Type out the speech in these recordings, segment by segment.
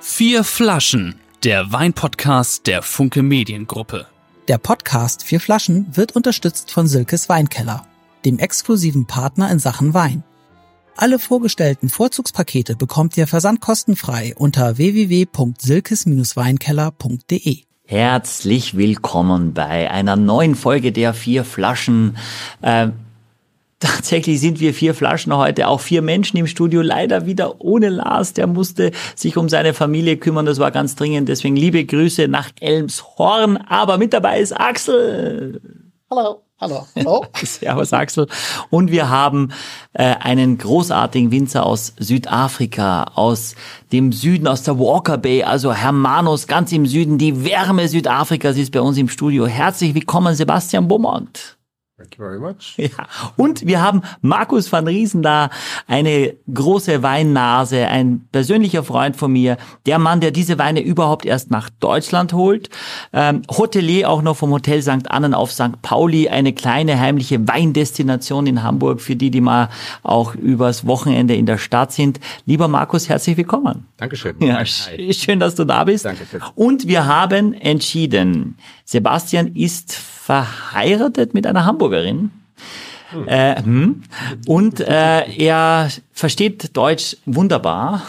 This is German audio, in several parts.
Vier Flaschen, der Weinpodcast der Funke Mediengruppe. Der Podcast Vier Flaschen wird unterstützt von Silkes Weinkeller, dem exklusiven Partner in Sachen Wein. Alle vorgestellten Vorzugspakete bekommt ihr versandkostenfrei unter www.silkes-weinkeller.de. Herzlich willkommen bei einer neuen Folge der Vier Flaschen. Äh, Tatsächlich sind wir vier Flaschen heute, auch vier Menschen im Studio, leider wieder ohne Lars. Der musste sich um seine Familie kümmern, das war ganz dringend. Deswegen liebe Grüße nach Elmshorn. Aber mit dabei ist Axel. Hallo. Hallo. Hallo. Servus Axel. Und wir haben äh, einen großartigen Winzer aus Südafrika, aus dem Süden, aus der Walker Bay, also Hermanos, ganz im Süden. Die Wärme Südafrikas ist bei uns im Studio. Herzlich willkommen, Sebastian Beaumont. Thank you very much. Ja. Und wir haben Markus van Riesen da, eine große Weinnase, ein persönlicher Freund von mir, der Mann, der diese Weine überhaupt erst nach Deutschland holt. Ähm, Hotelier auch noch vom Hotel St. Annen auf St. Pauli, eine kleine heimliche Weindestination in Hamburg, für die, die mal auch übers Wochenende in der Stadt sind. Lieber Markus, herzlich willkommen. Dankeschön. Ja, schön, dass du da bist. Danke. Und wir haben entschieden, Sebastian ist verheiratet mit einer Hamburgerin. Hm. Äh, hm. Und äh, er versteht Deutsch wunderbar.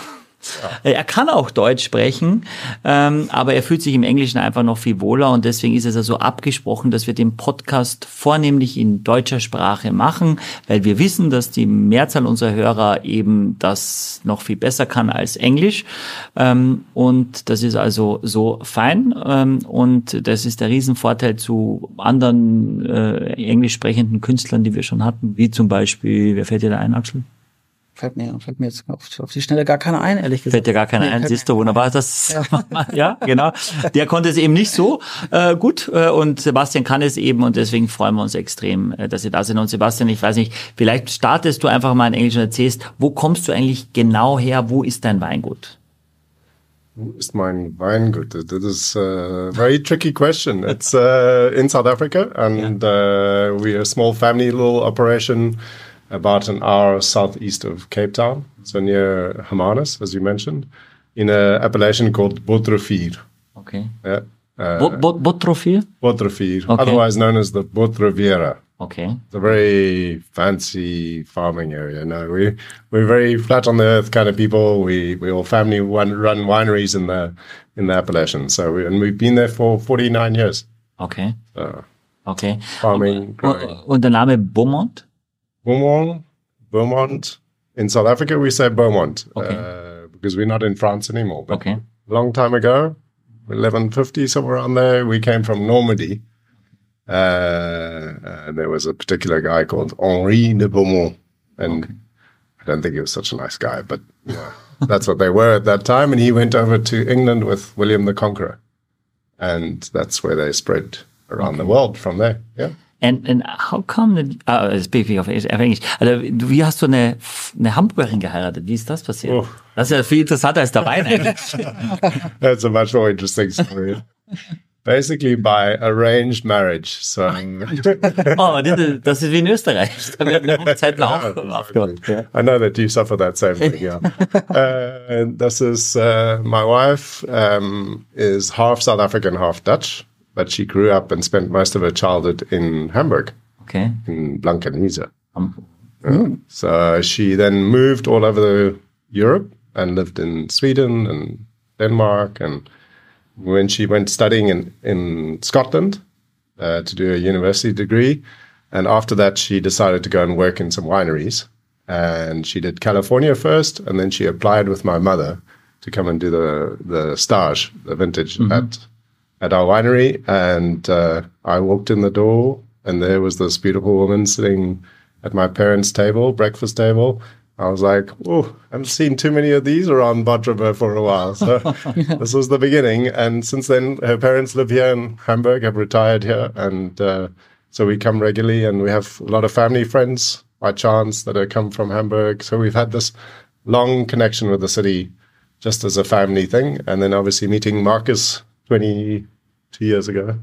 Ja. Er kann auch Deutsch sprechen, ähm, aber er fühlt sich im Englischen einfach noch viel wohler und deswegen ist es also abgesprochen, dass wir den Podcast vornehmlich in deutscher Sprache machen, weil wir wissen, dass die Mehrzahl unserer Hörer eben das noch viel besser kann als Englisch ähm, und das ist also so fein ähm, und das ist der Riesenvorteil zu anderen äh, englisch sprechenden Künstlern, die wir schon hatten, wie zum Beispiel, wer fällt dir da ein, Axel? Fällt mir, fällt mir jetzt auf, auf die Schnelle gar keiner ein, ehrlich gesagt. Fällt dir gar keiner nee, ein, siehst du, wunderbar. Das, ja. ja, genau. Der konnte es eben nicht so äh, gut äh, und Sebastian kann es eben und deswegen freuen wir uns extrem, äh, dass Sie da sind. Und Sebastian, ich weiß nicht, vielleicht startest du einfach mal in Englisch und erzählst, wo kommst du eigentlich genau her? Wo ist dein Weingut? Wo ist mein Weingut? That is a very tricky question. It's uh, in South Africa and yeah. uh, we're a small family little operation. About an hour southeast of Cape Town, so near Hermanus, as you mentioned, in an appellation called Botrivier. Okay. Yeah. Uh, Botrivier? Botrivier, okay. otherwise known as the Botriviera. Okay. It's a very fancy farming area. No, we we're very flat on the earth kind of people. We we all family run, run wineries in the in the Appalachian. So we, and we've been there for 49 years. Okay. So, okay. Farming. Und, und der Name Beaumont? Beaumont, Beaumont. In South Africa, we say Beaumont okay. uh, because we're not in France anymore. But okay. a long time ago, 1150, somewhere around there, we came from Normandy. Uh, uh, there was a particular guy called Henri de Beaumont. And okay. I don't think he was such a nice guy, but yeah, that's what they were at that time. And he went over to England with William the Conqueror. And that's where they spread around the world from there. Yeah. And, and how come, that, uh, speaking of Englisch, also wie hast du eine, eine Hamburgerin geheiratet? Wie ist das passiert? Oh. Das ist ja viel interessanter als der Wein That's a much more interesting story. Basically by arranged marriage. So. oh, das ist wie in Österreich. Da werden Hochzeiten auch aufgehört. I know that you suffer that same thing, yeah. uh, this is, uh, my wife um, is half South African, half Dutch. But she grew up and spent most of her childhood in Hamburg. Okay. In Blankenese. Um, uh, so she then moved all over Europe and lived in Sweden and Denmark. And when she went studying in, in Scotland uh, to do a university degree, and after that, she decided to go and work in some wineries. And she did California first, and then she applied with my mother to come and do the the stage, the vintage mm-hmm. at at our winery, and uh, I walked in the door, and there was this beautiful woman sitting at my parents' table, breakfast table. I was like, "Oh, I haven't seen too many of these around Bad for a while." So this was the beginning, and since then, her parents live here in Hamburg, have retired here, and uh, so we come regularly, and we have a lot of family friends by chance that have come from Hamburg. So we've had this long connection with the city, just as a family thing, and then obviously meeting Marcus 22 years ago.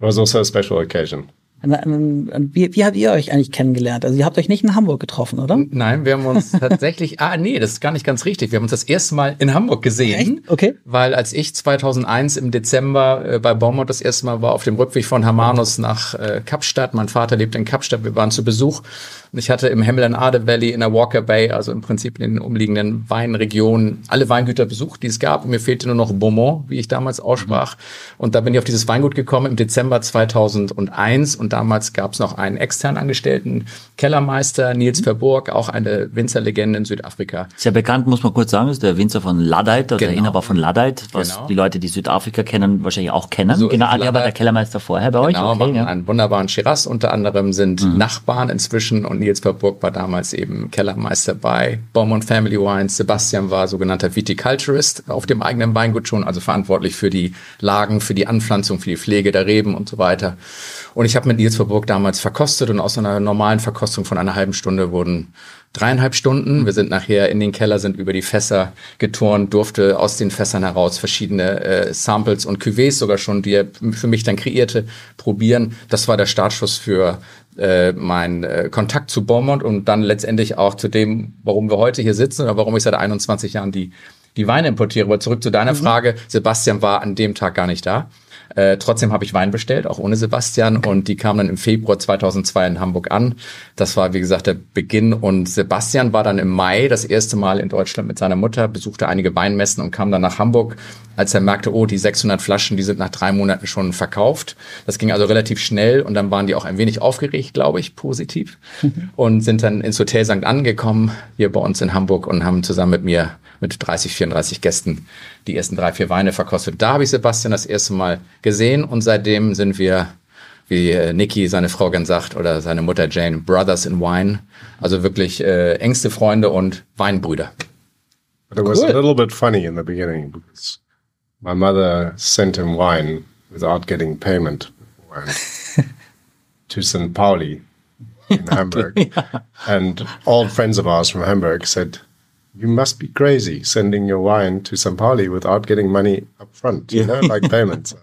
It was also a special occasion. Wie, wie habt ihr euch eigentlich kennengelernt? Also ihr habt euch nicht in Hamburg getroffen, oder? Nein, wir haben uns tatsächlich, ah nee, das ist gar nicht ganz richtig. Wir haben uns das erste Mal in Hamburg gesehen. Echt? Okay. Weil als ich 2001 im Dezember äh, bei Baumont das erste Mal war auf dem Rückweg von Hermanus nach äh, Kapstadt. Mein Vater lebt in Kapstadt, wir waren zu Besuch. Und ich hatte im Hemel Ade Valley in der Walker Bay, also im Prinzip in den umliegenden Weinregionen, alle Weingüter besucht, die es gab. Und mir fehlte nur noch Beaumont, wie ich damals aussprach. Mhm. Und da bin ich auf dieses Weingut gekommen im Dezember 2001. Und damals gab es noch einen extern angestellten Kellermeister, Nils Verburg, auch eine Winzerlegende in Südafrika. Sehr bekannt, muss man kurz sagen, ist der Winzer von Luddite, genau. der Inhaber von Luddite, was genau. die Leute, die Südafrika kennen, wahrscheinlich auch kennen. So genau, der war der Kellermeister vorher bei genau, euch. Okay, ja. einen wunderbaren Shiraz unter anderem, sind mhm. Nachbarn inzwischen und Nils Verburg war damals eben Kellermeister bei Beaumont Family Wines. Sebastian war sogenannter Viticulturist auf dem eigenen Weingut schon, also verantwortlich für die Lagen, für die Anpflanzung, für die Pflege der Reben und so weiter. Und ich habe mit Nils Verburg damals verkostet und aus einer normalen Verkostung von einer halben Stunde wurden dreieinhalb Stunden. Wir sind nachher in den Keller, sind über die Fässer geturnt, durfte aus den Fässern heraus verschiedene äh, Samples und Cuvées sogar schon, die er für mich dann kreierte, probieren. Das war der Startschuss für äh, mein äh, Kontakt zu Beaumont und dann letztendlich auch zu dem, warum wir heute hier sitzen oder warum ich seit 21 Jahren die, die Weine importiere. Aber zurück zu deiner mhm. Frage. Sebastian war an dem Tag gar nicht da. Äh, trotzdem habe ich Wein bestellt, auch ohne Sebastian. Und die kamen dann im Februar 2002 in Hamburg an. Das war, wie gesagt, der Beginn. Und Sebastian war dann im Mai das erste Mal in Deutschland mit seiner Mutter, besuchte einige Weinmessen und kam dann nach Hamburg, als er merkte, oh, die 600 Flaschen, die sind nach drei Monaten schon verkauft. Das ging also relativ schnell und dann waren die auch ein wenig aufgeregt, glaube ich, positiv. und sind dann ins Hotel St. angekommen, hier bei uns in Hamburg und haben zusammen mit mir mit 30, 34 Gästen die ersten drei, vier Weine verkostet. Da habe ich Sebastian das erste Mal gesehen und seitdem sind wir, wie äh, Niki, seine Frau ganz sagt, oder seine Mutter Jane, Brothers in Wine. Also wirklich äh, engste Freunde und Weinbrüder. But it was cool. a little bit funny in the beginning because my mother sent him wine without getting payment to St. Pauli in Hamburg. yeah. And old friends of ours from Hamburg said, you must be crazy sending your wine to St. Pauli without getting money up front, you know, like payments.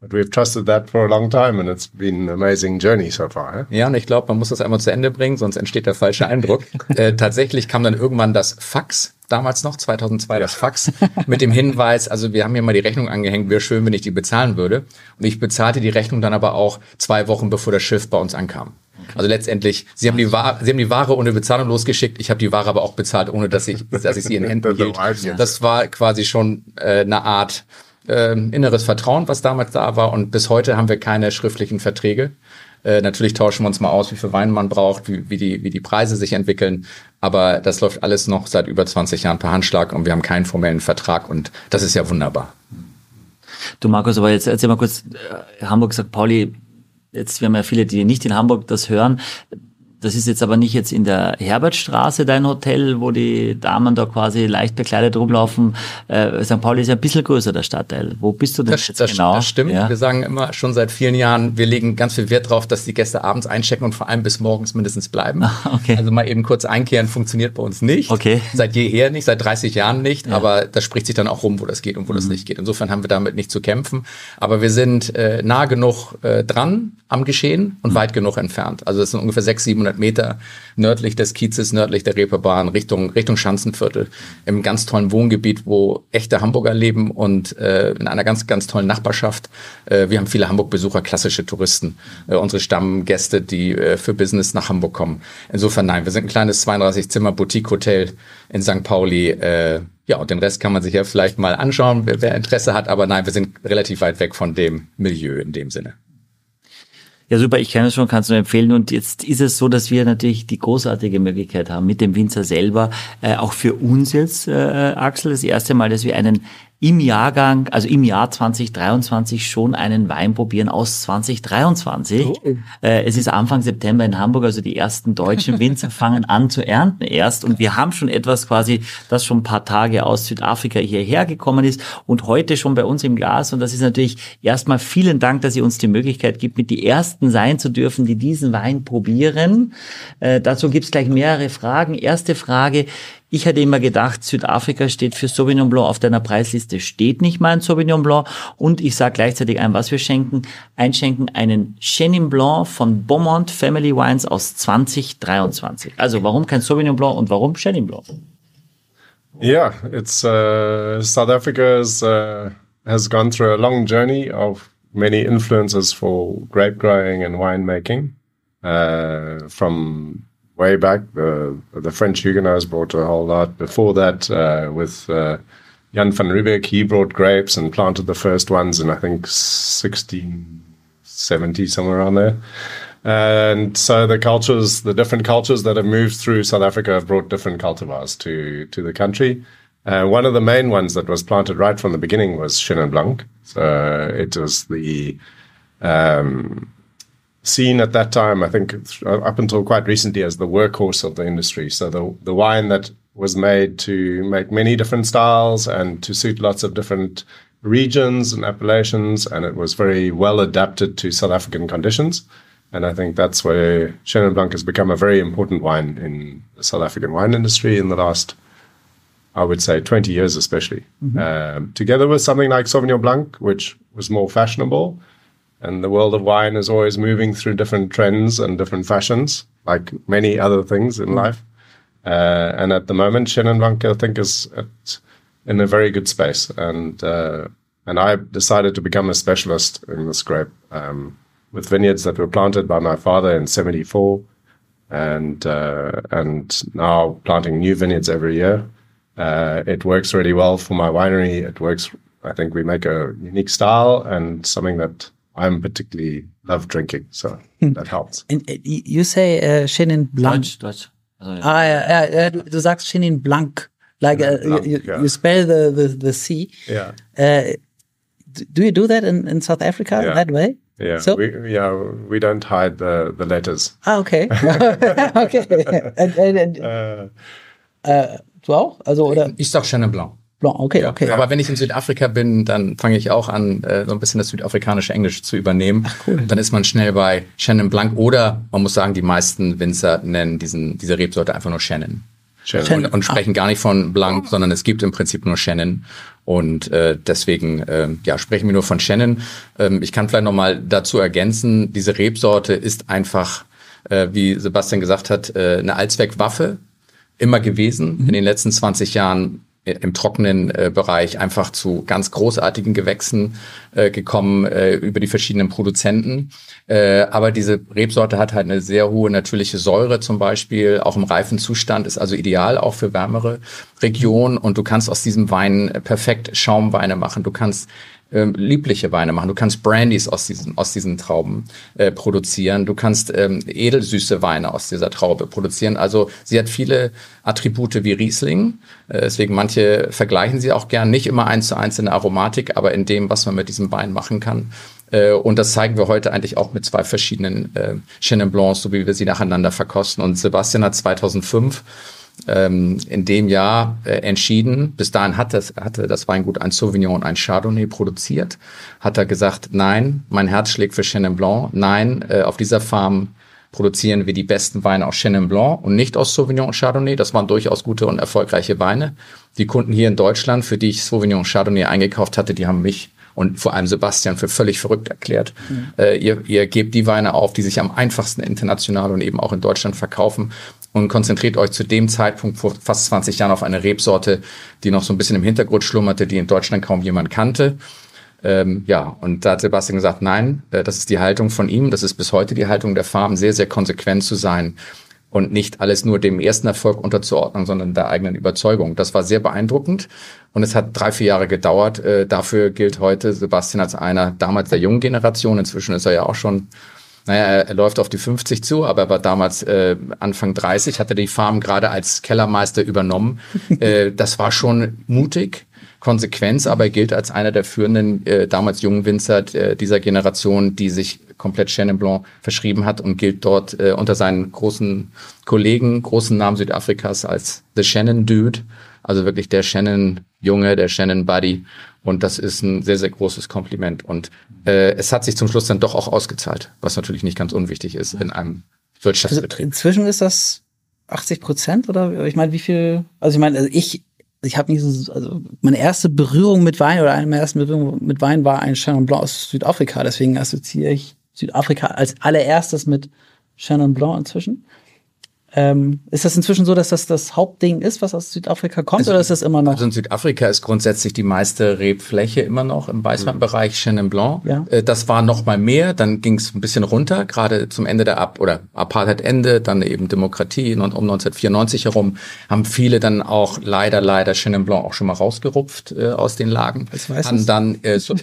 But we've trusted that for a long time and it's been an amazing journey so far. Eh? Ja, und ich glaube, man muss das einmal zu Ende bringen, sonst entsteht der falsche Eindruck. äh, tatsächlich kam dann irgendwann das Fax, damals noch, 2002 das Fax, mit dem Hinweis, also wir haben hier mal die Rechnung angehängt, wäre schön, wenn ich die bezahlen würde. Und ich bezahlte die Rechnung dann aber auch zwei Wochen, bevor das Schiff bei uns ankam. Also letztendlich, sie haben die Ware, sie haben die Ware ohne Bezahlung losgeschickt. Ich habe die Ware aber auch bezahlt, ohne dass ich, dass ich sie in Händen hielt. Das war quasi schon äh, eine Art äh, inneres Vertrauen, was damals da war. Und bis heute haben wir keine schriftlichen Verträge. Äh, natürlich tauschen wir uns mal aus, wie viel Wein man braucht, wie, wie, die, wie die Preise sich entwickeln. Aber das läuft alles noch seit über 20 Jahren per Handschlag und wir haben keinen formellen Vertrag und das ist ja wunderbar. Du Markus, aber jetzt erzähl mal kurz, äh, Hamburg sagt Pauli, jetzt, wir haben ja viele, die nicht in Hamburg das hören, das ist jetzt aber nicht jetzt in der Herbertstraße dein Hotel, wo die Damen da quasi leicht bekleidet rumlaufen. Äh, St. Pauli ist ja ein bisschen größer, der Stadtteil. Wo bist du denn das, jetzt das, genau? Das stimmt. Ja. Wir sagen immer schon seit vielen Jahren, wir legen ganz viel Wert darauf, dass die Gäste abends einchecken und vor allem bis morgens mindestens bleiben. okay. Also mal eben kurz einkehren funktioniert bei uns nicht. Okay. Seit jeher nicht, seit 30 Jahren nicht. Ja. Aber das spricht sich dann auch rum, wo das geht und wo mhm. das nicht geht. Insofern haben wir damit nicht zu kämpfen. Aber wir sind äh, nah genug äh, dran am Geschehen und mhm. weit genug entfernt. Also es sind ungefähr 600, 700 Meter nördlich des Kiezes, nördlich der Reeperbahn, Richtung, Richtung Schanzenviertel, im ganz tollen Wohngebiet, wo echte Hamburger leben und äh, in einer ganz, ganz tollen Nachbarschaft. Äh, wir haben viele Hamburg-Besucher, klassische Touristen, äh, unsere Stammgäste, die äh, für Business nach Hamburg kommen. Insofern nein, wir sind ein kleines 32-Zimmer-Boutique-Hotel in St. Pauli. Äh, ja, und den Rest kann man sich ja vielleicht mal anschauen, wer, wer Interesse hat. Aber nein, wir sind relativ weit weg von dem Milieu in dem Sinne. Ja, super, ich kenne es schon, kannst du empfehlen. Und jetzt ist es so, dass wir natürlich die großartige Möglichkeit haben, mit dem Winzer selber, äh, auch für uns jetzt, äh, Axel, das erste Mal, dass wir einen im Jahrgang, also im Jahr 2023 schon einen Wein probieren aus 2023. Oh. Äh, es ist Anfang September in Hamburg, also die ersten deutschen Winzer fangen an zu ernten erst und wir haben schon etwas quasi, das schon ein paar Tage aus Südafrika hierher gekommen ist und heute schon bei uns im Glas und das ist natürlich erstmal vielen Dank, dass ihr uns die Möglichkeit gibt, mit die ersten sein zu dürfen, die diesen Wein probieren. Äh, dazu gibt es gleich mehrere Fragen. Erste Frage, Ich hatte immer gedacht, Südafrika steht für Sauvignon Blanc auf deiner Preisliste, steht nicht mal ein Sauvignon Blanc. Und ich sage gleichzeitig ein, was wir schenken. Einschenken einen Chenin Blanc von Beaumont Family Wines aus 2023. Also warum kein Sauvignon Blanc und warum Chenin Blanc? Yeah, it's uh, South Africa uh, has gone through a long journey of many influences for grape growing and winemaking. Uh, from way back, the the French Huguenots brought a whole lot. Before that, uh, with uh, Jan van Riebeck, he brought grapes and planted the first ones in I think 1670 somewhere around there. And so the cultures, the different cultures that have moved through South Africa have brought different cultivars to, to the country. Uh, one of the main ones that was planted right from the beginning was Chenin Blanc. So it was the um, seen at that time, I think, up until quite recently, as the workhorse of the industry. So the the wine that was made to make many different styles and to suit lots of different regions and appellations, and it was very well adapted to South African conditions. And I think that's where Chenin Blanc has become a very important wine in the South African wine industry in the last, I would say, 20 years, especially. Mm-hmm. Um, together with something like Sauvignon Blanc, which was more fashionable. And the world of wine is always moving through different trends and different fashions, like many other things in mm-hmm. life. Uh, and at the moment, Chenin Blanc, I think, is at, in a very good space. And uh, and I decided to become a specialist in this grape. Um, with vineyards that were planted by my father in 74 and uh, and now planting new vineyards every year. Uh, it works really well for my winery. It works. I think we make a unique style and something that I'm particularly love drinking. So hmm. that helps. And uh, you say uh, Chenin Blanc. Deutsch, Deutsch. Also, ja. Ah, ja, ja, du, du sagst Chenin Blanc. Like uh, Blanc, you, yeah. you, spell the, the, the C. Yeah. Uh, do you do that in, in South Africa yeah. that way? Yeah, so, we, yeah, we don't hide the, the letters. Ah, okay. okay. and, and, and, äh, äh, du auch? Also, oder? Ich sag Chenin Blanc. Blanc, okay, ja, okay. Aber wenn ich in Südafrika bin, dann fange ich auch an, äh, so ein bisschen das südafrikanische Englisch zu übernehmen. Ach, cool. Dann ist man schnell bei Chenin Blanc oder man muss sagen, die meisten Winzer nennen diesen, diese Rebsorte einfach nur Chenin. Shannon. Und, und, sprechen gar nicht von Blanc, sondern es gibt im Prinzip nur Shannon. Und äh, deswegen äh, ja, sprechen wir nur von Shannon. Ähm, ich kann vielleicht nochmal dazu ergänzen, diese Rebsorte ist einfach, äh, wie Sebastian gesagt hat, äh, eine Allzweckwaffe immer gewesen. Mhm. In den letzten 20 Jahren im trockenen äh, Bereich einfach zu ganz großartigen Gewächsen äh, gekommen äh, über die verschiedenen Produzenten. Äh, aber diese Rebsorte hat halt eine sehr hohe natürliche Säure zum Beispiel, auch im reifen Zustand, ist also ideal auch für wärmere Regionen und du kannst aus diesem Wein perfekt Schaumweine machen. Du kannst ähm, liebliche Weine machen. Du kannst Brandies aus diesen, aus diesen Trauben äh, produzieren. Du kannst ähm, edelsüße Weine aus dieser Traube produzieren. Also sie hat viele Attribute wie Riesling. Äh, deswegen manche vergleichen sie auch gern. Nicht immer eins zu eins in der Aromatik, aber in dem, was man mit diesem Wein machen kann. Äh, und das zeigen wir heute eigentlich auch mit zwei verschiedenen äh, Chenin Blancs, so wie wir sie nacheinander verkosten. Und Sebastian hat 2005 ähm, in dem Jahr äh, entschieden, bis dahin hat das, hatte das Weingut ein Sauvignon und ein Chardonnay produziert, hat er gesagt, nein, mein Herz schlägt für Chenin Blanc, nein, äh, auf dieser Farm produzieren wir die besten Weine aus Chenin Blanc und nicht aus Sauvignon und Chardonnay. Das waren durchaus gute und erfolgreiche Weine. Die Kunden hier in Deutschland, für die ich Sauvignon und Chardonnay eingekauft hatte, die haben mich und vor allem Sebastian für völlig verrückt erklärt. Mhm. Äh, ihr, ihr gebt die Weine auf, die sich am einfachsten international und eben auch in Deutschland verkaufen und konzentriert euch zu dem Zeitpunkt vor fast 20 Jahren auf eine Rebsorte, die noch so ein bisschen im Hintergrund schlummerte, die in Deutschland kaum jemand kannte. Ähm, ja, und da hat Sebastian gesagt, nein, äh, das ist die Haltung von ihm, das ist bis heute die Haltung der Farm, sehr, sehr konsequent zu sein und nicht alles nur dem ersten Erfolg unterzuordnen, sondern der eigenen Überzeugung. Das war sehr beeindruckend und es hat drei, vier Jahre gedauert. Äh, dafür gilt heute Sebastian als einer damals der jungen Generation. Inzwischen ist er ja auch schon naja, er läuft auf die 50 zu, aber er war damals äh, Anfang 30, hatte die Farm gerade als Kellermeister übernommen. äh, das war schon mutig, Konsequenz, aber er gilt als einer der führenden, äh, damals jungen Winzer äh, dieser Generation, die sich komplett Chenin Blanc verschrieben hat und gilt dort äh, unter seinen großen Kollegen, großen Namen Südafrikas als The Shannon Dude, also wirklich der Shannon Junge, der Shannon Buddy. Und das ist ein sehr, sehr großes Kompliment. Und äh, es hat sich zum Schluss dann doch auch ausgezahlt, was natürlich nicht ganz unwichtig ist in einem Wirtschaftsbetrieb. Inzwischen ist das 80 Prozent oder ich meine, wie viel? Also ich meine, also ich ich habe nicht so, also meine erste Berührung mit Wein oder eine meiner ersten Berührungen mit Wein war ein Chenin Blanc aus Südafrika. Deswegen assoziiere ich Südafrika als allererstes mit Chenin Blanc inzwischen. Ähm, ist das inzwischen so, dass das das Hauptding ist, was aus Südafrika kommt, also, oder ist das immer noch? Also in Südafrika ist grundsätzlich die meiste Rebfläche immer noch im Weißweinbereich mhm. Chenin Blanc. Ja. Äh, das war noch mal mehr, dann ging es ein bisschen runter, gerade zum Ende der Ab- oder Apartheid-Ende, dann eben Demokratie und um 1994 herum haben viele dann auch leider, leider Chenin Blanc auch schon mal rausgerupft äh, aus den Lagen. Das weiß haben dann äh, so,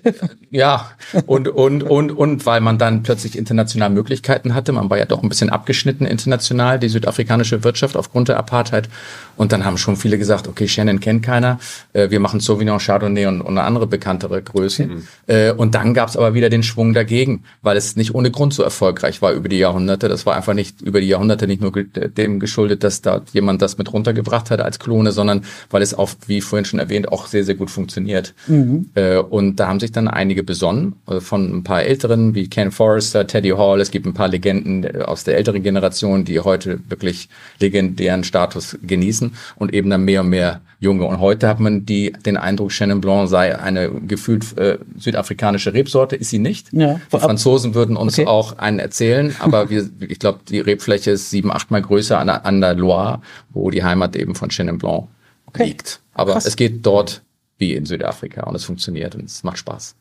ja und und und und weil man dann plötzlich international Möglichkeiten hatte, man war ja doch ein bisschen abgeschnitten international, die Südafrika südafrikanische Wirtschaft aufgrund der Apartheid. Und dann haben schon viele gesagt, okay, Shannon kennt keiner, äh, wir machen Sauvignon, Chardonnay und, und andere bekanntere Größen. Mhm. Äh, und dann gab es aber wieder den Schwung dagegen, weil es nicht ohne Grund so erfolgreich war über die Jahrhunderte. Das war einfach nicht über die Jahrhunderte nicht nur dem geschuldet, dass da jemand das mit runtergebracht hat als Klone, sondern weil es auch, wie vorhin schon erwähnt, auch sehr, sehr gut funktioniert. Mhm. Äh, und da haben sich dann einige besonnen, von ein paar Älteren wie Ken Forrester, Teddy Hall. Es gibt ein paar Legenden aus der älteren Generation, die heute wirklich wirklich legendären Status genießen und eben dann mehr und mehr Junge. Und heute hat man die, den Eindruck, Chenin Blanc sei eine gefühlt äh, südafrikanische Rebsorte. Ist sie nicht. Ja, die Franzosen würden uns okay. auch einen erzählen, aber wir, ich glaube, die Rebfläche ist sieben, achtmal größer an der, an der Loire, wo die Heimat eben von Chenin Blanc okay. liegt. Aber Krass. es geht dort wie in Südafrika und es funktioniert und es macht Spaß.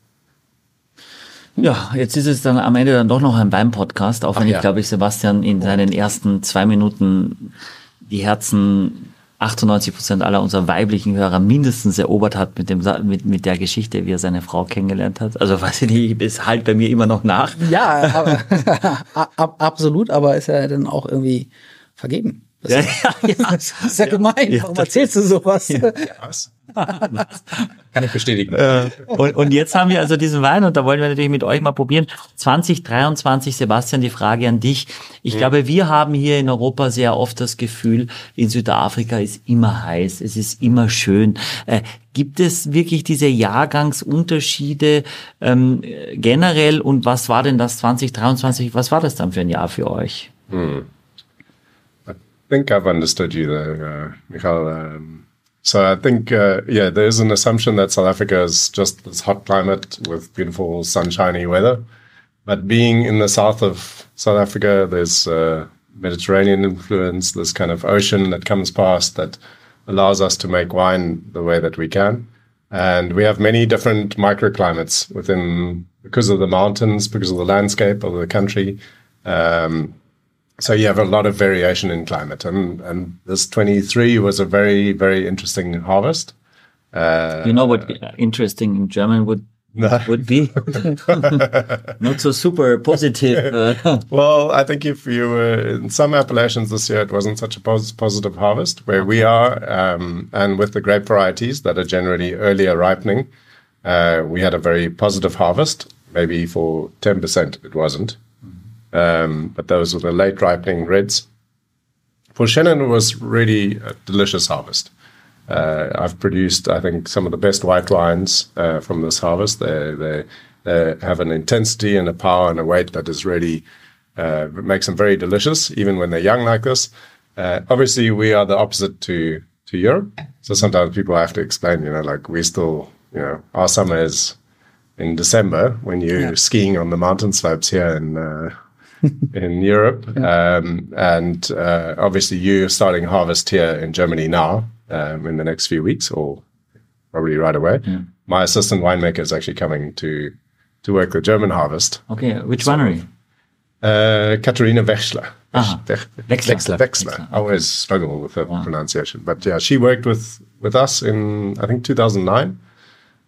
Ja, jetzt ist es dann am Ende dann doch noch ein Wein-Podcast, auch wenn Ach, ich ja. glaube, ich Sebastian in seinen ersten zwei Minuten die Herzen 98 Prozent aller unserer weiblichen Hörer mindestens erobert hat mit dem mit, mit der Geschichte, wie er seine Frau kennengelernt hat. Also weiß ich nicht, ist halt bei mir immer noch nach. Ja, aber, absolut, aber ist er denn auch irgendwie vergeben? Das, ja, ja, ja. das ist ja, gemein. Warum erzählst du sowas? Ja. Was? Kann ich bestätigen. Äh, und, und jetzt haben wir also diesen Wein und da wollen wir natürlich mit euch mal probieren. 2023, Sebastian, die Frage an dich. Ich mhm. glaube, wir haben hier in Europa sehr oft das Gefühl, in Südafrika ist immer heiß, es ist immer schön. Äh, gibt es wirklich diese Jahrgangsunterschiede ähm, generell und was war denn das 2023? Was war das dann für ein Jahr für euch? Hm. I think I've understood you there, uh, Michael. Um So I think, uh, yeah, there's an assumption that South Africa is just this hot climate with beautiful sunshiny weather. But being in the south of South Africa, there's uh, Mediterranean influence, this kind of ocean that comes past that allows us to make wine the way that we can. And we have many different microclimates within, because of the mountains, because of the landscape of the country. Um, so you have a lot of variation in climate, and and this 23 was a very very interesting harvest. Uh, you know what interesting in German would no. would be not so super positive. Uh. well, I think if you were in some appellations this year, it wasn't such a pos positive harvest. Where we are, um, and with the grape varieties that are generally earlier ripening, uh, we had a very positive harvest. Maybe for ten percent, it wasn't. Um, but those were the late ripening reds. For Shannon, it was really a delicious harvest. Uh, I've produced, I think, some of the best white wines uh, from this harvest. They, they, they have an intensity and a power and a weight that is really uh, makes them very delicious, even when they're young like this. Uh, obviously, we are the opposite to to Europe, so sometimes people have to explain. You know, like we still, you know, our summer is in December when you're yeah. skiing on the mountain slopes here in uh, in Europe. Yeah. Um, and uh, obviously, you're starting harvest here in Germany now um, in the next few weeks, or probably right away. Yeah. My assistant winemaker is actually coming to to work the German harvest. Okay, which so, winery? Uh, Katharina Wechsler. Ah, Wechsler. Wechsler. Wechsler. I always struggle with the wow. pronunciation, but yeah, she worked with with us in I think 2009,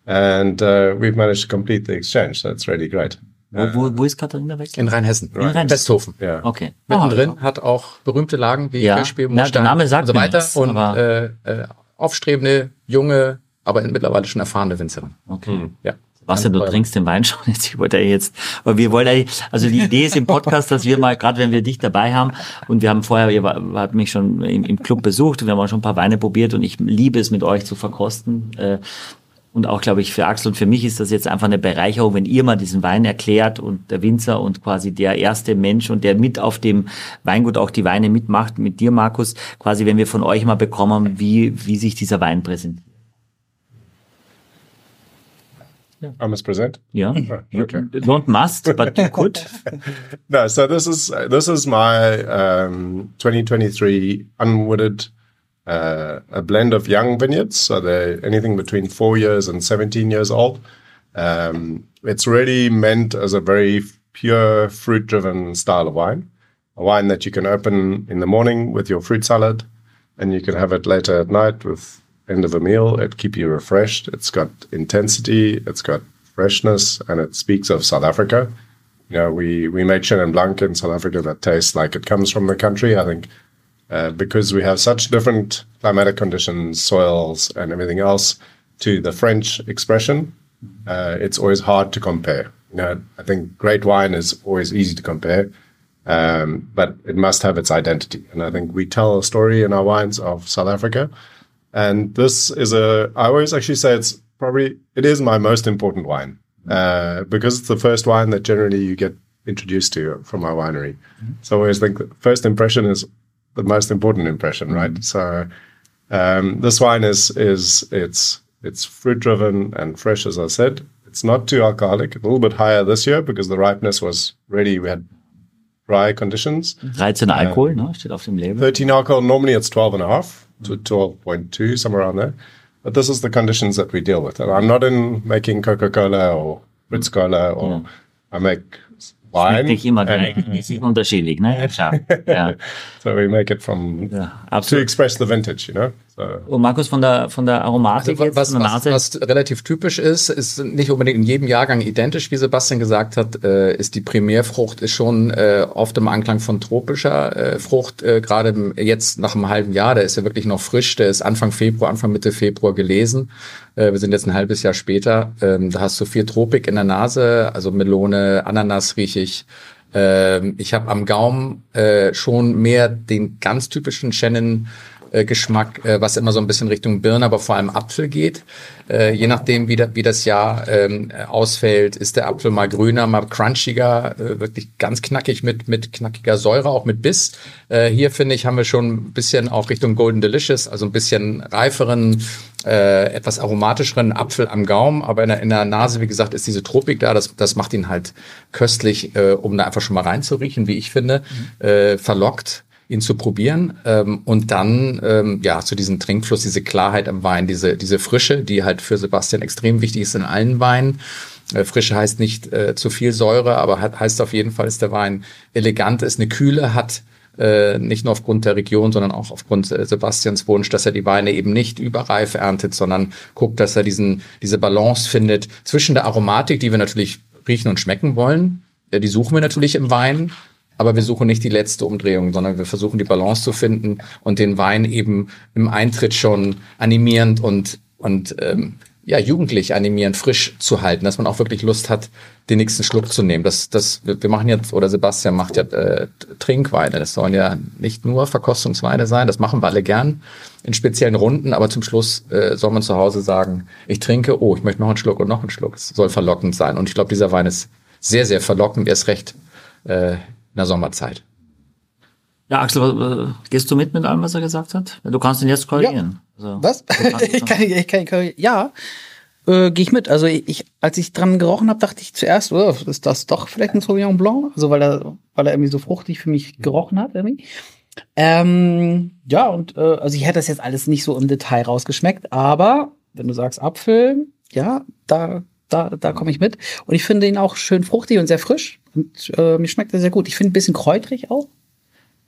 and uh, we've managed to complete the exchange. So it's really great. Wo, wo, wo ist Katharina weg? In Rheinhessen. In Rheinhessen. Westhofen. Ja. Okay. Mittendrin oh, hat auch berühmte Lagen wie ja. Kirchspiel, ja, der Name sagt und so weiter. Was, und äh, äh, aufstrebende, junge, aber mittlerweile schon erfahrene Winzerin. Okay. Mhm. Ja. Was denn, du trinkst den Wein schon jetzt. Ich wollte ja jetzt, aber wir wollen ja, also die Idee ist im Podcast, dass wir mal, gerade wenn wir dich dabei haben, und wir haben vorher, ihr habt mich schon im, im Club besucht und wir haben auch schon ein paar Weine probiert und ich liebe es mit euch zu verkosten. Äh, Und auch, glaube ich, für Axel und für mich ist das jetzt einfach eine Bereicherung, wenn ihr mal diesen Wein erklärt und der Winzer und quasi der erste Mensch und der mit auf dem Weingut auch die Weine mitmacht, mit dir, Markus, quasi, wenn wir von euch mal bekommen, wie, wie sich dieser Wein präsentiert. I must present. Ja. okay. Don't must, but you could. No, so this is this is my um, 2023 unwooded uh, a blend of young vineyards. So they're anything between four years and 17 years old. Um, it's really meant as a very pure fruit driven style of wine, a wine that you can open in the morning with your fruit salad, and you can have it later at night with end of a meal. It keep you refreshed. It's got intensity. It's got freshness, and it speaks of South Africa. You know, we we make Chenin Blanc in South Africa that tastes like it comes from the country. I think uh, because we have such different climatic conditions, soils, and everything else to the French expression, uh, it's always hard to compare. You know, I think great wine is always easy to compare, um, but it must have its identity. And I think we tell a story in our wines of South Africa. And this is a, I always actually say it's probably, it is my most important wine uh, because it's the first wine that generally you get introduced to from our winery. So I always think the first impression is the most important impression, right? Mm-hmm. So um, this wine is is it's it's fruit driven and fresh, as I said. It's not too alcoholic. A little bit higher this year because the ripeness was really we had dry conditions. 13 Alkohol, ne? Steht auf dem Label. 13 alcohol. Normally it's 12 and a half to mm-hmm. 12.2, somewhere around there. But this is the conditions that we deal with. And I'm not in making Coca Cola or Ritz Cola or I make wine. Nicht immer gleich, es ist unterschiedlich, ne? Ja, so we make it from ja, to express the vintage, you know. Und Markus, von der, von der Aromatik Also, jetzt, was, von der was, Nase. was relativ typisch ist, ist nicht unbedingt in jedem Jahrgang identisch, wie Sebastian gesagt hat, äh, ist die Primärfrucht ist schon äh, oft im Anklang von tropischer äh, Frucht. Äh, Gerade jetzt nach einem halben Jahr, der ist ja wirklich noch frisch, der ist Anfang Februar, Anfang Mitte Februar gelesen. Äh, wir sind jetzt ein halbes Jahr später. Ähm, da hast du viel Tropik in der Nase, also Melone, Ananas riech ich. Ähm, ich habe am Gaumen äh, schon mehr den ganz typischen Chenin äh, Geschmack, äh, was immer so ein bisschen Richtung Birne, aber vor allem Apfel geht. Äh, je nachdem, wie, da, wie das Jahr ähm, äh, ausfällt, ist der Apfel mal grüner, mal crunchiger, äh, wirklich ganz knackig mit, mit knackiger Säure, auch mit Biss. Äh, hier finde ich, haben wir schon ein bisschen auch Richtung Golden Delicious, also ein bisschen reiferen, äh, etwas aromatischeren Apfel am Gaumen, aber in der, in der Nase, wie gesagt, ist diese Tropik da. Das, das macht ihn halt köstlich, äh, um da einfach schon mal reinzuriechen, wie ich finde, äh, verlockt ihn zu probieren ähm, und dann ähm, ja zu diesem Trinkfluss, diese Klarheit am Wein, diese diese Frische, die halt für Sebastian extrem wichtig ist in allen Weinen. Äh, Frische heißt nicht äh, zu viel Säure, aber hat, heißt auf jeden Fall, dass der Wein elegant ist, eine Kühle hat, äh, nicht nur aufgrund der Region, sondern auch aufgrund äh, Sebastians Wunsch, dass er die Weine eben nicht überreif erntet, sondern guckt, dass er diesen diese Balance findet zwischen der Aromatik, die wir natürlich riechen und schmecken wollen, ja, die suchen wir natürlich im Wein, aber wir suchen nicht die letzte Umdrehung, sondern wir versuchen die Balance zu finden und den Wein eben im Eintritt schon animierend und, und ähm, ja, jugendlich animierend, frisch zu halten, dass man auch wirklich Lust hat, den nächsten Schluck zu nehmen. Das, das, wir machen jetzt, oder Sebastian macht ja äh, Trinkweine. Das sollen ja nicht nur Verkostungsweine sein, das machen wir alle gern in speziellen Runden, aber zum Schluss äh, soll man zu Hause sagen, ich trinke, oh, ich möchte noch einen Schluck und noch einen Schluck. Es soll verlockend sein. Und ich glaube, dieser Wein ist sehr, sehr verlockend, erst recht äh, in der Sommerzeit. Ja, Axel, äh, gehst du mit mit allem, was er gesagt hat? Du kannst ihn jetzt korrigieren. Also, Was? ich kann, ich kann, kann, ja, äh, gehe ich mit. Also ich, ich, als ich dran gerochen habe, dachte ich zuerst, oh, ist das doch vielleicht ein Sauvignon Blanc? Also weil er, weil er irgendwie so fruchtig für mich gerochen hat irgendwie. Ähm, ja, und äh, also ich hätte das jetzt alles nicht so im Detail rausgeschmeckt, aber wenn du sagst Apfel, ja, da, da, da komme ich mit. Und ich finde ihn auch schön fruchtig und sehr frisch. Und äh, mir schmeckt er sehr gut. Ich finde ein bisschen kräutrig auch.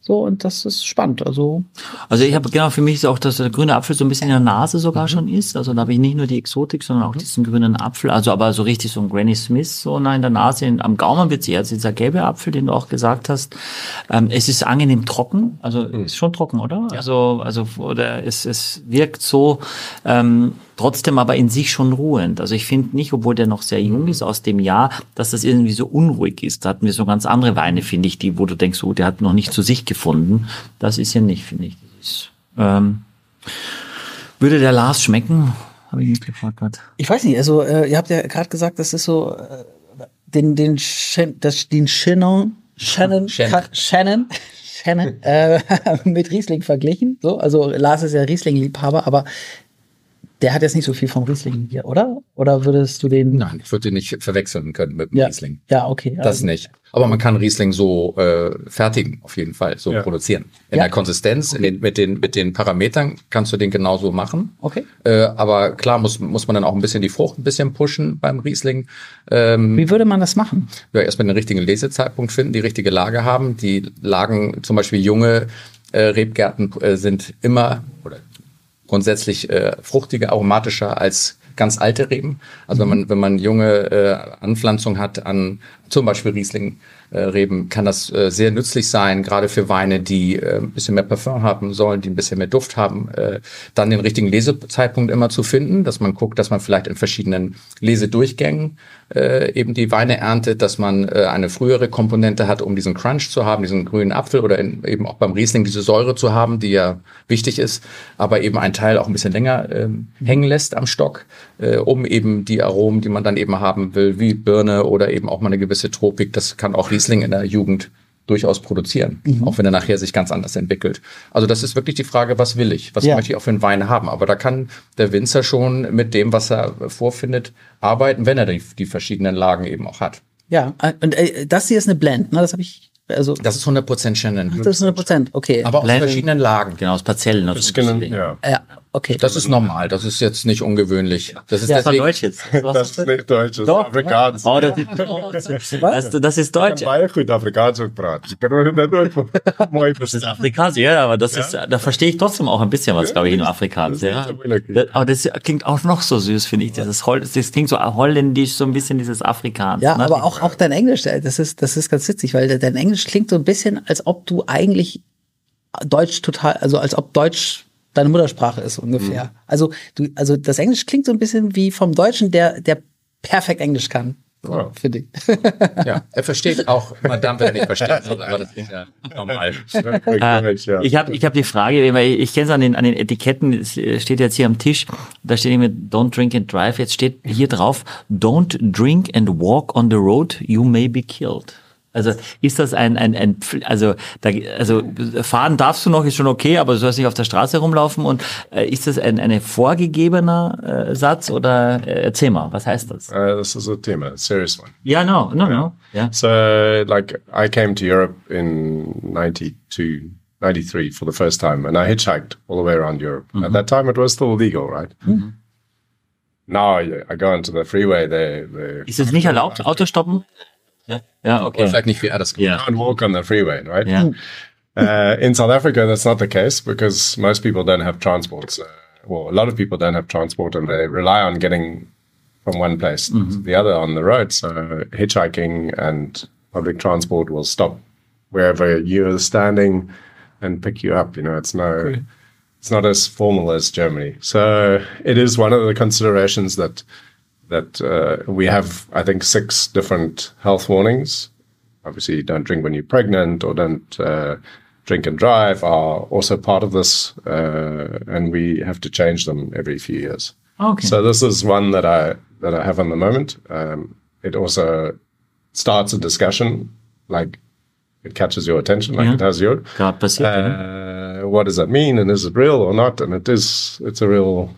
So, und das ist spannend. Also, Also ich habe genau für mich ist auch, dass der grüne Apfel so ein bisschen in der Nase sogar schon ist. Also da habe ich nicht nur die Exotik, sondern auch diesen grünen Apfel. Also aber so richtig so ein Granny Smith so nein in der Nase. In, am Gaumen wird es eher dieser gelbe Apfel, den du auch gesagt hast. Ähm, es ist angenehm trocken. Also ist schon trocken, oder? Also also oder es es wirkt so. Ähm, trotzdem aber in sich schon ruhend. Also ich finde nicht, obwohl der noch sehr jung ist aus dem Jahr, dass das irgendwie so unruhig ist. Da hatten wir so ganz andere Weine, finde ich, die, wo du denkst, oh, der hat noch nicht zu sich gefunden. Das ist ja nicht, finde ich. Das ist, ähm, würde der Lars schmecken? Habe ich nicht gefragt gerade. Ich weiß nicht, also äh, ihr habt ja gerade gesagt, das ist so äh, den den Shan, das, den Shannon Shannon Shannon. Shannon Shannon äh, mit Riesling verglichen. So, also Lars ist ja Riesling-Liebhaber, aber der hat jetzt nicht so viel vom Riesling hier, oder? Oder würdest du den? Nein, ich würde den nicht verwechseln können mit dem Ja, Riesling. ja, okay. Das also, nicht. Aber man kann Riesling so äh, fertigen, auf jeden Fall, so Ja. produzieren. In Ja. der Konsistenz, in den, mit, den, mit den Parametern kannst du den genauso machen. Okay. Äh, aber klar muss, muss man dann auch ein bisschen die Frucht ein bisschen pushen beim Riesling. Ähm, Wie würde man das machen? ja, erstmal den richtigen Lesezeitpunkt finden, die richtige Lage haben. Die Lagen, zum Beispiel junge äh, Rebgärten äh, sind immer oder grundsätzlich äh, fruchtiger, aromatischer als ganz alte Reben. Also wenn man wenn man junge äh, Anpflanzung hat an zum Beispiel Riesling Reben, kann das äh, sehr nützlich sein, gerade für Weine, die äh, ein bisschen mehr Parfum haben sollen, die ein bisschen mehr Duft haben. Äh, dann den richtigen Lesezeitpunkt immer zu finden, dass man guckt, dass man vielleicht in verschiedenen Lesedurchgängen äh, eben die Weine erntet, dass man äh, eine frühere Komponente hat, um diesen Crunch zu haben, diesen grünen Apfel oder eben auch beim Riesling diese Säure zu haben, die ja wichtig ist, aber eben ein Teil auch ein bisschen länger ähm, hängen lässt am Stock, äh, um eben die Aromen, die man dann eben haben will, wie Birne oder eben auch mal eine gewisse Tropik, das kann auch Riesling in der Jugend durchaus produzieren, auch wenn er nachher sich ganz anders entwickelt. Also das ist wirklich die Frage, was will ich? Was Ja. möchte ich auch für einen Wein haben? Aber da kann der Winzer schon mit dem, was er vorfindet, arbeiten, wenn er die, die verschiedenen Lagen eben auch hat. Ja, und äh, das hier ist eine Blend, ne? Das habe ich, also Das ist 100% Shannon. das ist 100 Prozent, okay. aber aus Blend- verschiedenen Lagen. Genau, aus Parzellen. Aus Skin, ja. ja, okay. Das ist normal, das ist jetzt nicht ungewöhnlich. Das ist Ja, deswegen, Deutsch jetzt. Das ist nicht Deutsch, das ist Doch. Afrikaans. Oh, das, ist, das, das ist Deutsch. baie goed Afrikaans ook praten. Ik kan het net nooit mooi Das ist. Afrikaans, ja, aber das ist, da verstehe ich trotzdem auch ein bisschen was, glaube ich, in Afrikaans. Das ist Ja. Aber das klingt auch noch so süß, finde ich. Das, das klingt so holländisch, so ein bisschen dieses Afrikaans. Ja, ne? aber auch, auch dein Englisch, das ist, das ist ganz witzig, weil de- dein Englisch klingt so ein bisschen, als ob du eigentlich Deutsch total, also als ob Deutsch deine Muttersprache ist ungefähr. Also du, also das Englisch klingt so ein bisschen wie vom Deutschen, der, der perfekt Englisch kann. So, Wow. Finde ich. ja, er versteht auch Madame, wenn er nicht versteht. Aber das ist ja normal. Ja. Ich habe ich hab die Frage, weil ich kenne es an den, an den Etiketten, es steht jetzt hier am Tisch, da steht immer Don't drink and drive, jetzt steht hier drauf, Don't drink and walk on the road, you may be killed. Also ist das ein, ein, ein also, da, also fahren darfst du noch, ist schon okay, aber du sollst nicht auf der Straße rumlaufen und äh, ist das ein, ein vorgegebener äh, Satz oder äh, erzähl mal, was heißt das? Uh, this is a Thema, a serious one. Ja, no, no, no. Ja. So, like, I came to Europe in 92, 93 for the first time, and I hitchhiked all the way around Europe. At that time, it was still legal, right? Now I, I go onto the freeway, they, they Ist es nicht erlaubt, Auto stoppen? Ja, ja okay. Nicht, wie er das gemacht Ja. can't walk on the freeway, right? Ja. Uh, in South Africa, that's not the case because most people don't have transport. Uh, well, a lot of people don't have transport and they rely on getting from one place to the other on the road. So hitchhiking and public transport will stop wherever you're standing and pick you up. You know, it's no, it's not as formal as Germany. So it is one of the considerations that that uh, we have. I think six different health warnings obviously don't drink when you're pregnant or don't uh, drink and drive are also part of this, uh, and we have to change them every few years. Okay. So this is one that I that I have on the moment. Um, it also starts a discussion, like it catches your attention, like Yeah. it has your. Ja. Uh, what does that mean, and is it real or not? And it is. It's a real.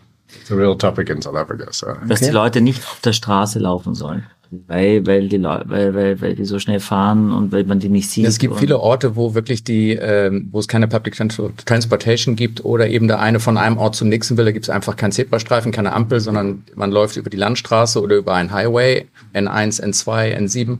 It's a real topic in South Africa. So dass die Leute nicht auf der Straße laufen sollen. Weil, weil, die Leu weil, weil, weil die so schnell fahren und weil man die nicht sieht. Es gibt viele Orte, wo wirklich die, ähm, wo es keine Public Trans- Transportation gibt oder eben der eine von einem Ort zum nächsten will, da gibt es einfach keinen Zebrastreifen, keine Ampel, sondern man läuft über die Landstraße oder über einen Highway, N1, N2, N7.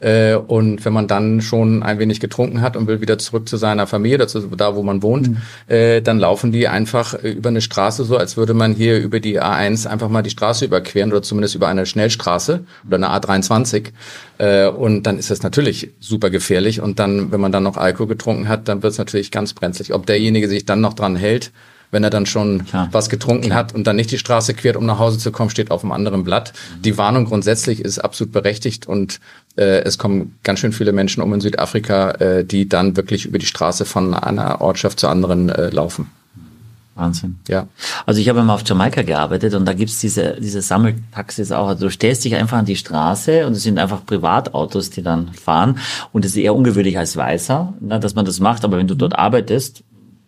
Äh, und wenn man dann schon ein wenig getrunken hat und will wieder zurück zu seiner Familie, dazu, da wo man wohnt, äh, dann laufen die einfach äh, über eine Straße so, als würde man hier über die A1 einfach mal die Straße überqueren oder zumindest über eine Schnellstraße oder eine A23. Äh, und dann ist das natürlich super gefährlich. Und dann, wenn man dann noch Alkohol getrunken hat, dann wird es natürlich ganz brenzlig. Ob derjenige sich dann noch dran hält, wenn er dann schon Klar. was getrunken hat und dann nicht die Straße quert, um nach Hause zu kommen, steht auf einem anderen Blatt. Die Warnung grundsätzlich ist absolut berechtigt und äh, es kommen ganz schön viele Menschen um in Südafrika, äh, die dann wirklich über die Straße von einer Ortschaft zur anderen äh, laufen. Wahnsinn. Ja. Also ich habe mal auf Jamaika gearbeitet und da gibt's diese, diese Sammeltaxis auch. Also du stellst dich einfach an die Straße und es sind einfach Privatautos, die dann fahren. Und es ist eher ungewöhnlich als Weißer, ne, dass man das macht. Aber wenn du dort arbeitest,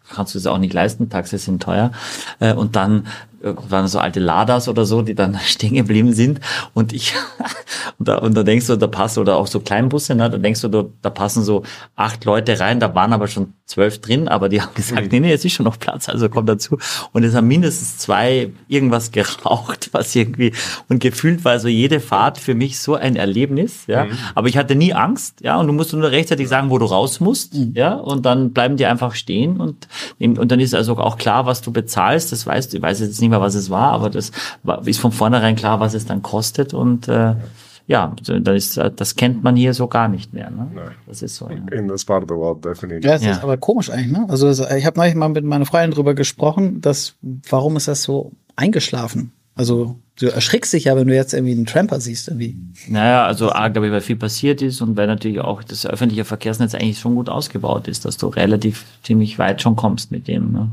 kannst du es auch nicht leisten. Taxis sind teuer. Und dann waren so alte Ladas oder so, die dann stehen geblieben sind. Und ich, und da, und da denkst du, da passt, oder auch so Kleinbusse, ne, da denkst du, da, da passen so acht Leute rein, da waren aber schon zwölf drin, aber die haben gesagt, nee, nee, es ist schon noch Platz, also komm dazu. Und es haben mindestens zwei irgendwas geraucht, was irgendwie, und gefühlt war so jede Fahrt für mich so ein Erlebnis, ja. Aber ich hatte nie Angst, ja, und du musst nur rechtzeitig sagen, wo du raus musst, ja, und dann bleiben die einfach stehen und, und dann ist also auch klar, was du bezahlst, das weißt du, ich weiß jetzt nicht mehr, was es war, aber das ist von vornherein klar, was es dann kostet und, äh, ja, dann ist, das kennt man hier so gar nicht mehr. Ne? Das ist so. Ja. In this part of the world, definitely. Ja, es Ja. ist aber komisch eigentlich, ne? Also das, ich habe neulich mal mit meiner Freundin drüber gesprochen, dass warum ist das so eingeschlafen? Also du erschrickst dich ja, wenn du jetzt irgendwie einen Tramper siehst, irgendwie. Naja, also A, glaube ich, weil viel passiert ist und weil natürlich auch das öffentliche Verkehrsnetz eigentlich schon gut ausgebaut ist, dass du relativ ziemlich weit schon kommst mit dem. Ne?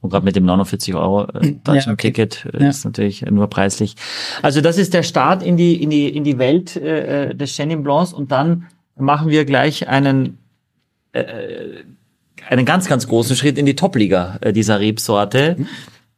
Und gerade mit dem 49 Euro äh, Deutschland-Ticket äh, Ja. ist natürlich nur preislich. Also das ist der Start in die, in die, in die Welt äh, des Chenin Blancs und dann machen wir gleich einen äh, einen ganz, ganz großen Schritt in die Top-Liga äh, dieser Rebsorte.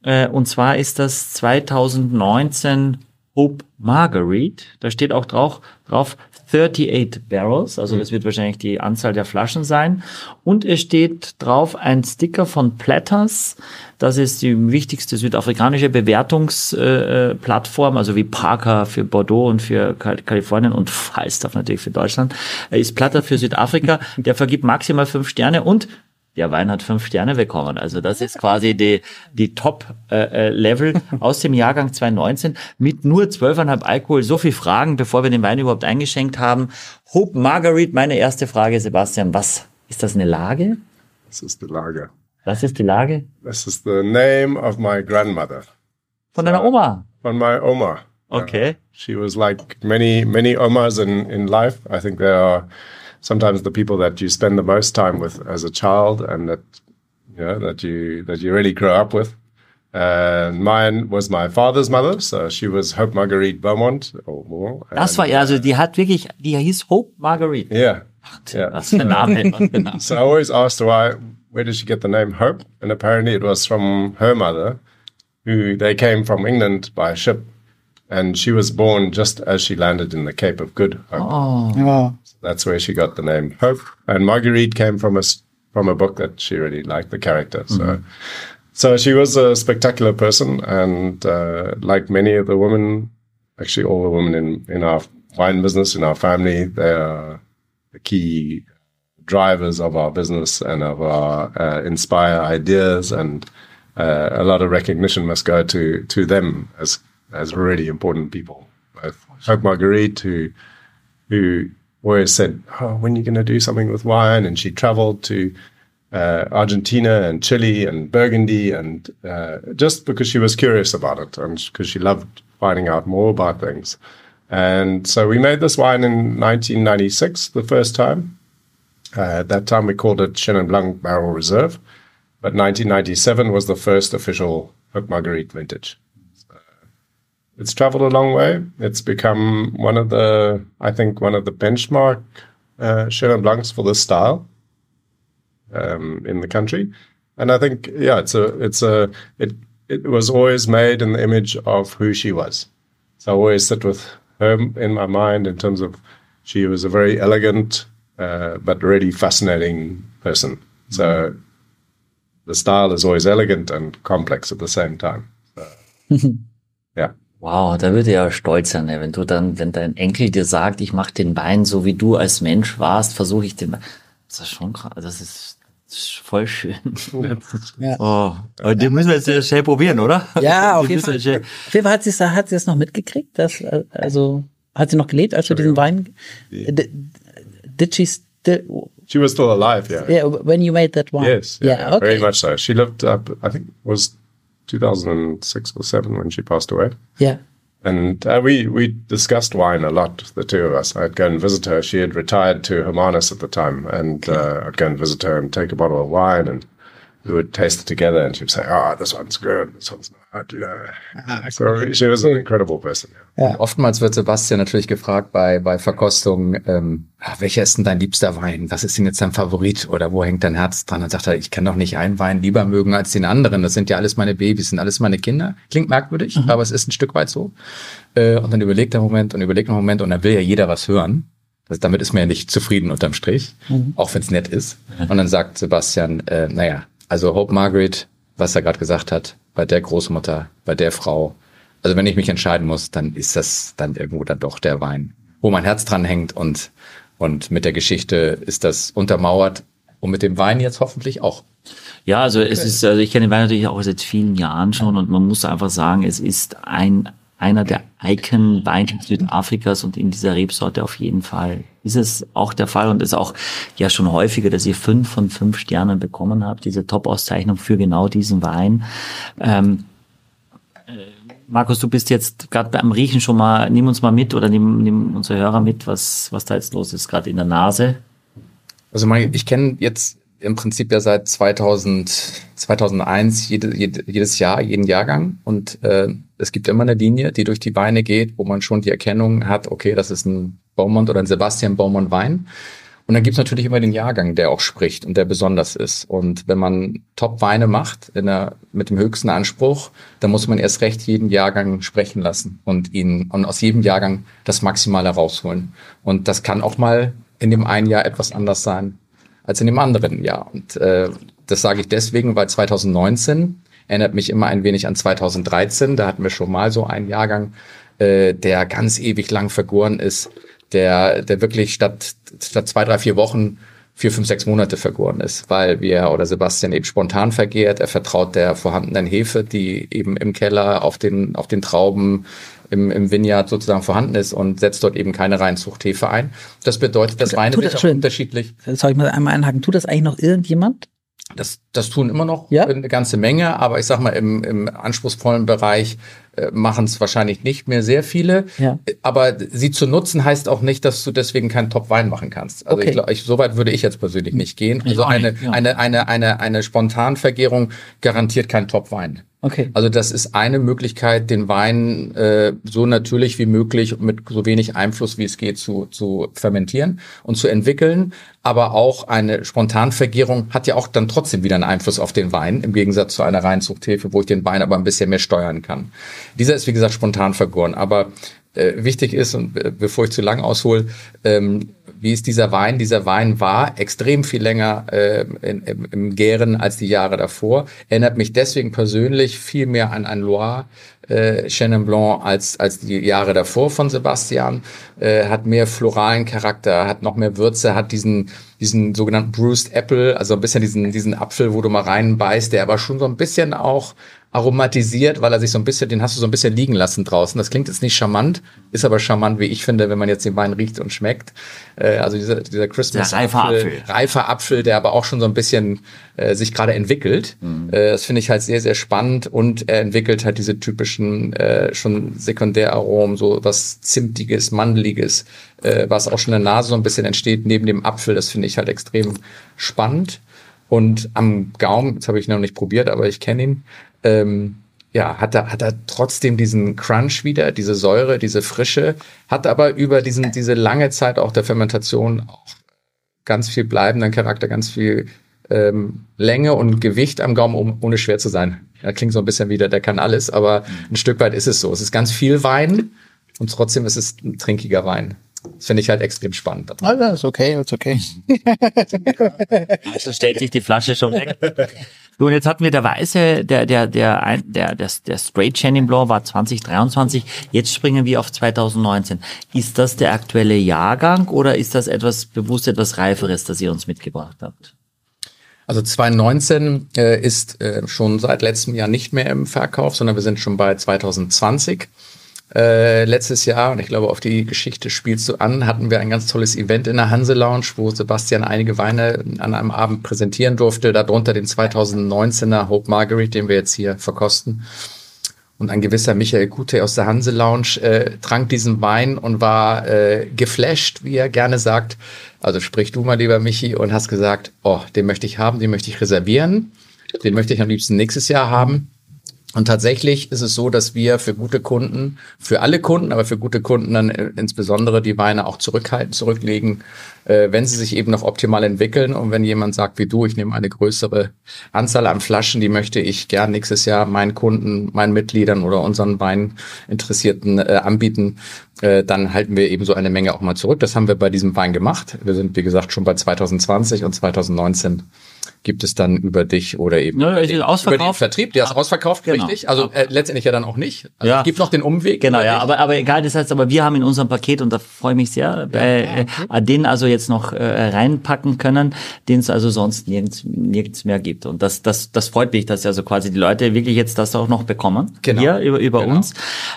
Äh, und zwar ist das 2019 Hope Marguerite. Da steht auch drauf, drauf 38 Barrels, also das wird wahrscheinlich die Anzahl der Flaschen sein. Und es steht drauf ein Sticker von Platters. Das ist die wichtigste südafrikanische Bewertungsplattform, äh, Plattform, also wie Parker für Bordeaux und für Kal- Kalifornien und Falstaff natürlich für Deutschland, äh, ist Platter für Südafrika. Der vergibt maximal fünf Sterne und der Wein hat fünf Sterne bekommen. Also das ist quasi die, die Top-Level aus dem Jahrgang 2019 mit nur 12,5 Alkohol. So viel Fragen, bevor wir den Wein überhaupt eingeschenkt haben. Hope Marguerite, meine erste Frage, Sebastian, was ist das eine Lage? This is the lager. Was ist die Lage? This is the name of my grandmother, Von deiner Oma. from my Oma. Okay. She was like many, many Omas in, in life. I think they are sometimes the people that you spend the most time with as a child and that, you know, that you, that you really grow up with. And mine was my father's mother. So she was Hope Marguerite Beaumont or more. Das war ja, also die hat wirklich, die hieß Hope Marguerite. Yeah. Yeah. Was für Name. was für Name. So I always asked why, where did she get the name Hope? And apparently it was from her mother, who they came from England by ship. And she was born just as she landed in the Cape of Good Hope. Ja. That's where she got the name Hope. And Marguerite came from a s- from a book that she really liked the character. So, so she was a spectacular person, and uh, like many of the women, actually all the women in in our wine business in our family, they are the key drivers of our business and of our uh, inspire ideas and uh, a lot of recognition must go to to them as as really important people. Both Hope Marguerite, who who always said, "Oh, when are you going to do something with wine?" And she traveled to uh, Argentina and Chile and Burgundy, and uh, just because she was curious about it and because she loved finding out more about things. And so we made this wine in 1996, the first time. Uh, at that time, we called it Chenin Blanc Barrel Reserve, but 1997 was the first official Hook Marguerite vintage. It's traveled a long way. It's become one of the, I think, one of the benchmark uh, Chenin Blancs for this style um, in the country. And I think, yeah, it's a, it's a, it, it was always made in the image of who she was. So I always sit with her in my mind in terms of she was a very elegant, uh, but really fascinating person. So the style is always elegant and complex at the same time. So, yeah. Wow, da würde er stolz sein, ne? wenn du dann, wenn dein Enkel dir sagt, ich mache den Wein so wie du als Mensch warst, versuche ich den. Wein. Das ist schon krass, das ist, das ist voll schön. Ja. Oh, aber den müssen wir jetzt sehr schnell probieren, oder? Ja, auf Den jeden Fall. Auf jeden Fall hat sie hat sie das noch mitgekriegt, dass also hat sie noch gelebt, als du diesen Wein did, she still She was still alive, yeah. yeah when you made that wine? Yes, Yeah, yeah, okay. very much so. She lived up, I think, was 2006 or seven when she passed away. Yeah. And uh, we we discussed wine a lot, the two of us. I'd go and visit her. She had retired to Hermanus at the time, and uh, I'd go and visit her and take a bottle of wine and we would taste it together, and she would say, "Oh, this one's good. This one's not." Know. so she was an incredible person. Und oftmals wird Sebastian natürlich gefragt bei, bei Verkostungen, ähm, ah, welcher ist denn dein liebster Wein? Was ist denn jetzt dein Favorit? Oder wo hängt dein Herz dran? Dann sagt er, ich kann doch nicht einen Wein lieber mögen als den anderen. Das sind ja alles meine Babys, sind alles meine Kinder. Klingt merkwürdig, aber es ist ein Stück weit so. Äh, und dann überlegt er einen Moment und überlegt einen Moment und dann will ja jeder was hören. Das, damit ist man ja nicht zufrieden unterm Strich, auch wenn es nett ist. Und dann sagt Sebastian, äh, naja, also Hope Margaret, was er gerade gesagt hat, bei der Großmutter, bei der Frau. Also wenn ich mich entscheiden muss, dann ist das dann irgendwo dann doch der Wein, wo mein Herz dran hängt und, und mit der Geschichte ist das untermauert und mit dem Wein jetzt hoffentlich auch. Ja, also es ist, also ich kenne den Wein natürlich auch seit vielen Jahren schon und man muss einfach sagen, es ist ein einer der Icon-Weine Südafrikas und in dieser Rebsorte auf jeden Fall ist es auch der Fall und ist auch ja schon häufiger, dass ihr fünf von fünf Sternen bekommen habt, diese Top-Auszeichnung für genau diesen Wein. Ähm, äh, Markus, du bist jetzt gerade beim Riechen schon mal, nimm uns mal mit oder nimm, nimm unsere Hörer mit, was, was da jetzt los ist, gerade in der Nase. Also ich kenne jetzt im Prinzip ja seit 2000, 2001 jede, jede, jedes Jahr, jeden Jahrgang. Und äh, es gibt immer eine Linie, die durch die Weine geht, wo man schon die Erkennung hat, okay, das ist ein Beaumont oder ein Sebastian Beaumont Wein. Und dann gibt's natürlich immer den Jahrgang, der auch spricht und der besonders ist. Und wenn man Top-Weine macht in der, mit dem höchsten Anspruch, dann muss man erst recht jeden Jahrgang sprechen lassen und ihn und aus jedem Jahrgang das Maximale rausholen. Und das kann auch mal in dem einen Jahr etwas anders sein als in dem anderen Jahr. Und äh, das sage ich deswegen, weil 2019 erinnert mich immer ein wenig an 2013. Da hatten wir schon mal so einen Jahrgang, äh, der ganz ewig lang vergoren ist, der, der wirklich statt, statt zwei, drei, vier Wochen vier, fünf, sechs Monate vergoren ist, weil wir oder Sebastian eben spontan vergehrt. Er vertraut der vorhandenen Hefe, die eben im Keller auf den, auf den Trauben im, im Vineyard sozusagen vorhanden ist und setzt dort eben keine Reinzuchthefe ein. Das bedeutet, dass Weine das schon- unterschiedlich. Soll ich mal einmal einhaken? Tut das eigentlich noch irgendjemand? Das, das tun immer noch Ja? eine ganze Menge, aber ich sag mal, im, im anspruchsvollen Bereich äh, machen es wahrscheinlich nicht mehr sehr viele. Ja. Aber sie zu nutzen heißt auch nicht, dass du deswegen keinen Top-Wein machen kannst. Also Okay. ich, glaub, ich, so weit würde ich jetzt persönlich nicht gehen. Also eine, ja. eine, eine, eine, eine Spontanvergärung garantiert keinen Top-Wein. Okay. Also das ist eine Möglichkeit, den Wein äh, so natürlich wie möglich mit so wenig Einfluss wie es geht zu, zu fermentieren und zu entwickeln. Aber auch eine Spontanvergärung hat ja auch dann trotzdem wieder einen Einfluss auf den Wein, im Gegensatz zu einer Reinzuchthefe, wo ich den Wein aber ein bisschen mehr steuern kann. Dieser ist, wie gesagt, spontan vergoren. Aber äh, wichtig ist, und bevor ich zu lang aushole, ähm, wie ist dieser Wein? Dieser Wein war extrem viel länger äh, in, im, im Gären als die Jahre davor. Erinnert mich deswegen persönlich viel mehr an ein Loire äh, Chenin Blanc als, als die Jahre davor von Sebastian. Äh, hat mehr floralen Charakter, hat noch mehr Würze, hat diesen, diesen sogenannten Bruised Apple, also ein bisschen diesen, diesen Apfel, wo du mal reinbeißt, der aber schon so ein bisschen auch aromatisiert, weil er sich so ein bisschen, den hast du so ein bisschen liegen lassen draußen. Das klingt jetzt nicht charmant, ist aber charmant, wie ich finde, wenn man jetzt den Wein riecht und schmeckt. Äh, also dieser, dieser Christmas Der reife Apfel. reifer Apfel, der aber auch schon so ein bisschen äh, sich gerade entwickelt. Äh, das finde ich halt sehr, sehr spannend und er entwickelt halt diese typischen äh, schon Sekundäraromen, so was Zimtiges, Mandeliges, äh, was auch schon in der Nase so ein bisschen entsteht neben dem Apfel. Das finde ich halt extrem spannend. Und am Gaumen, jetzt habe ich noch nicht probiert, aber ich kenne ihn, ähm, ja, hat er, hat er trotzdem diesen Crunch wieder, diese Säure, diese Frische, hat aber über diesen, diese lange Zeit auch der Fermentation auch ganz viel bleibenden Charakter, ganz viel ähm, Länge und Gewicht am Gaumen, um, ohne schwer zu sein. Ja, klingt so ein bisschen wieder, der kann alles, aber ein Stück weit ist es so. Es ist ganz viel Wein und trotzdem ist es ein trinkiger Wein. Das finde ich halt extrem spannend. Ah, das ist okay, ist okay. Also stellt sich die Flasche schon weg. So, und jetzt hatten wir der Weiße, der, der, der, ein- der, der, der Straight Chenin Blanc war 2023. Jetzt springen wir auf 2019. Ist das der aktuelle Jahrgang oder ist das etwas bewusst etwas Reiferes, das ihr uns mitgebracht habt? Also 2019 äh, ist äh, schon seit letztem Jahr nicht mehr im Verkauf, sondern wir sind schon bei 2020. Äh, letztes Jahr, und ich glaube, auf die Geschichte spielst du an, hatten wir ein ganz tolles Event in der Hanse Lounge, wo Sebastian einige Weine an einem Abend präsentieren durfte, darunter den 2019er Hope Marguerite, den wir jetzt hier verkosten. Und ein gewisser Michael Gute aus der Hanse Lounge äh, trank diesen Wein und war äh, geflasht, wie er gerne sagt. Also sprich du mal, lieber Michi, und hast gesagt, oh, den möchte ich haben, den möchte ich reservieren. Den möchte ich am liebsten nächstes Jahr haben. Und tatsächlich ist es so, dass wir für gute Kunden, für alle Kunden, aber für gute Kunden dann äh, insbesondere die Weine auch zurückhalten, zurücklegen, äh, wenn sie sich eben noch optimal entwickeln. Und wenn jemand sagt wie du, ich nehme eine größere Anzahl an Flaschen, die möchte ich gern nächstes Jahr meinen Kunden, meinen Mitgliedern oder unseren Weininteressierten äh, anbieten, äh, dann halten wir eben so eine Menge auch mal zurück. Das haben wir bei diesem Wein gemacht. Wir sind, wie gesagt, schon bei 2020 und 2019 gibt es dann über dich oder eben Ja, den, über den Vertrieb. Der ist ausverkauft, Genau. richtig. Also äh, letztendlich ja dann auch nicht. Also Ja. Es gibt noch den Umweg. Genau, ja, aber, aber egal, das heißt, aber wir haben in unserem Paket, und da freue ich mich sehr, bei, äh, den also jetzt noch äh, reinpacken können, den es also sonst nirgends, nirgends mehr gibt. Und das, das, das freut mich, dass also quasi die Leute wirklich jetzt das auch noch bekommen. Genau. Hier über, über Genau. uns.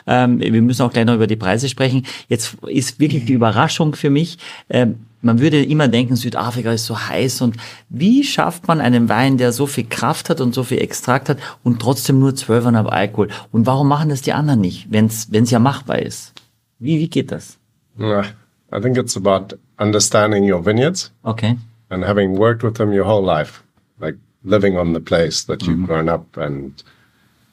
Ähm, wir müssen auch gleich noch über die Preise sprechen. Jetzt ist wirklich die Überraschung für mich, ähm, man würde immer denken, Südafrika ist so heiß und wie schafft man einen Wein, der so viel Kraft hat und so viel Extrakt hat und trotzdem nur 12,5 Alkohol? Und warum machen das die anderen nicht, wenn es ja machbar ist? Wie, wie geht das? Uh, I think it's about understanding your vineyards Okay. and having worked with them your whole life, like living on the place that you've grown up and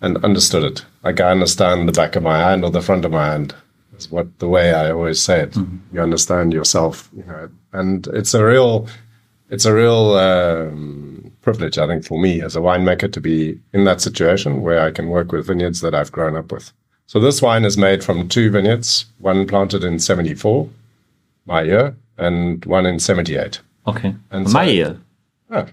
and understood it. Like I understand the back of my hand or the front of my hand. Is what the way I always say it. You understand yourself, you know, and it's a real, it's a real um, privilege, I think, for me as a winemaker to be in that situation where I can work with vineyards that I've grown up with. So this wine is made from two vineyards, one planted in '74, my year, and one in '78. Okay. And so- Mai. Oh,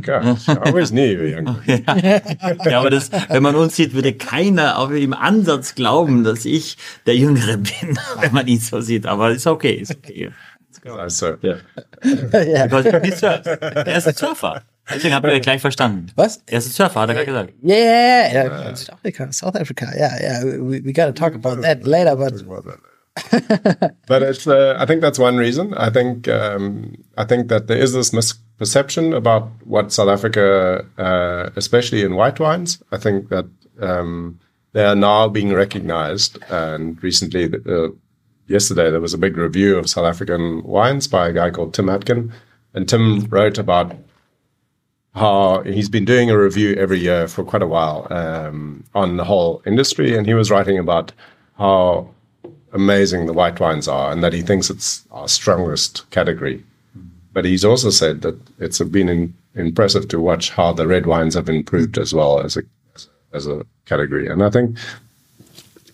gosh, I always knew you young. Ja, aber das, wenn man uns sieht, würde keiner auch im Ansatz glauben, dass ich der Jüngere bin, wenn man ihn so sieht. Aber ist okay, ist okay. So, Ja. Surf. Er ist ein Surfer. Deswegen habt ihr gleich verstanden. Was? Er ist ein Surfer, hat er gerade gesagt. Yeah, yeah, yeah, yeah. South Africa, South Africa. Yeah, yeah. We, we got to talk about that later, but but it's uh, I think that's one reason. I think um, I think that there is this misperception about what South Africa, uh, especially in white wines. I think that um, they are now being recognized. And recently, uh, yesterday, there was a big review of South African wines by a guy called Tim Atkin, and Tim wrote about how he's been doing a review every year for quite a while um, on the whole industry, and he was writing about how amazing the white wines are, and that he thinks it's our strongest category. But he's also said that it's been in, impressive to watch how the red wines have improved as well as a as a category, and I think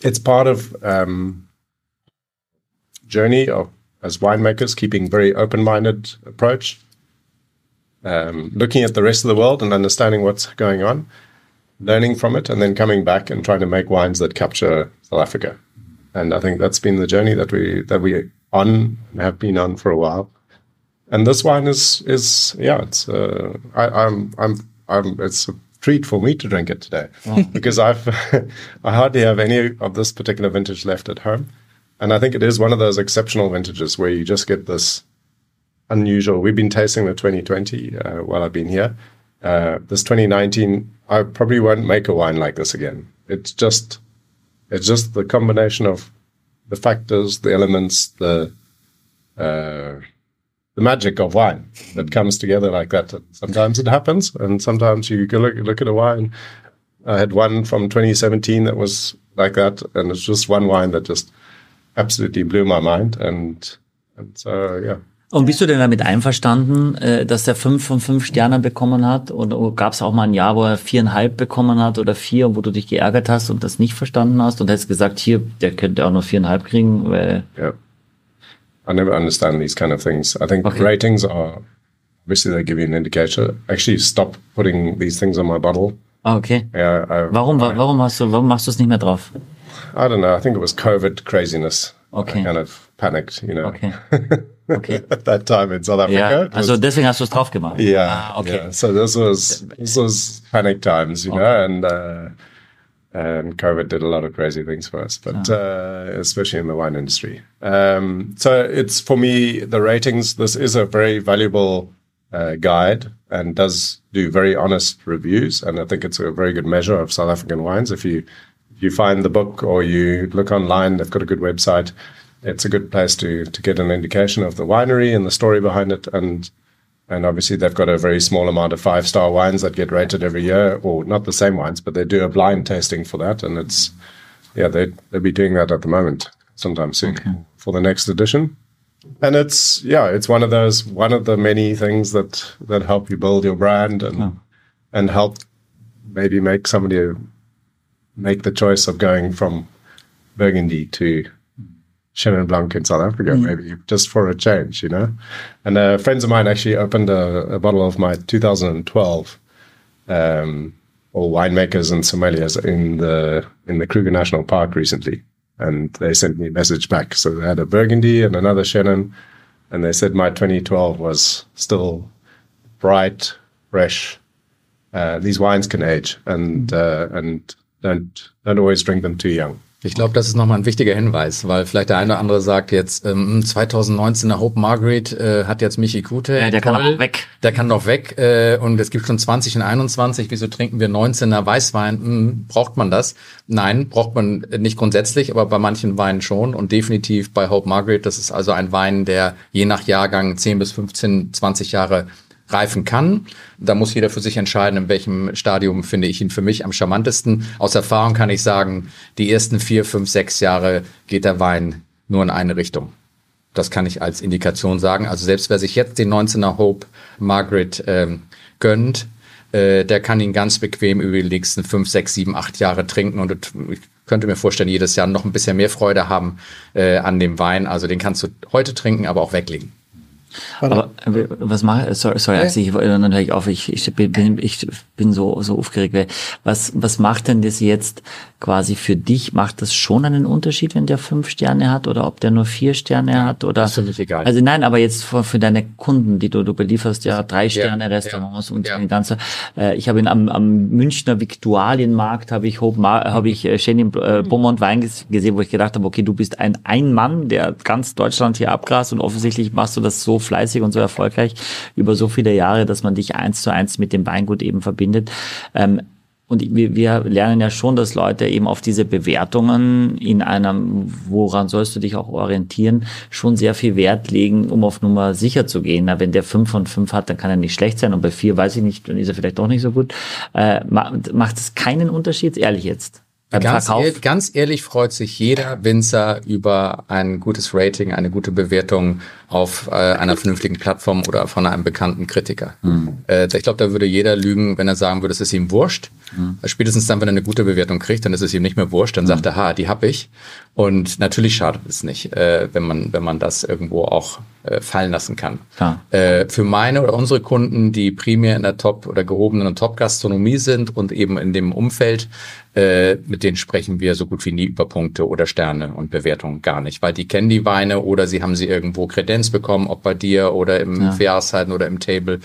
it's part of um, journey of as winemakers keeping very open-minded approach um, looking at the rest of the world and understanding what's going on, learning from it, and then coming back and trying to make wines that capture South Africa. And I think that's been the journey that we that we on have been on for a while. And this wine is is yeah, it's uh, I, I'm I'm I'm it's a treat for me to drink it today because I've I hardly have any of this particular vintage left at home, and I think it is one of those exceptional vintages where you just get this unusual. We've been tasting the 2020 uh, while I've been here. Uh, this 2019, I probably won't make a wine like this again. It's just, it's just the combination of the factors, the elements, the uh, the magic of wine that comes together like that. Sometimes it happens, and sometimes you can look, look at a wine. I had one from 2017 that was like that, and it's just one wine that just absolutely blew my mind. And and so yeah. Und bist du denn damit einverstanden, äh, dass er fünf von fünf Sternen bekommen hat? Oder gab es auch mal ein Jahr, wo er viereinhalb bekommen hat oder vier, wo du dich geärgert hast und das nicht verstanden hast und hättest gesagt, hier, der könnte auch nur viereinhalb kriegen, weil Yeah. I never understand these kind of things. I think Okay. ratings are obviously they give you an indicator. Actually, stop putting these things on my bottle. Ah, okay. Yeah, I, Warum, wa- warum hast du, warum machst du es nicht mehr drauf? I don't know. I think it was COVID craziness. Okay. I kind of panicked, you know. Okay. Okay. At that time in South Africa. Was- also deswegen hast du es drauf gemacht. yeah. Ah, okay. yeah. So this was this was panic times, you know, and uh, and COVID did a lot of crazy things for us, but uh, especially in the wine industry. Um, so it's for me the ratings. This is a very valuable uh, guide and does do very honest reviews, and I think it's a very good measure of South African wines. If you if you find the book or you look online, they've got a good website. It's a good place to to get an indication of the winery and the story behind it, and And obviously, they've got a very small amount of five star wines that get rated every year, or not the same wines, but they do a blind tasting for that. And it's, yeah, they, they'll be doing that at the moment, sometime soon for the next edition. And it's, yeah, it's one of those, one of the many things that, that help you build your brand and, and help maybe make somebody make the choice of going from Burgundy to Chenin Blanc in South Africa, maybe just for a change, you know. And uh, friends of mine actually opened a, a bottle of my 2012 um, or winemakers and sommeliers in the in the Kruger National Park recently, and they sent me a message back. So they had a Burgundy and another Chenin, and they said my 2012 was still bright, fresh. Uh, these wines can age, and uh, and don't don't always drink them too young. Ich glaube, das ist nochmal ein wichtiger Hinweis, weil vielleicht der eine oder andere sagt jetzt, ähm, 2019er Hope Margaret äh, hat jetzt Michi Kute. Ja, der kann auch weg. Der kann doch weg äh, und es gibt schon 20 und 21. Wieso trinken wir 19er Weißwein? Hm, braucht man das? Nein, braucht man nicht grundsätzlich, aber bei manchen Weinen schon und definitiv bei Hope Margaret. Das ist also ein Wein, der je nach Jahrgang 10 bis 15, 20 Jahre reifen kann. Da muss jeder für sich entscheiden, in welchem Stadium finde ich ihn für mich am charmantesten. Aus Erfahrung kann ich sagen, die ersten vier, fünf, sechs Jahre geht der Wein nur in eine Richtung. Das kann ich als Indikation sagen. Also selbst wer sich jetzt den 19er Hope Margaret ähm, gönnt, äh, der kann ihn ganz bequem über die nächsten fünf, sechs, sieben, acht Jahre trinken und ich könnte mir vorstellen, jedes Jahr noch ein bisschen mehr Freude haben äh, an dem Wein. Also den kannst du heute trinken, aber auch weglegen. Aber äh, was mache sorry, sorry Axel, ich, wollte- dann höre ich auf, ich, ich bin, ich bin so, so aufgeregt. weil Was, was macht denn das jetzt quasi für dich? Macht das schon einen Unterschied, wenn der fünf Sterne hat oder ob der nur vier Sterne hat? Oder? ist für mich egal. Also nein, aber jetzt für, für deine Kunden, die du, du belieferst ja drei Sterne Restaurants und ja. die ganze, äh, ich habe ihn am, am Münchner Viktualienmarkt habe ich, Mar- habe ich äh, Chenin äh, Beaumont Wein ges- gesehen, wo ich gedacht habe, okay, du bist ein Ein-Mann, der ganz Deutschland hier abgrast und offensichtlich machst du das so fleißig und so erfolgreich über so viele Jahre, dass man dich eins zu eins mit dem Weingut eben verbindet. Ähm, und wir, wir lernen ja schon, dass Leute eben auf diese Bewertungen in einem, woran sollst du dich auch orientieren, schon sehr viel Wert legen, um auf Nummer sicher zu gehen. Na, wenn der fünf von fünf hat, dann kann er nicht schlecht sein. Und bei vier weiß ich nicht, dann ist er vielleicht doch nicht so gut. Äh, ma- macht es keinen Unterschied, ehrlich jetzt? Ganz, ehr, ganz ehrlich freut sich jeder Winzer über ein gutes Rating, eine gute Bewertung auf äh, einer vernünftigen Plattform oder von einem bekannten Kritiker. Äh, ich glaube, da würde jeder lügen, wenn er sagen würde, es ist ihm wurscht. Spätestens dann, wenn er eine gute Bewertung kriegt, dann ist es ihm nicht mehr wurscht. Dann sagt er, ha, die hab ich. Und natürlich schadet es nicht, äh, wenn man wenn man das irgendwo auch äh, fallen lassen kann. Klar. Äh, für meine oder unsere Kunden, die primär in der Top- oder gehobenen Top-Gastronomie sind und eben in dem Umfeld, äh, mit denen sprechen wir so gut wie nie über Punkte oder Sterne und Bewertungen gar nicht, weil die kennen die Weine oder sie haben sie irgendwo Kredenz bekommen, ob bei dir oder im ja. Jahreszeiten oder im Table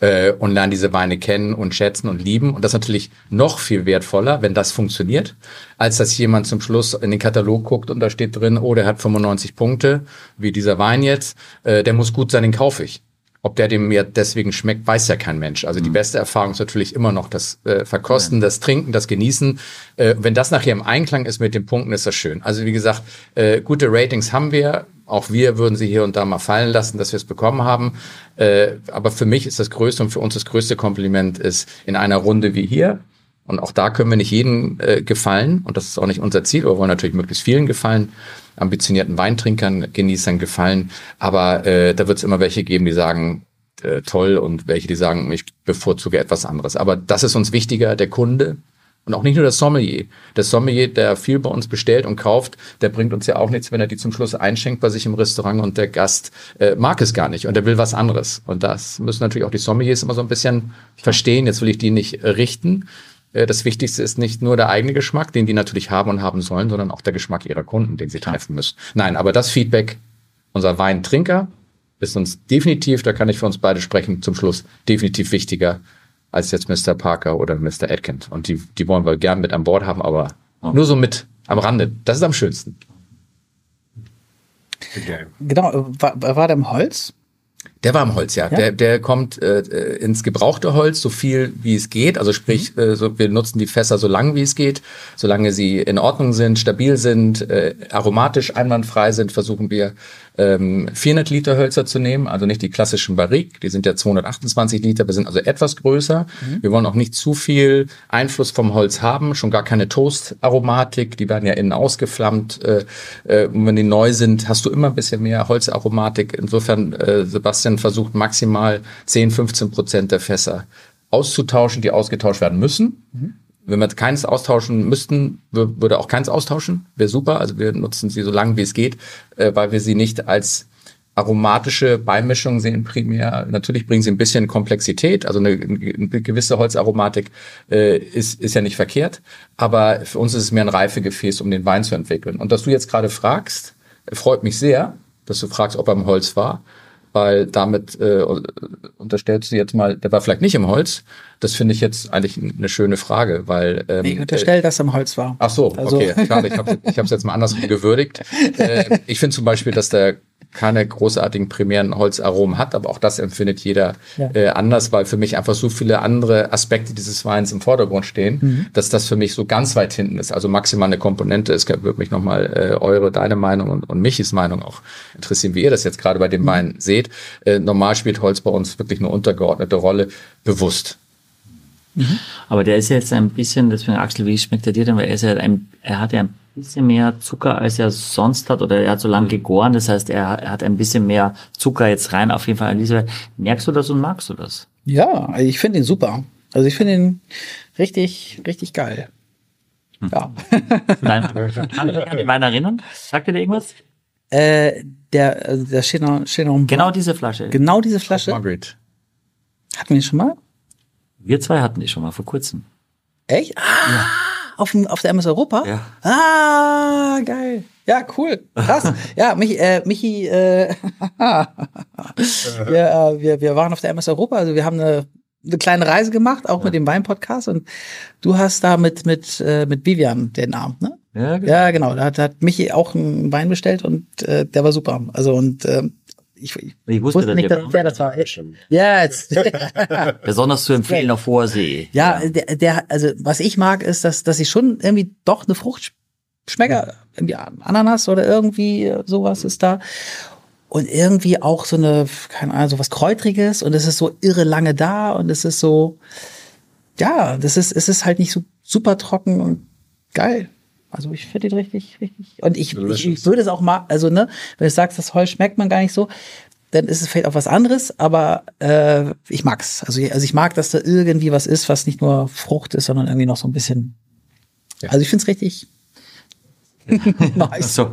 äh, und lernen diese Weine kennen und schätzen und lieben. Und das ist natürlich noch viel wertvoller, wenn das funktioniert, als dass jemand zum Schluss in den Katalog guckt und da steht drin, oh, der hat 95 Punkte, wie dieser Wein jetzt, äh, der muss gut sein, den kaufe ich. Ob der dem mir deswegen schmeckt, weiß ja kein Mensch. Also die beste Erfahrung ist natürlich immer noch das äh, Verkosten, das Trinken, das Genießen. Äh, wenn das nachher im Einklang ist mit den Punkten, ist das schön. Also wie gesagt, äh, gute Ratings haben wir. Auch wir würden sie hier und da mal fallen lassen, dass wir es bekommen haben. Äh, aber für mich ist das größte und für uns das größte Kompliment ist in einer Runde wie hier. Und auch da können wir nicht jedem äh, gefallen. Und das ist auch nicht unser Ziel. Wir wollen natürlich möglichst vielen gefallen ambitionierten Weintrinkern, Genießern gefallen. Aber äh, da wird es immer welche geben, die sagen, äh, toll und welche, die sagen, ich bevorzuge etwas anderes. Aber das ist uns wichtiger, der Kunde. Und auch nicht nur der Sommelier. Der Sommelier, der viel bei uns bestellt und kauft, der bringt uns ja auch nichts, wenn er die zum Schluss einschenkt bei sich im Restaurant und der Gast äh, mag es gar nicht und der will was anderes. Und das müssen natürlich auch die Sommeliers immer so ein bisschen verstehen. Jetzt will ich die nicht richten. Das Wichtigste ist nicht nur der eigene Geschmack, den die natürlich haben und haben sollen, sondern auch der Geschmack ihrer Kunden, den sie treffen müssen. Nein, aber das Feedback unserer Weintrinker ist uns definitiv, da kann ich für uns beide sprechen, zum Schluss definitiv wichtiger als jetzt Mr. Parker oder Mr. Atkins. Und die, die wollen wir gern mit an Bord haben, aber nur so mit am Rande. Das ist am schönsten. Okay. Genau, war, war der im Holz? Der war im Holz, ja. ja? Der, der kommt äh, ins gebrauchte Holz, so viel wie es geht. Also sprich, mhm. äh, so, wir nutzen die Fässer so lang wie es geht. Solange sie in Ordnung sind, stabil sind, äh, aromatisch einwandfrei sind, versuchen wir ähm, 400 Liter Hölzer zu nehmen, also nicht die klassischen Barrique, die sind ja 228 Liter, wir sind also etwas größer. Mhm. Wir wollen auch nicht zu viel Einfluss vom Holz haben, schon gar keine Toast-Aromatik, die werden ja innen ausgeflammt. Äh, äh, wenn die neu sind, hast du immer ein bisschen mehr Holzaromatik. Insofern, äh, Sebastian versucht maximal 10, 15 Prozent der Fässer auszutauschen, die ausgetauscht werden müssen. Mhm. Wenn wir keins austauschen müssten, würde auch keins austauschen. Wäre super. Also wir nutzen sie so lange wie es geht, äh, weil wir sie nicht als aromatische Beimischung sehen primär. Natürlich bringen sie ein bisschen Komplexität, also eine, eine gewisse Holzaromatik äh, ist, ist ja nicht verkehrt, aber für uns ist es mehr ein Reifegefäß, um den Wein zu entwickeln. Und dass du jetzt gerade fragst, freut mich sehr, dass du fragst, ob er im Holz war, weil damit äh, unterstellst du jetzt mal, der war vielleicht nicht im Holz. Das finde ich jetzt eigentlich eine schöne Frage, weil ähm, ich unterstelle, äh, dass im Holz war. Ach so, also. okay, schade. Ich habe es jetzt mal andersrum gewürdigt. Äh, ich finde zum Beispiel, dass der keine großartigen primären Holzaromen hat, aber auch das empfindet jeder ja. äh, anders, weil für mich einfach so viele andere Aspekte dieses Weins im Vordergrund stehen, mhm. dass das für mich so ganz weit hinten ist. Also maximal eine Komponente. Es würde mich nochmal äh, eure, deine Meinung und, und Michis Meinung auch interessieren, wie ihr das jetzt gerade bei dem mhm. Wein seht. Äh, normal spielt Holz bei uns wirklich eine untergeordnete Rolle, bewusst. Mhm. Aber der ist jetzt ein bisschen, deswegen Axel, wie schmeckt er dir denn? Weil er ist ja ein, er hat ja ein bisschen mehr Zucker, als er sonst hat, oder er hat so lange mhm. gegoren, das heißt, er, er, hat ein bisschen mehr Zucker jetzt rein, auf jeden Fall an diese. Merkst du das und magst du das? Ja, ich finde ihn super. Also ich finde ihn richtig, richtig geil. Hm. Ja. Nein, kann ich an den erinnern? Sagt ihr dir irgendwas? Äh, der, also der Chenon, Chenon Genau diese Flasche. Genau diese Flasche. Margaret. Hatten wir die schon mal? Wir zwei hatten die schon mal vor kurzem. Echt? Ah! Ja auf, dem, auf der MS Europa? Ja. Ah, geil. Ja, cool. Krass. ja, Michi, äh, Michi äh, wir, äh, wir, wir waren auf der MS Europa, also wir haben eine, eine kleine Reise gemacht, auch ja. mit dem Wein-Podcast und du hast da mit, mit, äh, mit Vivian den Abend, ne? Ja, genau. Ja, genau. Da hat, hat Michi auch einen Wein bestellt und äh, der war super. Also und äh, ich, ich, ich wusste, wusste nicht, dass wer das war. Ja, jetzt. Besonders zu empfehlen auf hoher See. Ja, der, der, also was ich mag, ist, dass, dass ich schon irgendwie doch eine Frucht schmecke. Irgendwie Ananas oder irgendwie sowas ist da. Und irgendwie auch so eine, keine Ahnung, so was Kräutriges und es ist so irre lange da und es ist so, ja, das ist, es ist halt nicht so super trocken und geil. Also ich finde ihn richtig, richtig. Und ich, ich, ich, würde es auch mal, also ne, wenn du sagst, das Heu schmeckt man gar nicht so, dann ist es vielleicht auch was anderes, aber äh, ich mag's. Also, also ich mag, dass da irgendwie was ist, was nicht nur Frucht ist, sondern irgendwie noch so ein bisschen. Ja. Also ich finde es richtig. nice. so,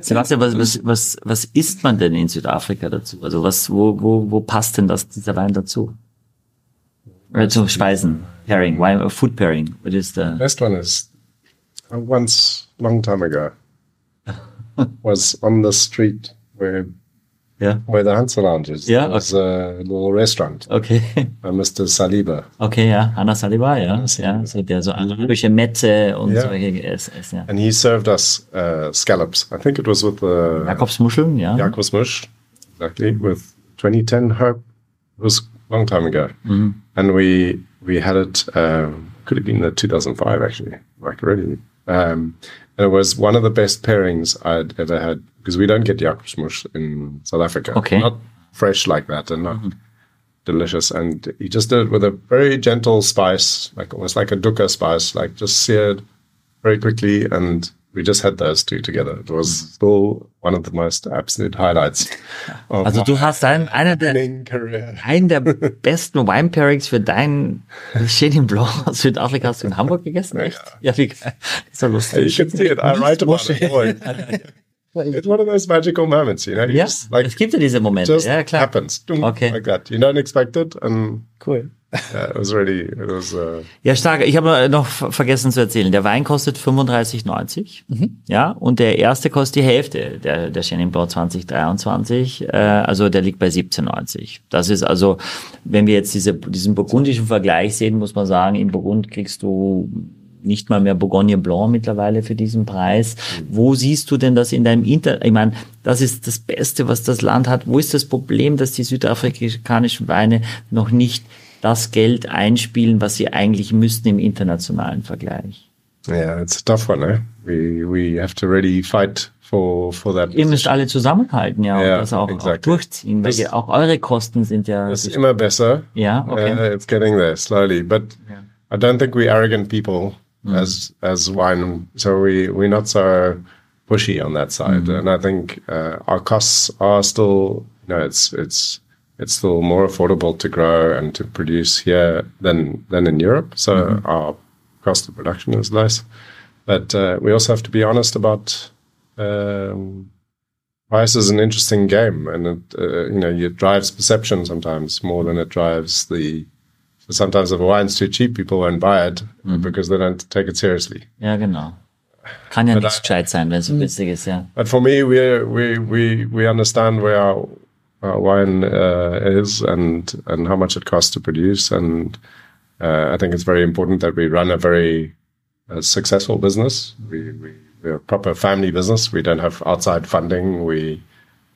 Sebastian, was, was, was, was isst man denn in Südafrika dazu? Also was, wo, wo, wo passt denn das, dieser Wein dazu? Oder zu Speisen, Pairing, Wine, Food Pairing. What is the best one is once long time ago was on the street where yeah where the Hansa Lounge is. Yeah, was okay. a little restaurant. Okay. By Mr. Saliba. Okay, ja, Anna Saliba, ja, ja, so der so arabische Mette und yeah. solche Essen. Ja. And he served us uh, scallops. I think it was with the Jakobsmuscheln, ja. Jakobsmusch, exactly with 2010 herb. It was a long time ago, mm -hmm. and we we had it. Uh, could have been the 2005 actually, like really um, and it was one of the best pairings I'd ever had because we don't get Jakobsmush in South Africa. Okay. Not fresh like that and not mm-hmm. delicious. And he just did it with a very gentle spice, like almost like a dukkha spice, like just seared very quickly and we just had those two together. It was mm. still one of the most absolute highlights. also du hast ein, einer der, einen der besten Wine Pairings für dein Chenin Blanc aus Südafrika hast du in Hamburg gegessen, echt? Ja, ja wie geil. Ist doch lustig. You can see it. I write about it. It's one of those magical moments, you know? Ja, yes, like, es gibt ja diese Momente. Just ja, klar. happens. Okay. Like that. You don't expect it and cool. Yeah, it was really, it was, uh ja, stark. Ich habe noch vergessen zu erzählen. Der Wein kostet 35,90. Mhm. Ja, und der erste kostet die Hälfte, der, der Chenin Blanc 2023. Äh, also der liegt bei 17,90. Das ist also, wenn wir jetzt diese, diesen burgundischen Vergleich sehen, muss man sagen, in Burgund kriegst du nicht mal mehr Bourgogne Blanc mittlerweile für diesen Preis. Wo siehst du denn das in deinem Inter? Ich meine, das ist das Beste, was das Land hat. Wo ist das Problem, dass die südafrikanischen Weine noch nicht das Geld einspielen, was sie eigentlich müssten im internationalen Vergleich? Yeah, it's a tough one. Eh? We we have to really fight for for that. Ihr müsst alle zusammenhalten, ja, Ja, und das auch, auch exactly. durchziehen, weil Das- auch eure Kosten sind ja. It's immer besser. Ja, okay. Uh, it's getting there slowly, but I don't think we're arrogant people as as wine. So we we're not so pushy on that side, and I think uh, our costs are still, you know, it's it's it's still more affordable to grow and to produce here than than in Europe. So our cost of production is less, but uh, we also have to be honest about. Um, price is an interesting game, and it, uh, you know it drives perception sometimes more than it drives the. So sometimes if a wine's too cheap, people won't buy it because they don't take it seriously. Ja, genau. Kann ja But nicht I- gescheit sein, wenn es so günstig ist, ja. But for me, we we we we understand where our, our wine uh, is and and how much it costs to produce, and uh, I think it's very important that we run a very uh, successful business. We we we're a proper family business. We don't have outside funding. We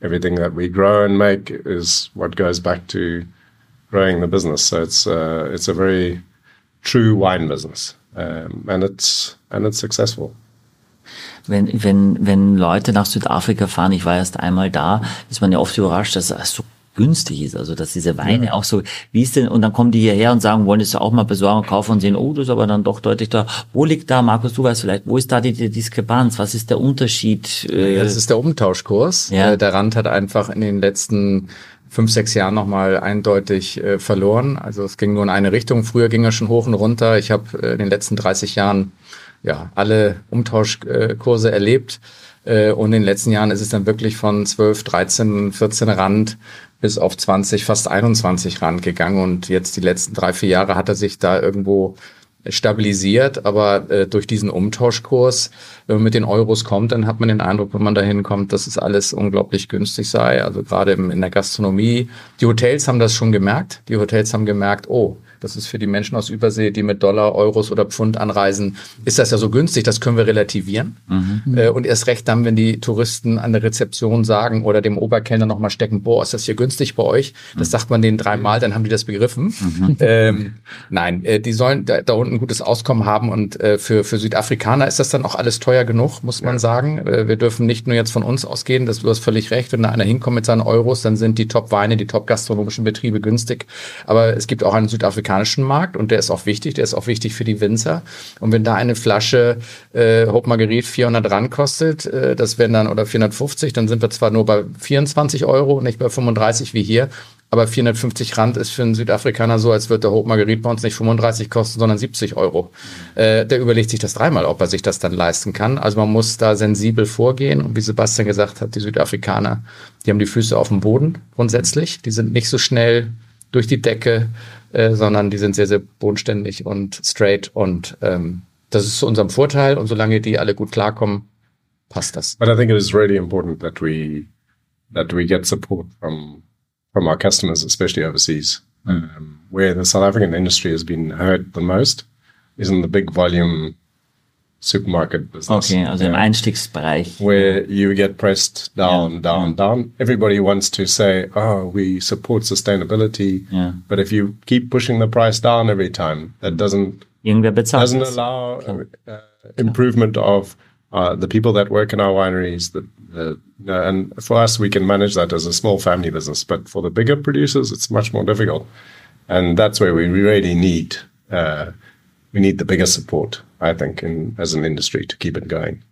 everything that we grow and make is what goes back to growing the business. So it's uh, it's a very true wine business, um, and it's and it's successful. Wenn, wenn, wenn Leute nach Südafrika fahren, ich war erst einmal da, ist man ja oft überrascht, dass es so günstig ist, also dass diese Weine auch so, wie ist denn, und dann kommen die hierher und sagen, wollen es auch mal besorgen kaufen und sehen, oh, das ist aber dann doch deutlich da. Wo liegt da, Markus, du weißt vielleicht, wo ist da die, die Diskrepanz? Was ist der Unterschied? Äh, Ja, das ist der Umtauschkurs. Ja. Äh, Der Rand hat einfach in den letzten fünf, sechs Jahren nochmal eindeutig äh, verloren. Also es ging nur in eine Richtung. Früher ging er schon hoch und runter. Ich habe äh, in den letzten 30 Jahren ja alle Umtauschkurse erlebt. Äh, und in den letzten Jahren ist es dann wirklich von 12, 13, 14 Rand bis auf 20, fast 21 Rand gegangen. Und jetzt die letzten drei, vier Jahre hat er sich da irgendwo stabilisiert, aber äh, durch diesen Umtauschkurs, wenn man mit den Euros kommt, dann hat man den Eindruck, wenn man da hinkommt, dass es alles unglaublich günstig sei. Also gerade in der Gastronomie. Die Hotels haben das schon gemerkt. Die Hotels haben gemerkt, oh, das ist für die Menschen aus Übersee, die mit Dollar, Euros oder Pfund anreisen, ist das ja so günstig, das können wir relativieren. Äh, und erst recht dann, wenn die Touristen an der Rezeption sagen oder dem Oberkellner nochmal stecken, boah, ist das hier günstig bei euch? Das sagt man denen dreimal, dann haben die das begriffen. Ähm, nein, äh, die sollen da, da unten ein gutes Auskommen haben und äh, für, für Südafrikaner ist das dann auch alles teuer genug, muss man sagen. Äh, wir dürfen nicht nur jetzt von uns ausgehen, dass du hast völlig recht, wenn da einer hinkommt mit seinen Euros, dann sind die Top-Weine, die top-gastronomischen Betriebe günstig. Aber es gibt auch einen südafrikanischen Markt und der ist auch wichtig, der ist auch wichtig für die Winzer. Und wenn da eine Flasche äh, Hope Marguerite 400 Rand kostet, äh, das wären dann oder 450, dann sind wir zwar nur bei 24 Euro, nicht bei 35 wie hier, aber 450 Rand ist für einen Südafrikaner so, als würde der Hope Marguerite bei uns nicht 35 kosten, sondern 70 Euro. Äh, der überlegt sich das dreimal, ob er sich das dann leisten kann. Also man muss da sensibel vorgehen. Und wie Sebastian gesagt hat, die Südafrikaner, die haben die Füße auf dem Boden grundsätzlich. Die sind nicht so schnell durch die Decke, äh, sondern die sind sehr, sehr bodenständig und straight. Und ähm, das ist zu unserem Vorteil. Und solange die alle gut klarkommen, passt das. But I think it is really important that we that we get support from from our customers, especially overseas, um, where the South African industry has been hurt the most is in the big volume supermarket business. okay, also im Yeah. Einstiegsbereich. where you get pressed down, Yeah, down, down. Everybody wants to say, "Oh, we support sustainability," Yeah. but if you keep pushing the price down every time, that doesn't Irgendwer bezahlt doesn't das. allow uh, uh, improvement of uh, the people that work in our wineries. The, the, know, and for us, we can manage that as a small family business. But for the bigger producers, it's much more difficult, and that's where we really need uh, we need the bigger support. I think, in, as an industry, to keep it going.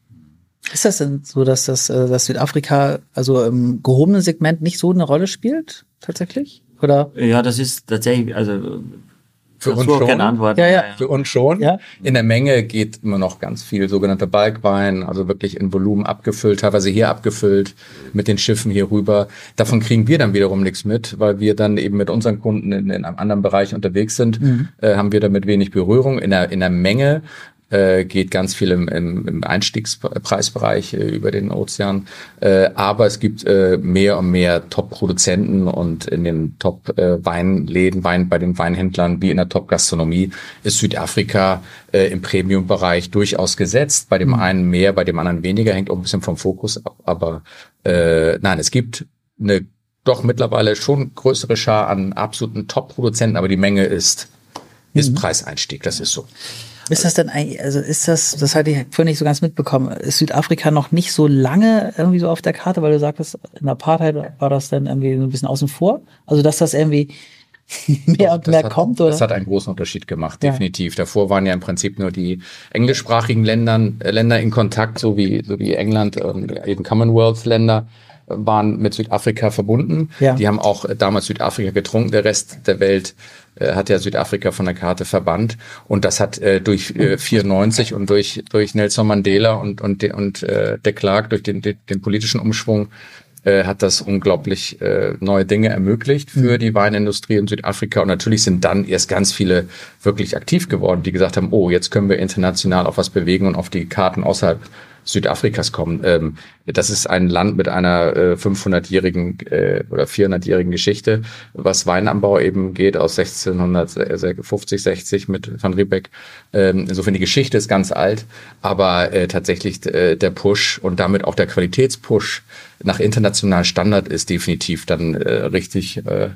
Ist das denn so, dass das äh, dass Südafrika also im gehobenen Segment nicht so eine Rolle spielt, tatsächlich? Oder? Ja, das ist tatsächlich, also Für uns schon. keine Antwort. Ja, ja. Für uns schon. Ja. In der Menge geht immer noch ganz viel sogenannter Balkwein, also wirklich in Volumen abgefüllt, teilweise hier abgefüllt mit den Schiffen hier rüber. Davon kriegen wir dann wiederum nichts mit, weil wir dann eben mit unseren Kunden in, in einem anderen Bereich unterwegs sind, äh, haben wir damit wenig Berührung. In der, in der Menge äh, geht ganz viel im, im, im Einstiegspreisbereich äh, über den Ozean. Äh, aber es gibt äh, mehr und mehr Top-Produzenten und in den Top-Weinläden, Wein, bei den Weinhändlern wie in der Top-Gastronomie ist Südafrika äh, im Premium-Bereich durchaus gesetzt. Bei dem einen mehr, bei dem anderen weniger, hängt auch ein bisschen vom Fokus ab. Aber äh, nein, es gibt eine doch mittlerweile schon größere Schar an absoluten Top-Produzenten, aber die Menge ist, ist Preiseinstieg, das ist so. Ist das denn eigentlich, also ist das, das hatte ich vorhin nicht so ganz mitbekommen, ist Südafrika noch nicht so lange irgendwie so auf der Karte, weil du sagtest, in der Apartheid war das dann irgendwie so ein bisschen außen vor? Also, dass das irgendwie mehr und Das mehr hat, kommt, oder? Das hat einen großen Unterschied gemacht, Ja. definitiv. Davor waren ja im Prinzip nur die englischsprachigen Ländern, äh, Länder in Kontakt, so wie, so wie England und eben Commonwealth-Länder äh, waren mit Südafrika verbunden. Ja. Die haben auch äh, damals Südafrika getrunken. Der Rest der Welt hat ja Südafrika von der Karte verbannt. Und das hat äh, durch äh, 94 und durch, durch Nelson Mandela und, und, de, und äh, de Klerk, durch den, den, den politischen Umschwung, äh, hat das unglaublich äh, neue Dinge ermöglicht für die Weinindustrie in Südafrika. Und natürlich sind dann erst ganz viele wirklich aktiv geworden, die gesagt haben, oh, jetzt können wir international auch was bewegen und auf die Karten außerhalb Südafrikas kommen. Ähm, das ist ein Land mit einer äh, 500-jährigen äh, oder 400-jährigen Geschichte, was Weinanbau eben geht aus 1650, 60 mit Van Riebeck. Ähm, insofern die Geschichte ist ganz alt, aber äh, tatsächlich äh, der Push und damit auch der Qualitätspush nach internationalen Standard ist definitiv dann äh, richtig äh,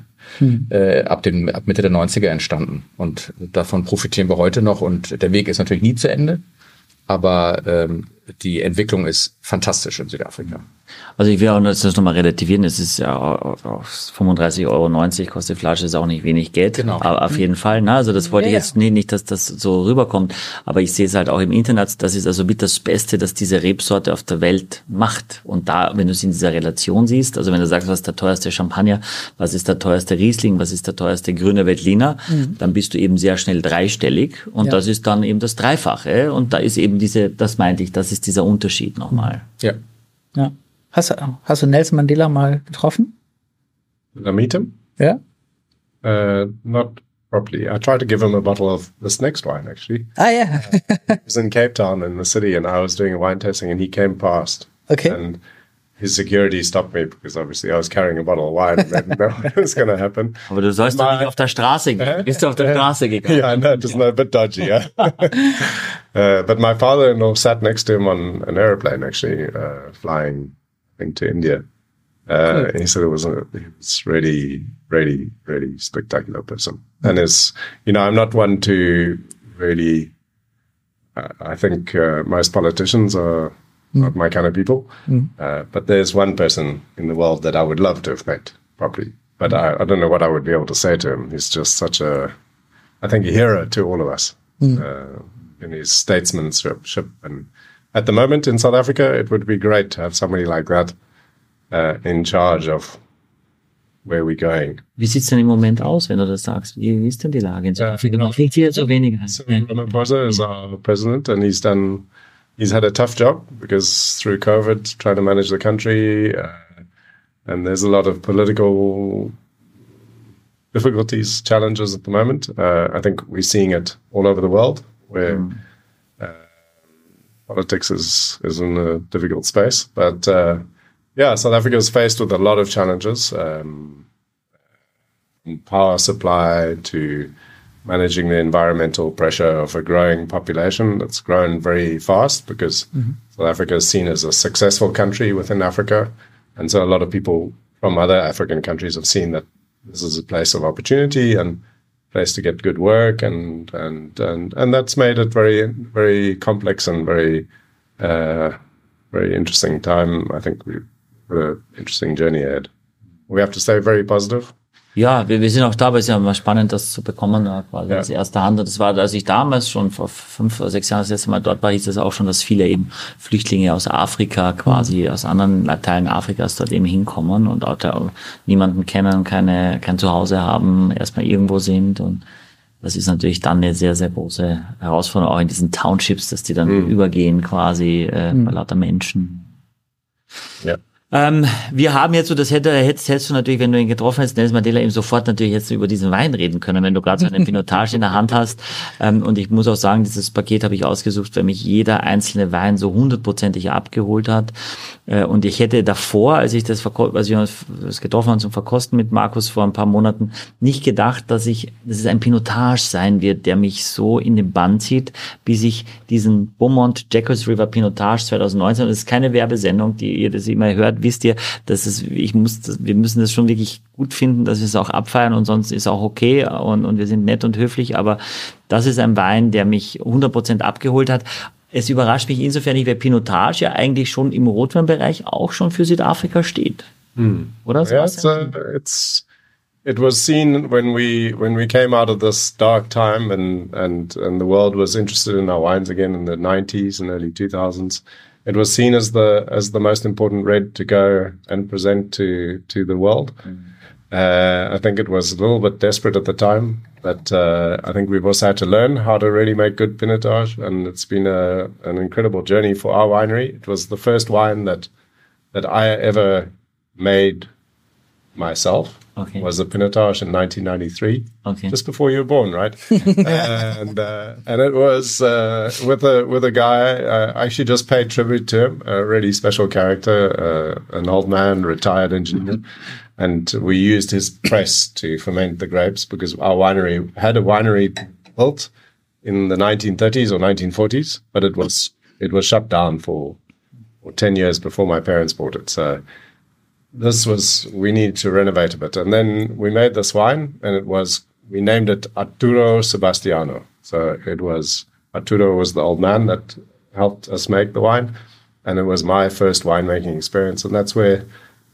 äh, ab, den, ab Mitte der 90er entstanden. Und davon profitieren wir heute noch. Und der Weg ist natürlich nie zu Ende. Aber ähm, die Entwicklung ist fantastisch in Südafrika. Also ich will auch das nochmal relativieren. Es ist ja auch- auch 35,90 Euro kostet die Flasche, ist auch nicht wenig Geld. Genau. Aber auf jeden Fall. Ne? Also das wollte ich Ja, jetzt nee, nicht, dass das so rüberkommt. Aber ich sehe es halt auch im Internet. Das ist also mit das Beste, dass diese Rebsorte auf der Welt macht. Und da, wenn du es in dieser Relation siehst, also wenn du sagst, was ist der teuerste Champagner, was ist der teuerste Riesling, was ist der teuerste grüne Veltliner, dann bist du eben sehr schnell dreistellig. Und Ja. das ist dann eben das Dreifache. Und da ist eben diese, das meinte ich, das ist dieser Unterschied nochmal. Ja. ja. Hast du, hast du Nelson Mandela mal getroffen? Did I meet him? Ja? Uh, not properly. I tried to give him a bottle of this next wine, actually. Ah, ja. He was in Cape Town in the city, and I was doing a wine tasting, and he came past. Okay. And his security stopped me because obviously I was carrying a bottle of wine and they didn't know what was going to happen. Aber du sollst doch nicht auf der Straße gehen. Bist du auf der Straße gegangen? Yeah, I know, just a bit dodgy, yeah. uh, but my father-in-law sat next to him on an aeroplane, actually, uh, flying, I think, to India. Uh, and he said it was a, he was really, really, really spectacular person. And it's, you know, I'm not one to really, uh, I think uh, most politicians are not my kind of people. Uh, but there's one person in the world that I would love to have met probably. But I, I don't know what I would be able to say to him. He's just such a, I think, a hero to all of us uh, in his statesmanship. And at the moment in South Africa, it would be great to have somebody like that uh, in charge of where we're going. Wie sieht's denn im Moment aus, wenn du das sagst? Wie, wie ist denn die Lage in Südafrika? Man kriegt hier so wenig. So Ramaphosa is our president, and he's done. He's had a tough job because through COVID, trying to manage the country, uh, and there's a lot of political difficulties, challenges at the moment. Uh, I think we're seeing it all over the world, where uh, politics is is in a difficult space. But uh, yeah, South Africa is faced with a lot of challenges. Um, from power supply to managing the environmental pressure of a growing population that's grown very fast because South Africa is seen as a successful country within Africa. And so a lot of people from other African countries have seen that this is a place of opportunity and place to get good work and and and, and that's made it very very complex and very uh, very interesting time. I think we've got an interesting journey ahead. We have to stay very positive. Ja, wir, wir sind auch da, aber es ist ja immer spannend, das zu bekommen, äh, quasi Ja. aus erster Hand. Und das war, als ich damals schon vor fünf oder sechs Jahren das letzte Mal dort war, hieß es auch schon, dass viele eben Flüchtlinge aus Afrika, quasi aus anderen Teilen Afrikas dort eben hinkommen und auch da niemanden kennen, keine, kein Zuhause haben, erstmal irgendwo sind und das ist natürlich dann eine sehr, sehr große Herausforderung, auch in diesen Townships, dass die dann übergehen quasi äh, bei lauter Menschen. Ja. Ähm, wir haben jetzt so, das hätte, hättest, hättest du natürlich, wenn du ihn getroffen hättest, Nelson Mandela eben sofort natürlich jetzt über diesen Wein reden können, wenn du gerade so eine Pinotage in der Hand hast. Ähm, und ich muss auch sagen, dieses Paket habe ich ausgesucht, weil mich jeder einzelne Wein so hundertprozentig abgeholt hat. Äh, und ich hätte davor, als ich das, als wir uns getroffen haben zum Verkosten mit Markus vor ein paar Monaten, nicht gedacht, dass ich, dass es ein Pinotage sein wird, der mich so in den Bann zieht, bis ich diesen Beaumont Jackals River Pinotage 2019, das ist keine Werbesendung, die ihr das immer hört, wisst ihr, dass es, ich muss, das- wir müssen das schon wirklich gut finden, dass wir es auch abfeiern und sonst ist auch okay und, und wir sind nett und höflich, aber das ist ein Wein, der mich 100% abgeholt hat. Es überrascht mich insofern nicht, weil Pinotage ja eigentlich schon im Rotweinbereich auch schon für Südafrika steht. Oder? Yeah, it's, uh, it's it was seen when we when we came out of this dark time and and and the world was interested in our wines again in the 90s and early 2000s. It was seen as the as the most important red to go and present to to the world. Uh, I think it was a little bit desperate at the time, but uh, I think we've also had to learn how to really make good Pinotage, and it's been a, an incredible journey for our winery. It was the first wine that that I ever made myself. Okay. Was a Pinotage in 1993, Okay. just before you were born, right? and uh, and it was uh, with a with a guy. Uh, I actually just paid tribute to him, a really special character, uh, an old man, retired engineer, and we used his press to ferment the grapes because our winery had a winery built in the 1930s or 1940s, but it was it was shut down for, for 10 years before my parents bought it. So this was we needed to renovate a bit, and then we made this wine, and it was we named it Arturo Sebastiano. So it was Arturo was the old man that helped us make the wine, and it was my first winemaking experience, and that's where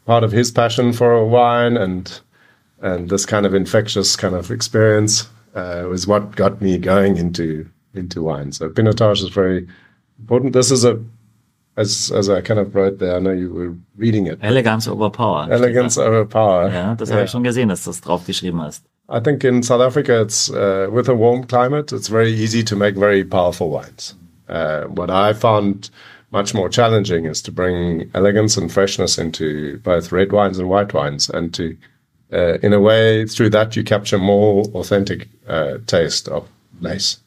part of his passion for wine and and this kind of infectious kind of experience uh, was what got me going into into wine. So Pinotage is very important. This is a as as I kind of wrote there. I know you were reading it. Elegance over Power. Elegance over power. Ja, das habe ich schon gesehen, dass du das draufgeschrieben hast. I think in South Africa, it's uh, with a warm climate, it's very easy to make very powerful wines. Uh, what I found much more challenging is to bring elegance and freshness into both red wines and white wines, and to, uh, in a way, through that you capture more authentic uh, taste of place.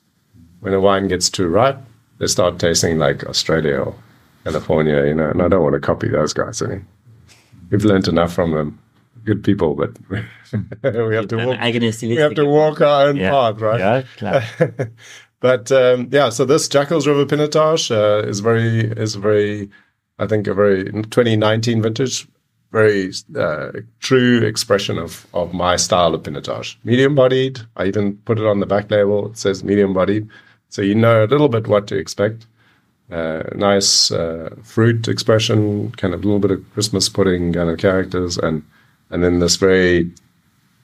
When a wine gets too ripe, they start tasting like Australia or California, you know. And I don't want to copy those guys. I mean, we've learned enough from them. Good people, but we have to walk we have to walk our own Ja. path, right? Klar. but um, yeah, so this Jackals River Pinotage uh, is very is very, I think a very 2019 vintage, very uh, true expression of of my style of Pinotage. Medium bodied. I even put it on the back label. It says medium bodied, so you know a little bit what to expect. Uh, nice uh, fruit expression, kind of a little bit of Christmas pudding kind of characters, and and then this very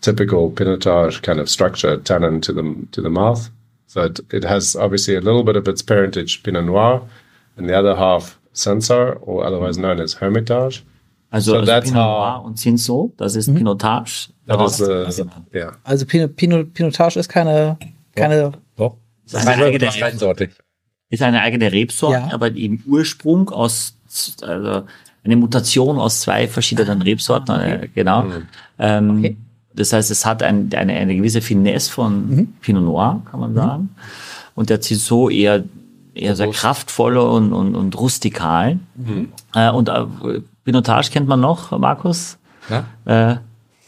typical Pinotage kind of structure, tannin to the to the mouth. So it, it has obviously a little bit of its parentage Pinot Noir, and the other half Sansar, or otherwise known as Hermitage. Also, So also that's Pinot how- Noir und Cinsault, das ist Pinotage. That Daraus- is the yeah. Also Pinot, Pinot, Pinotage ist keine, keine Doch. Das ist eine eigene, Weinsorte. Ist eine eigene Rebsorte, Ja. aber im Ursprung aus, also eine Mutation aus zwei verschiedenen Rebsorten, äh, genau. Ähm, Okay. Das heißt, es hat ein, eine, eine gewisse Finesse von Pinot Noir, kann man sagen. Und der Cinsault eher, eher sehr kraftvoll und, und, und rustikal. Äh, und äh, Pinotage kennt man noch, Markus? Na? Äh,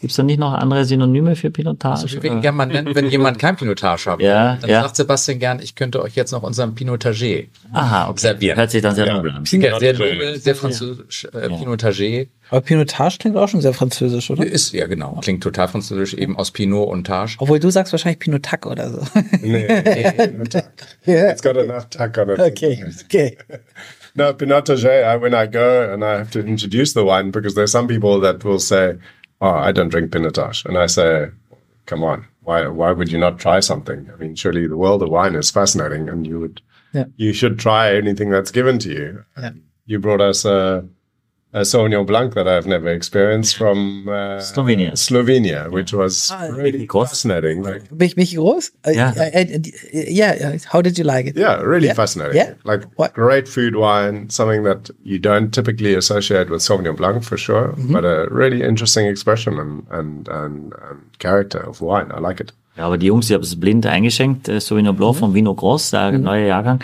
Gibt es da nicht noch andere Synonyme für Pinotage? Also, wir gerne mal nennen, wenn jemand kein Pinotage haben Ja, dann ja. sagt Sebastian gern, ich könnte euch jetzt noch unseren Pinotage Aha, okay. servieren. Hört sich dann sehr nobel an. Ja, sehr nobel, sehr französisch, äh, Pinotage. Aber Pinotage klingt auch schon sehr französisch, oder? Ist, ja genau, klingt total französisch, eben aus Pinot und Tage. Obwohl du sagst wahrscheinlich Pinotac oder so. It's got enough tack on it. Okay, okay. No, Pinotage, I, when I go and I have to introduce the wine, because there's some people that will say, Oh, I don't drink Pinotage. And I say, Come on, why why would you not try something? I mean, surely the world of wine is fascinating and you would Yeah. you should try anything that's given to you. Yeah. You brought us a, a Sauvignon Blanc that I've never experienced from uh, Slovenia. Slovenia, which was Ah, really groß. fascinating. Like, Bin ich, bin ich groß? Äh, Ja. äh, äh, yeah, yeah. How did you like it? Yeah, really Yeah. fascinating. Yeah. Like What? great food wine, something that you don't typically associate with Sauvignon Blanc for sure, Mm-hmm. but a really interesting expression and, and, and, and character of wine. I like it. Ja, aber die Jungs, die haben es blind eingeschenkt, äh, Sauvignon Blanc von Vino Gross, der neue Jahrgang.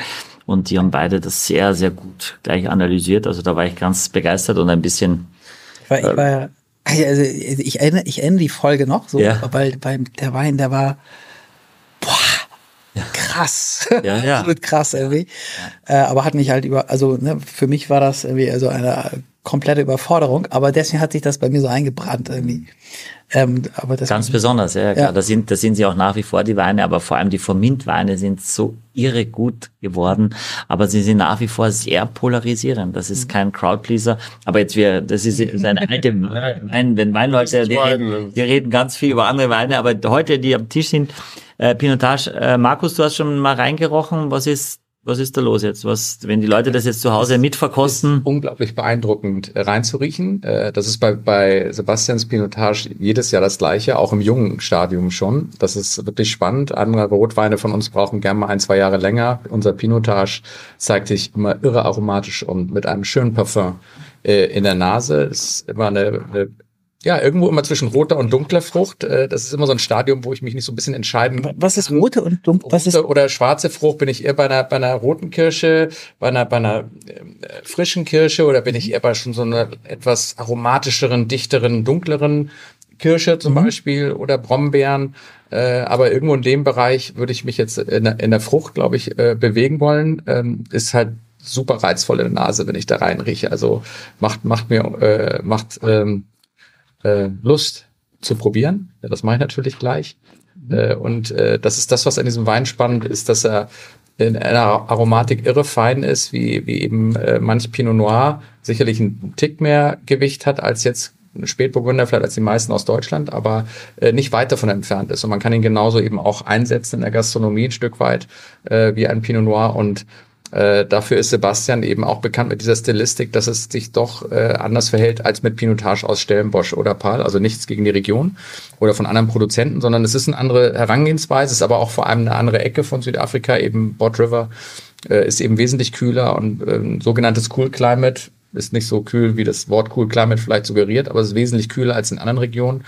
Und die haben beide das sehr, sehr gut gleich analysiert. Also da war ich ganz begeistert und ein bisschen, Ich war, ich war, also ich erinnere, ich erinnere die Folge noch, so, Ja. weil beim der Wein, der war, krass krass. Ja, ja. Absolut krass irgendwie. Äh, aber hat mich halt über, also ne, für mich war das irgendwie also eine komplette Überforderung, aber deswegen hat sich das bei mir so eingebrannt irgendwie. Ähm, aber das Ganz besonders, ja, klar. Ja. Da sind, da sind sie auch nach wie vor die Weine, aber vor allem die Formint-Weine sind so irre gut geworden, aber sie sind nach wie vor sehr polarisierend. Das Mhm. ist kein Crowdpleaser, aber jetzt wir, das ist eine alte Wein, wenn Weinleute, die, die reden ganz viel über andere Weine, aber heute, die am Tisch sind, äh, Pinotage, äh, Markus, du hast schon mal reingerochen, was ist, was ist da los jetzt? Was, wenn die Leute das jetzt zu Hause mitverkosten? unglaublich beeindruckend äh, reinzuriechen. Äh, Das ist bei, bei Sebastians Pinotage jedes Jahr das gleiche, auch im jungen Stadium schon. Das ist wirklich spannend. Andere Rotweine von uns brauchen gerne mal ein, zwei Jahre länger. Unser Pinotage zeigt sich immer irre aromatisch und mit einem schönen Parfum äh, in der Nase. Ist immer eine, eine ja, irgendwo immer zwischen roter und dunkler Frucht. Äh, Das ist immer so ein Stadium, wo ich mich nicht so ein bisschen entscheiden was ist rote und dunkel? Was ist oder schwarze Frucht? Bin ich eher bei einer, bei einer roten Kirsche, bei einer, bei einer äh, frischen Kirsche oder bin ich eher bei schon so einer etwas aromatischeren, dichteren, dunkleren Kirsche zum Beispiel oder Brombeeren? Äh, aber irgendwo in dem Bereich würde ich mich jetzt in der, in der Frucht, glaube ich, äh, bewegen wollen. Ähm, ist halt super reizvoll in der Nase, wenn ich da reinrieche. Also macht, macht mir, äh, macht ähm, äh, Lust zu probieren. Ja, das mache ich natürlich gleich. Äh, und äh, das ist das, was an diesem Wein spannend ist, dass er in einer Aromatik irre fein ist, wie, wie eben äh, manch Pinot Noir sicherlich einen Tick mehr Gewicht hat als jetzt Spätburgunder, vielleicht als die meisten aus Deutschland, aber äh, nicht weit davon entfernt ist. Und man kann ihn genauso eben auch einsetzen in der Gastronomie ein Stück weit äh, wie ein Pinot Noir und äh, dafür ist Sebastian eben auch bekannt mit dieser Stilistik, dass es sich doch äh, anders verhält als mit Pinotage aus Stellenbosch oder Pal. Also nichts gegen die Region oder von anderen Produzenten, sondern es ist eine andere Herangehensweise, ist aber auch vor allem eine andere Ecke von Südafrika, eben Bot River äh, ist eben wesentlich kühler und äh, sogenanntes Cool Climate ist nicht so kühl, wie das Wort Cool Climate vielleicht suggeriert, aber es ist wesentlich kühler als in anderen Regionen.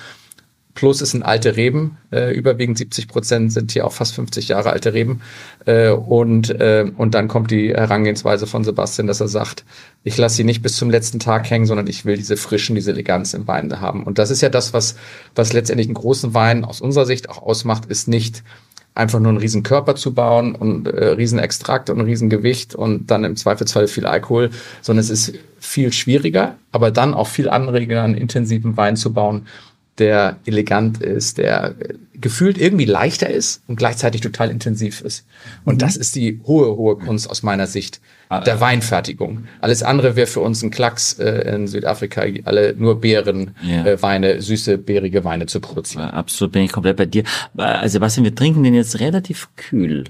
Plus es sind alte Reben, äh, überwiegend 70 Prozent sind hier auch fast 50 Jahre alte Reben. Äh, und, äh, und dann kommt die Herangehensweise von Sebastian, dass er sagt, ich lasse sie nicht bis zum letzten Tag hängen, sondern ich will diese Frischen, diese Eleganz im Wein haben. Und das ist ja das, was, was letztendlich einen großen Wein aus unserer Sicht auch ausmacht, ist nicht einfach nur einen riesen Körper zu bauen und äh, riesen Extrakt und ein riesen Gewicht und dann im Zweifelsfall viel Alkohol, sondern es ist viel schwieriger, aber dann auch viel anregender, einen intensiven Wein zu bauen, der elegant ist, der gefühlt irgendwie leichter ist und gleichzeitig total intensiv ist. Und das ist die hohe, hohe Kunst aus meiner Sicht der Weinfertigung. Alles andere wäre für uns ein Klacks äh, in Südafrika, alle nur Beeren, Ja. äh, Weine, süße, beerige Weine zu produzieren. Absolut, bin ich komplett bei dir. Äh, Sebastian, wir trinken den jetzt relativ kühl.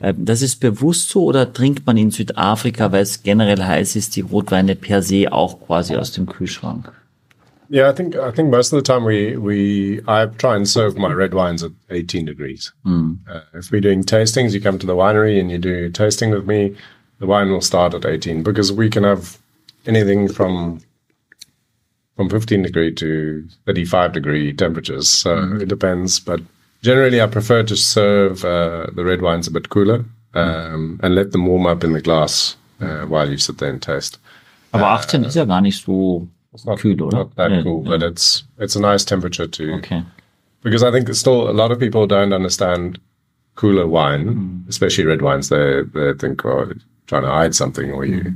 Äh, Das ist bewusst so oder trinkt man in Südafrika, weil es generell heiß ist, die Rotweine per se auch quasi aus dem Kühlschrank? Yeah, I think I think most of the time we we I try and serve my red wines at 18 degrees. Uh, if we're doing tastings, you come to the winery and you do tasting with me. The wine will start at 18 because we can have anything from from 15 degree to 35 degree temperatures. So it depends, but generally I prefer to serve uh, the red wines a bit cooler um, and let them warm up in the glass uh, while you sit there and taste. Aber 18 ist ja gar nicht so Not, kühl, oder? not that Ja, cool, ja. but it's it's a nice temperature to Okay. because I think still a lot of people don't understand cooler wine, especially red wines. They they think oh trying to hide something or you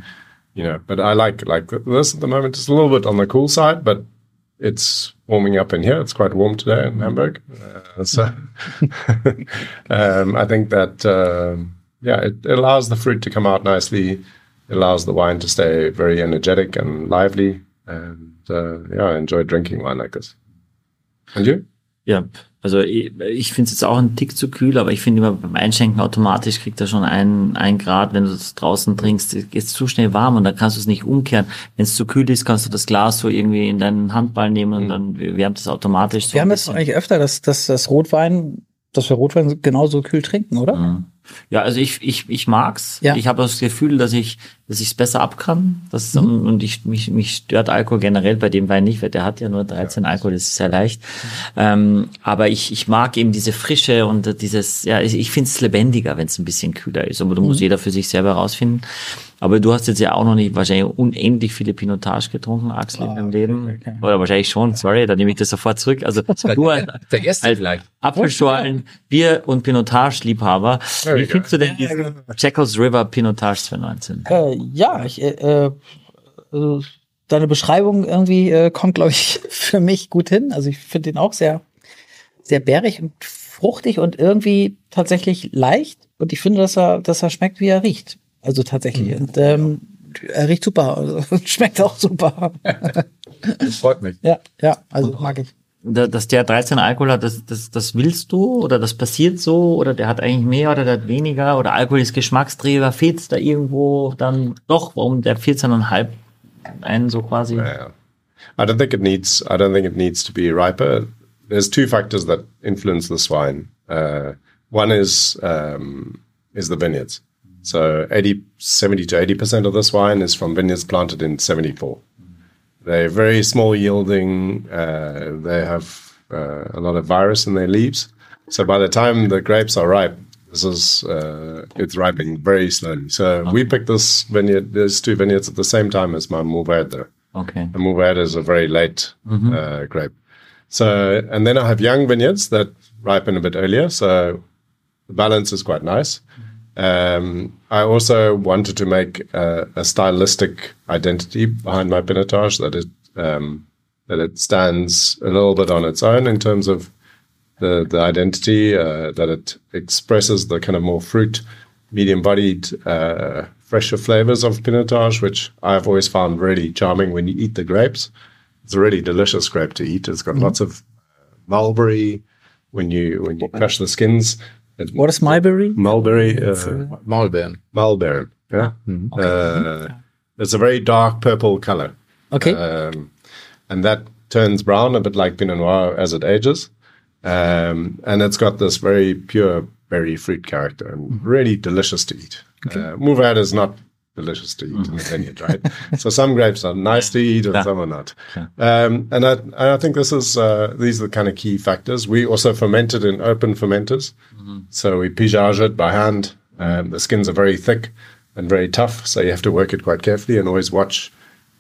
you know. But I like like this at the moment. It's a little bit on the cool side, but it's warming up in here. It's quite warm today in Hamburg, uh, so um, I think that um, yeah, it, it allows the fruit to come out nicely. It allows the wine to stay very energetic and lively, and uh, yeah, I enjoy drinking wine like this. And you? Ja, also ich, ich finde es jetzt auch ein Tick zu kühl, aber ich finde immer beim Einschenken automatisch kriegt er schon ein, ein Grad, wenn du es draußen trinkst, ist es zu schnell warm und dann kannst du es nicht umkehren. Wenn es zu kühl ist, kannst du das Glas so irgendwie in deinen Handball nehmen und dann wärmt es automatisch so Wir haben es bisschen. eigentlich öfter, dass, dass das Rotwein, dass wir Rotwein genauso kühl trinken, oder? Ja, also ich, ich, ich mag's. Ja. Ich habe das Gefühl, dass ich dass ich es besser ab kann. Das, und, und ich, mich, mich stört Alkohol generell bei dem Wein nicht, weil der hat ja nur 13 Alkohol, das ist sehr leicht. Ähm, aber ich, ich mag eben diese Frische und dieses, ja, ich, ich finde es lebendiger, wenn es ein bisschen kühler ist. Aber du musst jeder für sich selber rausfinden. Aber du hast jetzt ja auch noch nicht wahrscheinlich unendlich viele Pinotage getrunken, Axel, in deinem Leben. Oder wahrscheinlich schon, sorry, dann nehme ich das sofort zurück. Also du als, Der erste als vielleicht. Apfelschorlen, Bier- und Pinotage-Liebhaber, wie findest du denn diesen Jackals River Pinotage 2019? Äh, ja, ich, äh, also deine Beschreibung irgendwie äh, kommt, glaube ich, für mich gut hin. Also ich finde den auch sehr, sehr bärig und fruchtig und irgendwie tatsächlich leicht. Und ich finde, dass er, dass er schmeckt, wie er riecht. Also tatsächlich. Und ähm, er riecht super. Also, schmeckt auch super. Das freut mich. ja, ja, also mag ich. Da- Dass der 13 Alkohol hat, das, das, das willst du oder das passiert so oder der hat eigentlich mehr oder der hat weniger oder Alkohol ist Geschmacksträger, fehlt's da irgendwo dann doch, warum der 14,5 einen so quasi. Yeah. I don't think it needs. I don't think it needs to be riper. There's two factors that influence this wine. Uh, one is um, is the vineyards. So 80, 70 to 80 percent of this wine is from vineyards planted in 74. They're very small yielding. Uh, they have uh, a lot of virus in their leaves. So by the time the grapes are ripe, this is uh, it's ripening very slowly. So we picked this vineyard, these two vineyards at the same time as my Mourvèdre. Okay. The Mourvèdre is a very late uh, grape. So, and then I have young vineyards that ripen a bit earlier. So the balance is quite nice. Um, I also wanted to make a, a stylistic identity behind my Pinotage that it um, that it stands a little bit on its own in terms of the the identity uh, that it expresses the kind of more fruit, medium-bodied, uh, fresher flavors of Pinotage, which I've always found really charming when you eat the grapes. It's a really delicious grape to eat. It's got lots of uh, mulberry when you when you crush the skins. It, What is Mulberry? mulberry? Uh, Maulbeeren. mulberry. Yeah. Uh, it's a very dark purple color. Okay. Um, and that turns brown a bit like Pinot Noir as it ages. Um, and it's got this very pure berry fruit character and really delicious to eat. Uh, Mourvèdre is not delicious to eat in the vineyard, right? so some grapes are nice to eat and some are not. Um, and I, and I think this is uh, these are the kind of key factors. We also ferment it in open fermenters. So we pigeage it by hand. Um, the skins are very thick and very tough, so you have to work it quite carefully and always watch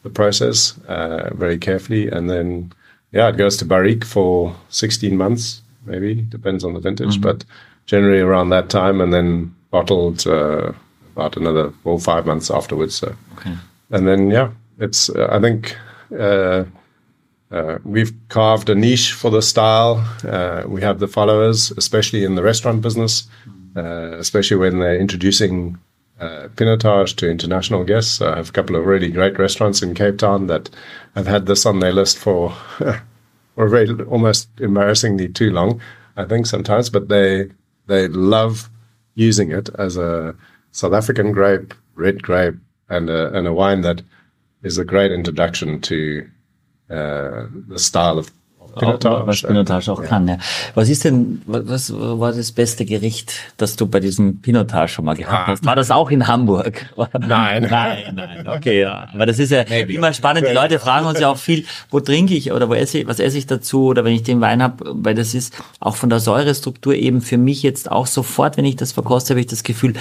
the process uh, very carefully. And then, yeah, it goes to barrique for 16 months, maybe depends on the vintage, but generally around that time, and then bottled uh, about another four or five months afterwards. So, and then yeah, it's uh, I think. Uh, uh, we've carved a niche for the style. Uh, we have the followers, especially in the restaurant business, uh, especially when they're introducing uh, Pinotage to international guests. I have a couple of really great restaurants in Cape Town that have had this on their list for, for very almost embarrassingly too long, I think sometimes. But they they love using it as a South African grape, red grape, and a, and a wine that is a great introduction to uh, the style of, of Pinotage. was Pinotage auch kann, ja. Was ist denn, was war das beste Gericht, das du bei diesem Pinotage schon mal gehabt hast? War das auch in Hamburg? Nein. Nein, nein, okay, ja. Aber das ist ja immer spannend. Die Leute fragen uns ja auch viel, wo trinke ich oder wo esse ich, was esse ich dazu oder wenn ich den Wein habe, weil das ist auch von der Säurestruktur eben für mich jetzt auch sofort, wenn ich das verkoste, habe ich das Gefühl,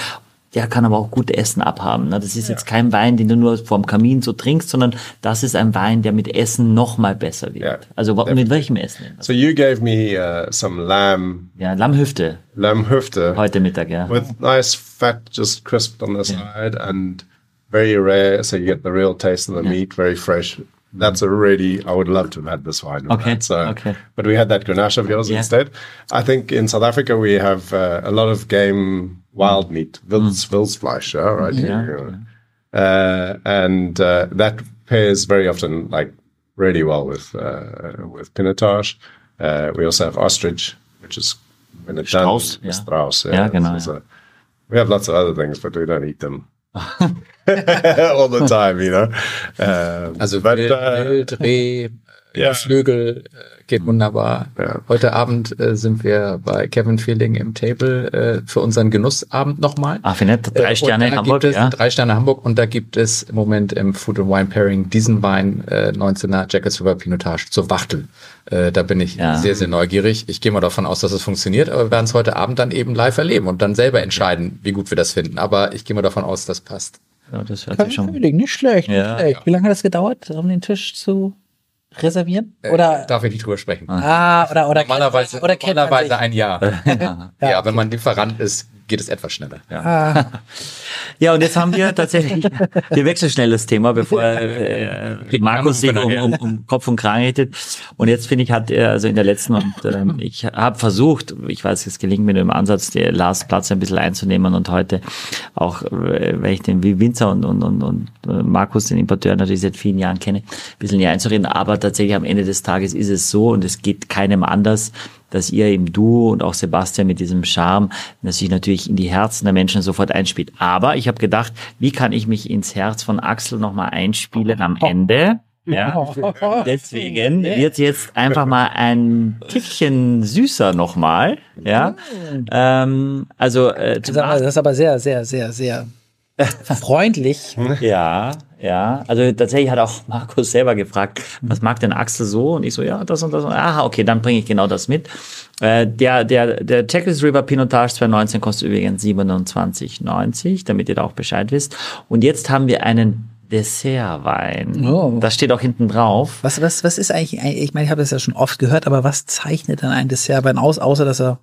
der kann aber auch gut Essen abhaben. ne? Das ist jetzt kein Wein, den du nur vorm Kamin so trinkst, sondern das ist ein Wein, der mit Essen noch mal besser wird. Ja, also wa- mit welchem Essen? So you gave me uh, some lamb, Ja, Lammhüfte lamb hüfte heute Mittag, ja. with nice fat, just crisped on the side and very rare. So you get the real taste of the meat, very fresh. That's a really, I would love to have had this wine. Okay, that. So, okay. But we had that Grenache of yours Yeah. instead. I think in South Africa we have uh, a lot of game wild meat, Wils, Wilsfleisch, yeah, right? Mm. Yeah, here. Uh, and uh, that pairs very often like really well with uh, with Pinotage. Uh, we also have ostrich, which is when it's Strauß, done, yeah. Strauß, Yeah, genau, So- so we have lots of other things, but we don't eat them all the time, you know. Um, Also but, Wild, uh, Wild, Reh, Ja. Flügel äh, geht wunderbar. Ja. Heute Abend äh, sind wir bei Kevin Feeling im Table äh, für unseren Genussabend nochmal. Ah, finde ich, drei Äh, Sterne da Hamburg, es, ja. Drei Sterne Hamburg und da gibt es im Moment im Food and Wine Pairing diesen Wein, äh, 19er Jackets River Pinotage zur Wachtel. Äh, da bin ich Ja. sehr, sehr neugierig. Ich gehe mal davon aus, dass es funktioniert, aber wir werden es heute Abend dann eben live erleben und dann selber entscheiden, wie gut wir das finden. Aber ich gehe mal davon aus, das passt. Ja, das hört sich schon. Nicht schlecht, nicht Ja. schlecht. Wie lange hat das gedauert, um den Tisch zu reservieren? Oder, Darf ich nicht drüber sprechen. ah, oder, oder, Normalerweise, oder normalerweise ein Jahr. ja. wenn man Lieferant ist, geht es etwas schneller. Ja, und jetzt haben wir tatsächlich, wir wechseln schnell das Thema, bevor äh, Markus sich um, um, um Kopf und Kragen redet. Und jetzt finde ich, hat er also in der letzten und ähm, ich habe versucht, ich weiß, es gelingt mir nur im Ansatz, der Lars Platz ein bisschen einzunehmen und heute auch, äh, weil ich den wie Winzer und, und, und, und äh, Markus, den Importeur natürlich seit vielen Jahren kenne, ein bisschen hier einzureden. Aber tatsächlich am Ende des Tages ist es so und es geht keinem anders, dass ihr im Duo und auch Sebastian mit diesem Charme, dass sich natürlich in die Herzen der Menschen sofort einspielt. Aber ich habe gedacht, wie kann ich mich ins Herz von Axel nochmal einspielen am Ende? Ja, deswegen wird jetzt einfach mal ein Tickchen süßer nochmal. Ja, ähm, also äh, Das ist aber- das ist aber sehr, sehr, sehr, sehr freundlich. ja, ja. Also tatsächlich hat auch Markus selber gefragt, was mag denn Axel so? Und ich so, ja, das und das. Und, aha, okay, dann bringe ich genau das mit. Äh, der, der, der Checklist River Pinotage 2019 kostet übrigens 27,90, damit ihr da auch Bescheid wisst. Und jetzt haben wir einen Dessertwein. Oh. Das steht auch hinten drauf. Was, was, was ist eigentlich, ich meine, ich habe das ja schon oft gehört, aber was zeichnet dann ein Dessertwein aus, außer dass er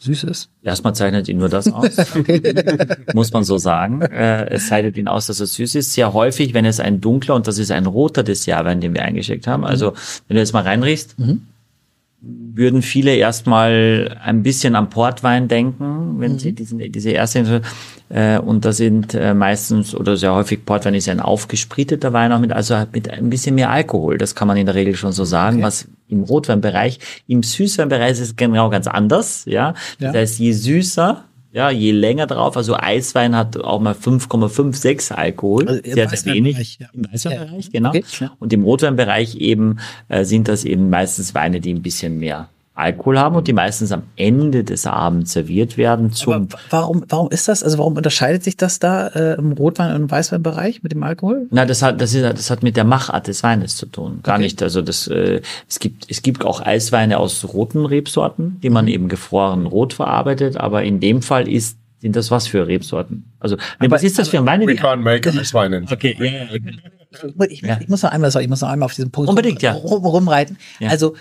süß ist? Erstmal zeichnet ihn nur das aus. Muss man so sagen. Äh, es zeichnet ihn aus, dass es süß ist. Sehr häufig, wenn es ein dunkler und das ist ein roter Dessertwein, den wir eingeschickt haben. Also, wenn du jetzt mal reinriechst, würden viele erstmal ein bisschen am Portwein denken, wenn sie diesen, diese erste, äh, und da sind äh, meistens oder sehr häufig Portwein ist ja ein aufgespriteter Wein auch mit, also mit ein bisschen mehr Alkohol. Das kann man in der Regel schon so sagen, was im Rotweinbereich, im Süßweinbereich ist es genau ganz anders, ja. Das Ja. heißt, je süßer, ja, je länger drauf, also Eiswein hat auch mal 5,56 Alkohol, Also sehr, sehr wenig. ja. Im Weißweinbereich, genau. Okay. Und im Rotweinbereich eben äh, sind das eben meistens Weine, die ein bisschen mehr Alkohol haben und die meistens am Ende des Abends serviert werden zum Aber warum, warum ist das? Also warum unterscheidet sich das da äh, im Rotwein- und im Weißweinbereich mit dem Alkohol? Na, das hat, das ist, das hat mit der Machart des Weines zu tun. Gar nicht. Also das, äh, es gibt, es gibt auch Eisweine aus roten Rebsorten, die Mhm. man eben gefroren rot verarbeitet. Aber in dem Fall ist, sind das was für Rebsorten? Also, nee, was ist das für ein Wein? We can't make wine in. Okay, ja, ja, ja. Ich, ich muss noch einmal, sorry, ich muss noch einmal auf diesen Punkt Unbedingt, ja. rum, rumreiten. Ja. Also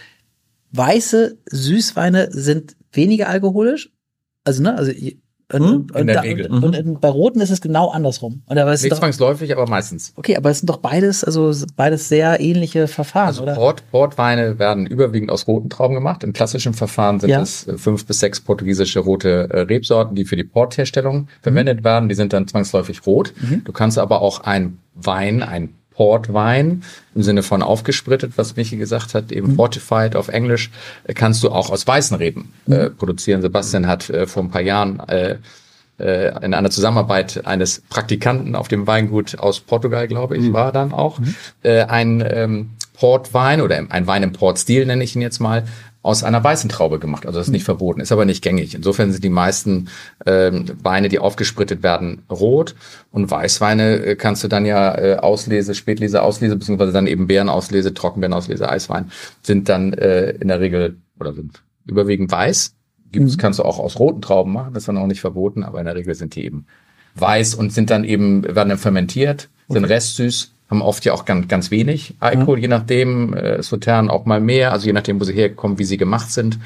weiße Süßweine sind weniger alkoholisch. Also, ne, also und, Hm? und, In der da- Regel. und, und, und bei roten ist es genau andersrum. Und aber es ist Nicht doch, zwangsläufig, aber meistens. okay, aber es sind doch beides, also beides sehr ähnliche Verfahren, Also oder? Port, Portweine werden überwiegend aus roten Trauben gemacht. Im klassischen Verfahren sind Ja. es äh, fünf bis sechs portugiesische rote äh, Rebsorten, die für die Portherstellung verwendet werden. Die sind dann zwangsläufig rot. Du kannst aber auch ein Wein, ein Portwein im Sinne von aufgesprittet, was Michi gesagt hat, eben fortified auf Englisch, äh, kannst du auch aus weißen Reben äh, produzieren. Sebastian hat äh, vor ein paar Jahren äh, äh, in einer Zusammenarbeit eines Praktikanten auf dem Weingut aus Portugal, glaube ich, war dann auch, äh, ein ähm, Portwein oder ein Wein im Portstil, nenne ich ihn jetzt mal, aus einer weißen Traube gemacht. Also das ist nicht verboten, ist aber nicht gängig. Insofern sind die meisten ähm, Weine, die aufgesprittet werden, rot. Und Weißweine äh, kannst du dann ja äh, Auslese, Spätlese, Auslese, beziehungsweise dann eben Beerenauslese, Trockenbeerenauslese, Eiswein, sind dann äh, in der Regel oder sind überwiegend weiß. Gibt's, kannst du auch aus roten Trauben machen, das ist dann auch nicht verboten, aber in der Regel sind die eben weiß und sind dann eben, werden dann fermentiert, sind restsüß, haben oft ja auch ganz, ganz wenig Alkohol, je nachdem, äh, Sautern auch mal mehr, also je nachdem, wo sie herkommen, wie sie gemacht sind.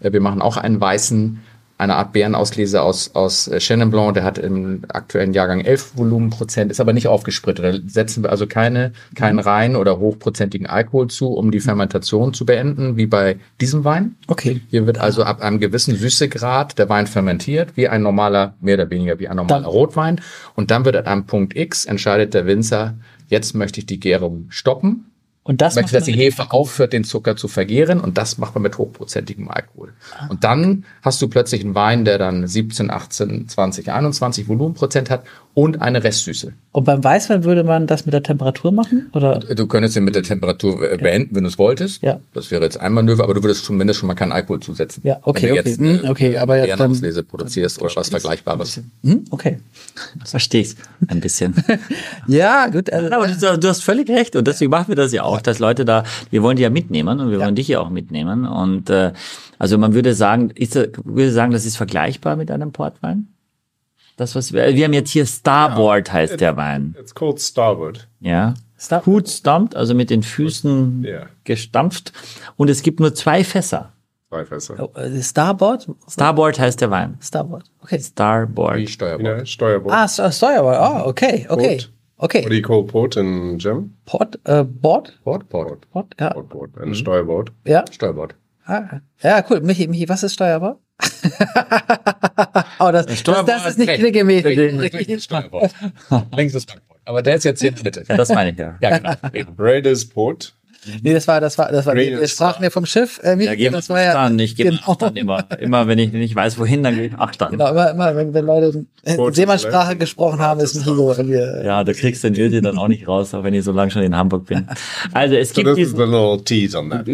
Äh, wir machen auch einen weißen, eine Art Beerenauslese aus, aus äh, Chenin Blanc, der hat im aktuellen Jahrgang 11 Volumenprozent, ist aber nicht aufgesprittet. Da setzen wir also keine, keinen rein oder hochprozentigen Alkohol zu, um die Fermentation zu beenden, wie bei diesem Wein. Okay. Hier wird also ab einem gewissen Süßegrad der Wein fermentiert, wie ein normaler, mehr oder weniger wie ein normaler Dann- Rotwein. Und dann wird an einem Punkt X entscheidet der Winzer, jetzt möchte ich die Gärung stoppen. Und das möchte, dass die Hefe aufhört, den Zucker zu vergären. Und das macht man mit hochprozentigem Alkohol. Und dann hast du plötzlich einen Wein, der dann 17, 18, 20, 21 Volumenprozent hat und eine Restsüße. Und beim Weißwein würde man das mit der Temperatur machen? Oder? Du könntest ihn mit der Temperatur äh, beenden, wenn du es wolltest. Ja. Das wäre jetzt ein Manöver, aber du würdest zumindest schon mal keinen Alkohol zusetzen. Ja, okay, wenn du okay. jetzt Hm, äh, okay, aber jetzt dann- Beerenauslese produzierst oder was Vergleichbares. Hm? Okay. Verstehe ich ein bisschen. Ja, gut. Also, Aber du, du hast völlig recht und deswegen machen wir das ja auch, dass Leute da, wir wollen die ja mitnehmen und wir wollen dich ja auch mitnehmen und äh, also man würde sagen, ist, das- würde sagen, das ist vergleichbar mit einem Portwein? Das, was wir, wir haben jetzt hier Starboard heißt der Wein. It's called Starwood. Ja. Star- Hut stammt, also mit den Füßen Ja. gestampft. Und es gibt nur zwei Fässer. Zwei Fässer. Oh, äh, Starboard? Starboard heißt der Wein. Starboard. Okay. Wie Starboard. You Steuerbord. know, Steuerbord. Ah, St- Steuerbord. Ah, okay, okay. Port. Okay. What do you call port in German? Port, äh, Board? Bord, Bord. Port, ja. Port, port. And Steuerbord. Ja. Steuerbord. Ah, ja, cool. Michi, Michi, was ist Steuerbord? oh, das, das, das ist nicht klickemäßig. Steuerbord. Links ist Bankbord. Aber der ist jetzt hier in der Mitte. Ja, das meine ich ja. Ja, genau. Red is port. Nee, das war, das war, das war, Green wir sprachen ja vom Schiff. Äh, Ja, geben das war ja, dann. Ich gebe genau. dann immer. Immer wenn ich nicht weiß, wohin, dann gebe ich Achtern. Genau, immer, immer, wenn, wenn Leute äh, Gut, Seemannssprache gesprochen haben, ist so irgendwie, äh, Ja, du kriegst den Ödi dann auch nicht raus, auch wenn ich so lange schon in Hamburg bin. Also es So gibt this is diesen. little tease on that.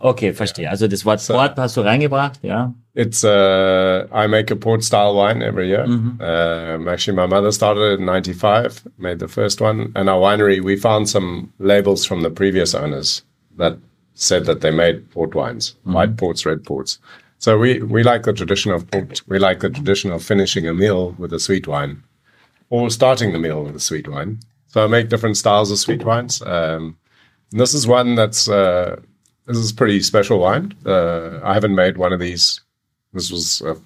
Okay, verstehe. Also das Wort Port hast du reingebracht, ja. It's uh, I make a port style wine every year. Um, actually, my mother started it in '95, made the first one, and our winery we found some labels from the previous owners that said that they made port wines, white ports, red ports. So we we like the tradition of port. We like the tradition of finishing a meal with a sweet wine, or starting the meal with a sweet wine. So I make different styles of sweet wines. Um, and this is one that's uh, this is pretty special wine. Uh, I haven't made one of these. This was a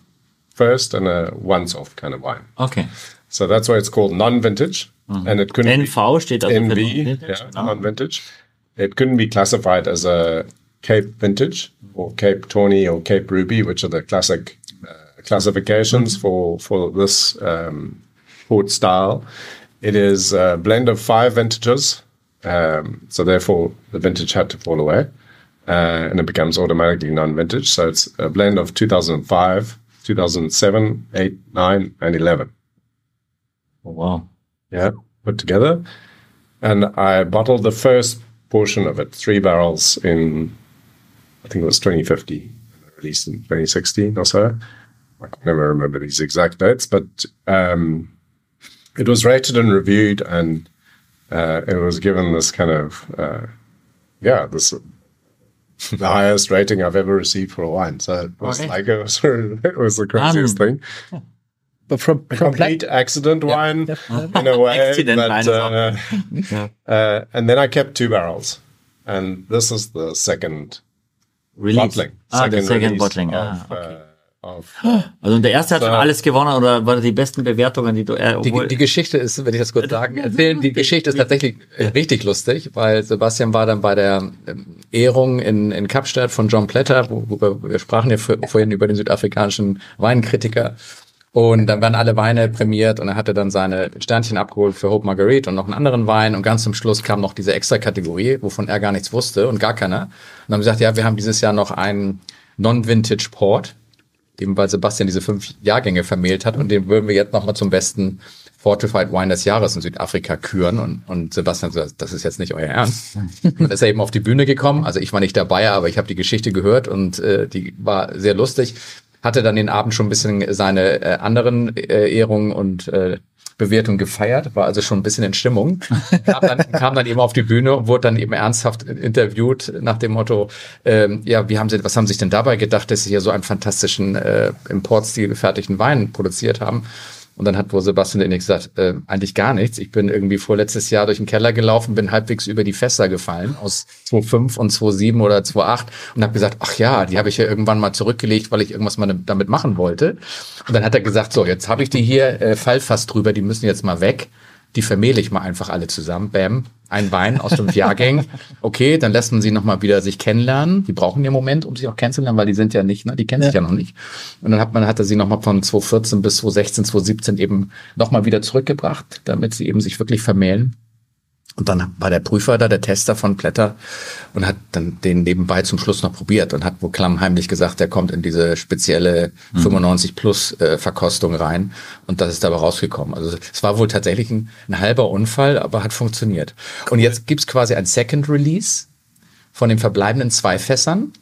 first and a once-off kind of wine. Okay. So that's why it's called non-vintage, and it couldn't be NV steht also NV, Non-Vintage, yeah, non-vintage. It couldn't be classified as a Cape vintage or Cape Tawny or Cape Ruby, which are the classic uh, classifications for for this um, port style. It is a blend of five vintages, um, so therefore the vintage had to fall away, uh, and it becomes automatically non-vintage. So it's a blend of 2005, 2007, 8, 9, and 11 Oh, wow. yeah, put together. And I bottled the first portion of it, three barrels in, I think it was 2050, released in 2016 or so. I can never remember these exact dates, but um, it was rated and reviewed, and uh, it was given this kind of, uh, yeah, this the highest rating I've ever received for a wine. So it was Okay. like it was, it was the craziest Um, thing but from, a complete accident wine in a way. Accident but, wine is uh, uh, and then I kept two barrels, and this is the second Release. bottling. Ah, der second bottling. Of, Ah, okay. uh, of Also der erste hat schon alles gewonnen oder waren die besten Bewertungen, die du äh, Die, die Geschichte ist, wenn ich das kurz sagen, erzählen, die Geschichte ist tatsächlich äh, richtig lustig, weil Sebastian war dann bei der ähm, Ehrung in, in Kapstadt von John Platter, wo, wo wir, wir sprachen ja vor- vorhin über den südafrikanischen Weinkritiker. Und dann werden alle Weine prämiert und er hatte dann seine Sternchen abgeholt für Hope Marguerite und noch einen anderen Wein. Und ganz zum Schluss kam noch diese extra Kategorie, wovon er gar nichts wusste und gar keiner. Und dann haben sie gesagt, ja, wir haben dieses Jahr noch einen Non-Vintage Port, eben weil Sebastian diese fünf Jahrgänge vermählt hat und den würden wir jetzt nochmal zum besten Fortified Wine des Jahres in Südafrika küren und, und Sebastian so, das ist jetzt nicht euer Ernst. Dann ist er eben auf die Bühne gekommen, also ich war nicht dabei, aber ich habe die Geschichte gehört und äh, die war sehr lustig. Hatte dann den Abend schon ein bisschen seine äh, anderen äh, Ehrungen und äh, Bewertung gefeiert, war also schon ein bisschen in Stimmung. Kam dann, kam dann eben auf die Bühne und wurde dann eben ernsthaft interviewt nach dem Motto, ähm, ja, wie haben Sie, was haben Sie sich denn dabei gedacht, dass Sie hier so einen fantastischen äh, Importstil gefertigten Wein produziert haben? Und dann hat wohl Sebastian Innig gesagt, äh, eigentlich gar nichts. Ich bin irgendwie vorletztes Jahr durch den Keller gelaufen, bin halbwegs über die Fässer gefallen aus 2,5 und 2,7 oder 2,8 und habe gesagt, ach ja, die habe ich ja irgendwann mal zurückgelegt, weil ich irgendwas mal damit machen wollte. Und dann hat er gesagt, so, jetzt habe ich die hier äh, Fallfass drüber, die müssen jetzt mal weg. Die vermehle ich mal einfach alle zusammen. Bam, ein Wein aus fünf Jahrgängen. Okay, dann lässt man sie nochmal wieder sich kennenlernen. Die brauchen ja einen Moment, um sich auch kennenzulernen, weil die sind ja nicht, ne, die kennen sich ja noch nicht. Und dann hat man, hat er sie nochmal von 2014 bis 2016, 2017 eben nochmal wieder zurückgebracht, damit sie eben sich wirklich vermählen. Und dann war der Prüfer da, der Tester von Blätter und hat dann den nebenbei zum Schluss noch probiert und hat wohl klammheimlich gesagt, der kommt in diese spezielle 95 plus äh, Verkostung rein und das ist dabei rausgekommen. Also es war wohl tatsächlich ein, ein halber Unfall, aber hat funktioniert. Und jetzt gibt's quasi ein Second Release von den verbleibenden zwei Fässern.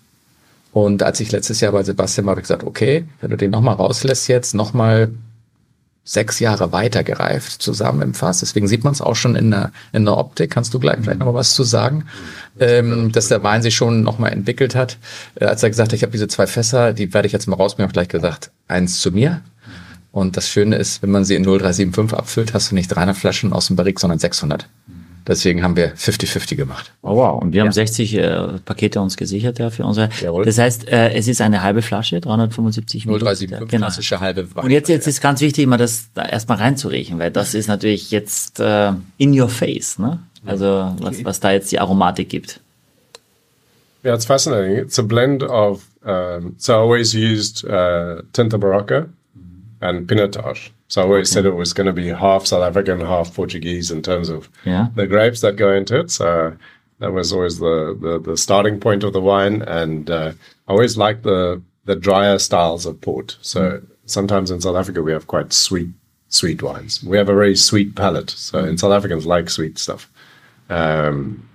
Und als ich letztes Jahr bei Sebastian war, habe ich gesagt, okay, wenn du den nochmal rauslässt jetzt, nochmal sechs Jahre weiter gereift zusammen im Fass. Deswegen sieht man es auch schon in der, in der Optik. Kannst du gleich vielleicht noch mal was zu sagen? Ähm, dass der Wein sich schon noch mal entwickelt hat. Äh, als er gesagt hat, ich habe diese zwei Fässer, die werde ich jetzt mal rausnehmen, habe ich gleich gesagt, eins zu mir Und das Schöne ist, wenn man sie in 0375 abfüllt, hast du nicht 300 Flaschen aus dem Barrik, sondern 600. Deswegen haben wir 50-50 gemacht. Oh, wow. Und wir haben 60 äh, Pakete uns gesichert ja, für unsere. Jawohl. Das heißt, äh, es ist eine halbe Flasche, 375 0375, Genau. klassische halbe Und jetzt, jetzt ist ganz wichtig, mal das da erstmal reinzuriechen, weil das ist natürlich jetzt äh, in your face, ne? Also was, was da jetzt die Aromatik gibt. Yeah, it's fascinating. It's a blend of. Um, so I always used uh, Tinta Barocca and Pinotage. So I always said it was going to be half South African, half Portuguese in terms of Yeah. the grapes that go into it. So that was always the the, the starting point of the wine, and uh, I always liked the the drier styles of port. So sometimes in South Africa we have quite sweet sweet wines. We have a very sweet palate. So in South Africans like sweet stuff. Um,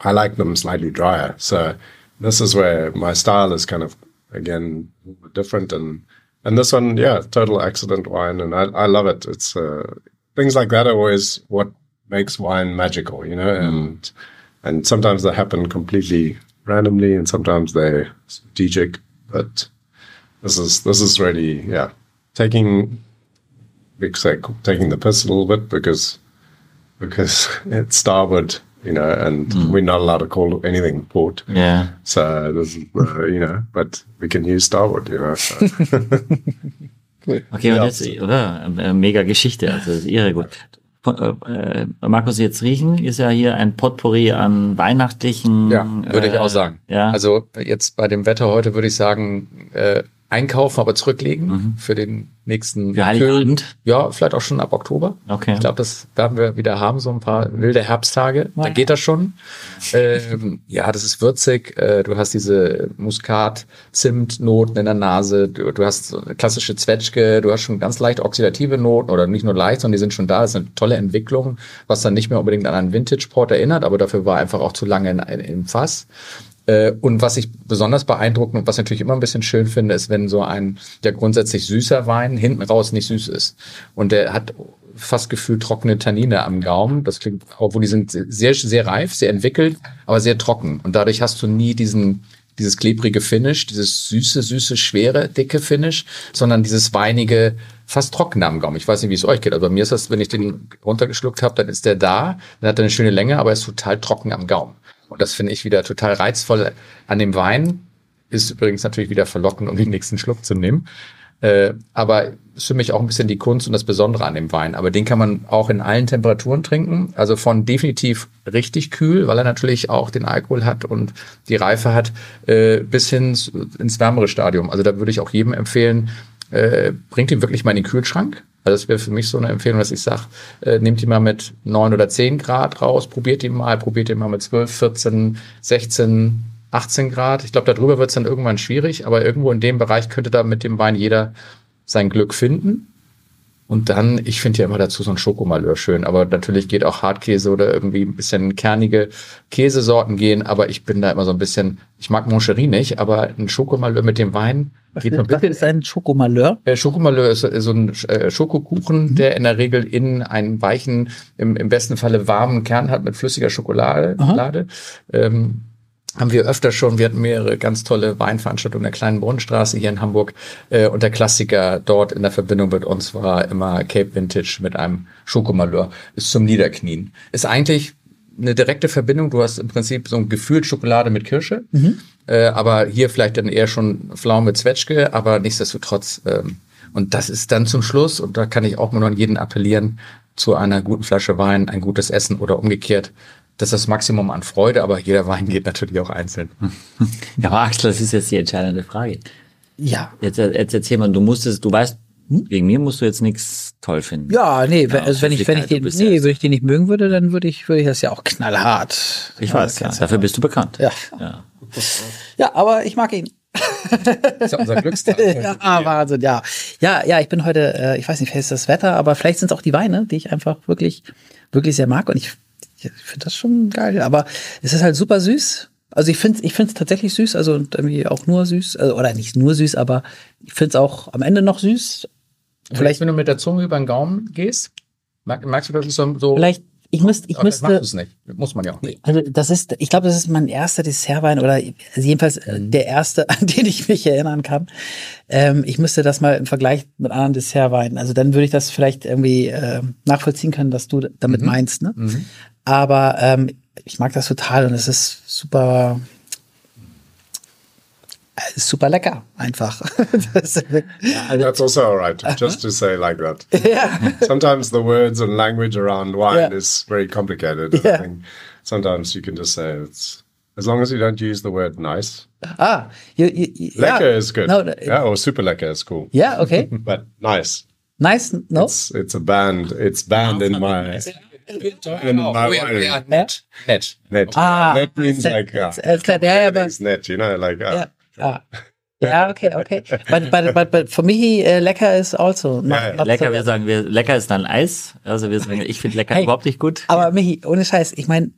I like them slightly drier. So this is where my style is kind of again different and and this one, yeah, total accident wine, and I, I love it. It's uh, things like that are always what makes wine magical, you know, and and sometimes they happen completely randomly, and sometimes they're strategic. But this is this is really yeah, taking big say taking the piss a little bit because because it's starboard, you know, and we're not allowed to call anything port. Ja. So this is, uh, you know, but we can use starboard, you know. So. Okay, und jetzt, oder? Äh, Mega Geschichte, also das ist irre gut. Von, äh, äh, Markus, jetzt riechen ist ja hier ein Potpourri an weihnachtlichen. Ja, würde ich äh, auch sagen. Ja. Also jetzt bei dem Wetter heute würde ich sagen, äh, einkaufen, aber zurücklegen für den nächsten Für Heiligabend? Ja, vielleicht auch schon ab Oktober. Okay. Ich glaube, das werden wir wieder haben, so ein paar wilde Herbsttage. Da geht das schon. Ähm, ja, das ist würzig. Äh, du hast diese Muskat-Zimt-Noten in der Nase. Du, du hast so eine klassische Zwetschge. Du hast schon ganz leicht oxidative Noten oder nicht nur leicht, sondern die sind schon da. Das ist eine tolle Entwicklung, was dann nicht mehr unbedingt an einen Vintage-Port erinnert, aber dafür war einfach auch zu lange in, in, im Fass. Äh, Und was ich besonders beeindruckend und was ich natürlich immer ein bisschen schön finde, ist, wenn so ein ja grundsätzlich süßer Wein hinten raus nicht süß ist. Und der hat fast gefühlt trockene Tannine am Gaumen. Das klingt, obwohl die sind sehr, sehr reif, sehr entwickelt, aber sehr trocken. Und dadurch hast du nie diesen, dieses klebrige Finish, dieses süße, süße, schwere, dicke Finish, sondern dieses weinige, fast trockene am Gaumen. Ich weiß nicht, wie es euch geht, aber bei mir ist das, wenn ich den runtergeschluckt habe, dann ist der da, dann hat er eine schöne Länge, aber er ist total trocken am Gaumen. Und das finde ich wieder total reizvoll an dem Wein. Ist übrigens natürlich wieder verlockend, um den nächsten Schluck zu nehmen. Äh, aber ist für mich auch ein bisschen die Kunst und das Besondere an dem Wein. Aber den kann man auch in allen Temperaturen trinken. Also von definitiv richtig kühl, weil er natürlich auch den Alkohol hat und die Reife hat, äh, bis hin ins wärmere Stadium. Also da würde ich auch jedem empfehlen, äh, bringt ihn wirklich mal in den Kühlschrank. Also das wäre für mich so eine Empfehlung, dass ich sage, äh, nehmt ihn mal mit 9 oder 10 Grad raus, probiert ihn mal, probiert ihn mal mit 12, 14, 16, 18 Grad. Ich glaube, darüber wird es dann irgendwann schwierig, aber irgendwo in dem Bereich könnte da mit dem Wein jeder sein Glück finden. Und dann, ich finde ja immer dazu so ein Schokomalheur schön, aber natürlich geht auch Hartkäse oder irgendwie ein bisschen kernige Käsesorten gehen, aber ich bin da immer so ein bisschen, ich mag Moncherie nicht, aber ein Schokomalheur mit dem Wein geht so ein Was bisschen ist ein Schokomalheur? äh, Schokomalheur ist so ein äh, Schokokuchen, der in der Regel innen einen weichen, im, im besten Falle warmen Kern hat mit flüssiger Schokolade. Lade. Ähm, haben wir öfter schon, wir hatten mehrere ganz tolle Weinveranstaltungen in der kleinen Brunnenstraße hier in Hamburg. Äh, und der Klassiker dort in der Verbindung mit uns war immer Cape Vintage mit einem Schokomalheur. Ist zum Niederknien. Ist eigentlich eine direkte Verbindung. Du hast im Prinzip so ein Gefühl Schokolade mit Kirsche. Äh, aber hier vielleicht dann eher schon Pflaume mit Zwetschge, aber nichtsdestotrotz. Ähm, und das ist dann zum Schluss, und da kann ich auch nur an jeden appellieren, zu einer guten Flasche Wein, ein gutes Essen oder umgekehrt. Das ist das Maximum an Freude, aber jeder Wein geht natürlich auch einzeln. Ja, aber Axel, das ist jetzt die entscheidende Frage. Ja. Jetzt, jetzt erzähl mal, du musstest, du weißt, wegen mir musst du jetzt nichts toll finden. Ja, nee, wenn- Ja, also wenn ich, wenn ich den, nee, ja- wenn ich den nicht mögen würde, dann würde ich, würde ich das ja auch knallhart. Ich weiß, ja. Dafür bist du bekannt. Ja. ja. Ja, aber ich mag ihn. Das ist ja unser Glückstag. Ja, Wahnsinn, ja. Ja, ja, ich bin heute, äh, ich weiß nicht, vielleicht ist das Wetter, aber vielleicht sind es auch die Weine, die ich einfach wirklich, wirklich sehr mag. Und ich, ich finde das schon geil. Aber es ist halt super süß. Also ich finde es ich find's tatsächlich süß, also irgendwie auch nur süß, also, oder nicht nur süß, aber ich finde es auch am Ende noch süß. Vielleicht, wenn du mit der Zunge über den Gaumen gehst, merk, merkst du, dass es so, Vielleicht, Ich müsste, ich das müsste, es nicht. Muss man ja auch nicht. also das ist, ich glaube, das ist mein erster Dessertwein oder also jedenfalls äh, der erste, an den ich mich erinnern kann. Ähm, ich müsste das mal im Vergleich mit anderen Dessertweinen, also dann würde ich das vielleicht irgendwie äh, nachvollziehen können, was du damit meinst. Ne? Aber ähm, ich mag das total und es ist super, es ist super lecker einfach. das, That's also all right. Just to say like that. ja. Sometimes the words and language around wine Yeah. is very complicated. I Yeah. think sometimes you can just say it's as long as you don't use the word nice. Ah, you, you, you, Lecker yeah. is good. No, no, yeah, or super lecker is cool. Yeah, okay. But nice. Nice, no? It's it's a band. It's banned in my in my ja, nett. Nett. Net. Ah, net means like uh, ja, aber, it's net. You know, like uh. Ja, okay, okay. But, but, but, but for me, uh, lecker is also not, ja. not Lecker, so wir sagen, wir, lecker ist dann Eis. Also wir sagen, ich finde lecker Hey. überhaupt nicht gut. Aber Michi, ohne Scheiß, ich meine,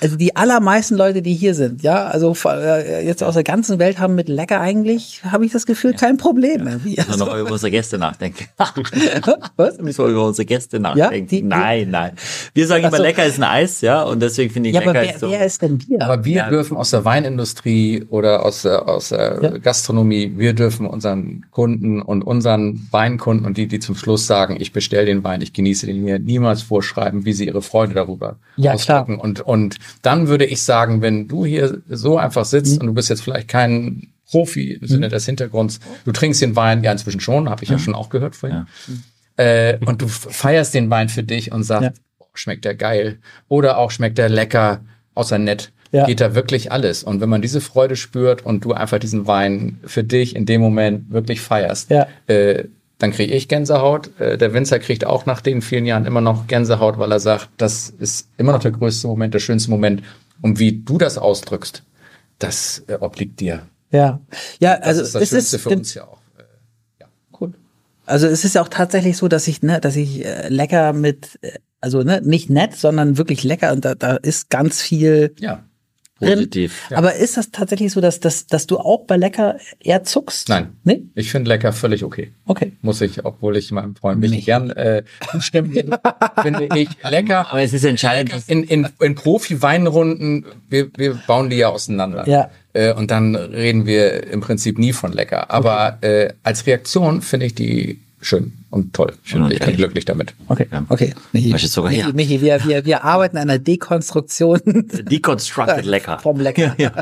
also die allermeisten Leute, die hier sind, ja, also äh, jetzt aus der ganzen Welt haben mit lecker eigentlich, habe ich das Gefühl, kein Problem. Müssen wir Also, noch über unsere Gäste nachdenken. was? Müssen wir über unsere Gäste nachdenken. die- die- nein, nein. Wir sagen immer, so. lecker ist ein Eis, ja, und deswegen finde ich Ja, aber lecker wer, ist so. wer ist denn wir? Aber wir Ja. dürfen aus der Weinindustrie oder aus der, aus der Ja. Gastronomie, wir dürfen unseren Kunden und unseren Weinkunden und die, die zum Schluss sagen, ich bestelle den Wein, ich genieße den hier, niemals vorschreiben, wie sie ihre Freude darüber Ja, ausdrücken. Und, und dann würde ich sagen, wenn du hier so einfach sitzt und du bist jetzt vielleicht kein Profi im Sinne des Hintergrunds, du trinkst den Wein, ja inzwischen schon, habe ich ja schon auch gehört vorhin, äh, und du feierst den Wein für dich und sagst, Ja. schmeckt der geil oder auch schmeckt der lecker, außer nett, Ja. geht da wirklich alles. Und wenn man diese Freude spürt und du einfach diesen Wein für dich in dem Moment wirklich feierst, Ja. äh, dann kriege ich Gänsehaut. Äh, der Winzer kriegt auch nach den vielen Jahren immer noch Gänsehaut, weil er sagt, das ist immer noch der größte Moment, der schönste Moment. Und wie du das ausdrückst, das äh, obliegt dir. Ja, ja, Das also ist das es Schönste ist für uns ja auch. Cool. Also es ist ja auch tatsächlich so, dass ich, ne, dass ich äh, lecker mit, äh, also ne, nicht nett, sondern wirklich lecker und da, da ist ganz viel Ja. Positiv. Aber ist das tatsächlich so, dass, dass, dass du auch bei lecker eher zuckst? Nein. Nee? Ich finde lecker völlig okay. Okay. Muss ich, obwohl ich meinem Freund mich gern äh, will, finde ich lecker. Aber es ist entscheidend, In, in, in Profi-Weinrunden, wir, wir bauen die ja auseinander. Ja. Äh, und dann reden wir im Prinzip nie von lecker. Aber äh, als Reaktion finde ich die schön und toll. Schön und ich bin glücklich damit. Okay. Okay. Michi, sogar Michi. Michi wir, wir, wir arbeiten an einer Dekonstruktion deconstructed lecker. vom Lecker. Ja.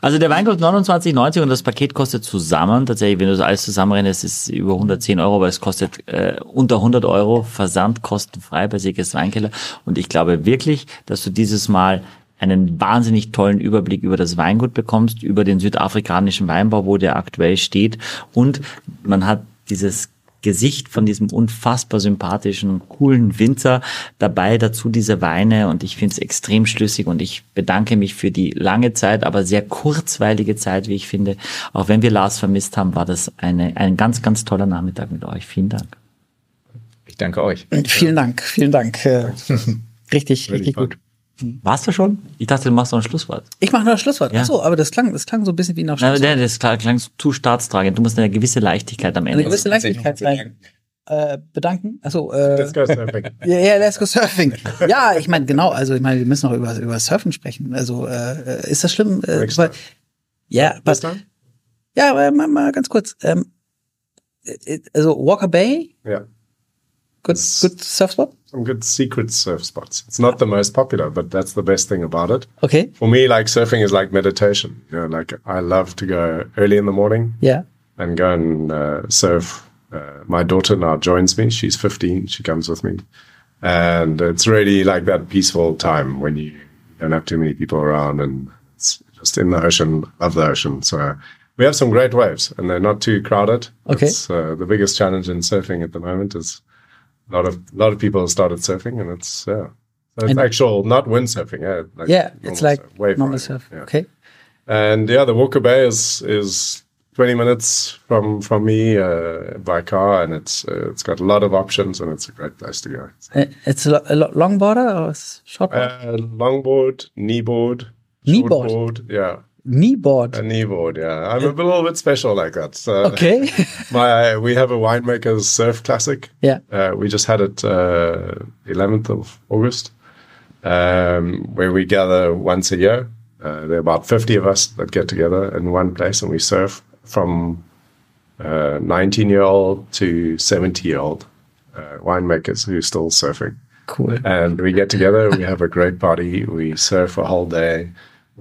Also der Wein kostet 29,90 und das Paket kostet zusammen, tatsächlich, wenn du das alles zusammenrechnest, ist es über 110 Euro, aber es kostet äh, unter 100 Euro Versand kostenfrei bei Siegers Weinkeller. Und ich glaube wirklich, dass du dieses Mal einen wahnsinnig tollen Überblick über das Weingut bekommst, über den südafrikanischen Weinbau, wo der aktuell steht. Und man hat dieses Gesicht von diesem unfassbar sympathischen, coolen Winzer dabei, dazu diese Weine und ich finde es extrem schlüssig und ich bedanke mich für die lange Zeit, aber sehr kurzweilige Zeit, wie ich finde. Auch wenn wir Lars vermisst haben, war das eine, ein ganz, ganz toller Nachmittag mit euch. Vielen Dank. Ich danke euch. vielen Dank, vielen Dank. Äh, Richtig, richtig gut. Warst du schon? Ich dachte, du machst noch ein Schlusswort. Ich mache noch das Schlusswort. Ja. Ach so, aber das klang, das klang so ein bisschen wie nach Na, Schlusswort. der- das klang, klang zu staatstragend. Du musst eine gewisse Leichtigkeit am Ende. Eine gewisse Leichtigkeit sein. Äh, bedanken. Also äh, Let's go surfing. Ja, ja, let's go surfing. ja, ich meine, genau, also ich meine, wir müssen noch über, über Surfen sprechen. Also, äh, ist das schlimm? Äh, weil, ja, was, ja, aber mal, mal ganz kurz. Ähm, äh, also Walker Bay, Yeah. good, good Surfspot? Some good secret surf spots. It's not the most popular, but that's the best thing about it. Okay, For me, like surfing is like meditation. You know, like I love to go early in the morning Yeah. and go and uh, surf. Uh, my daughter now joins me. She's 15. She comes with me. And it's really like that peaceful time when you don't have too many people around and it's just in the ocean, love the ocean. So we have some great waves and they're not too crowded. Okay. It's, uh, the biggest challenge in surfing at the moment is a lot of, lot of people have started surfing and it's, yeah. So it's And- actual, not windsurfing. Yeah. Like Yeah, it's like surf, wave normal surf. yeah. Okay. And yeah, the Walker Bay is is 20 minutes from from me uh, by car, and it's uh, it's got a lot of options, and it's a great place to go. Uh, It's a, a lo longboarder or shortboard? Uh, longboard, kneeboard, Kneeboard? yeah, Kneeboard. a kneeboard, yeah. I'm a little bit special like that. So Okay. my we have a winemakers surf classic. yeah. Uh, we just had it uh, 11th of August, um, where we gather once a year. Uh, there are about 50 of us that get together in one place and we surf from 19 year old to 70 year old uh, winemakers who are still surfing. Cool. And we get together, we have a great party, we surf a whole day.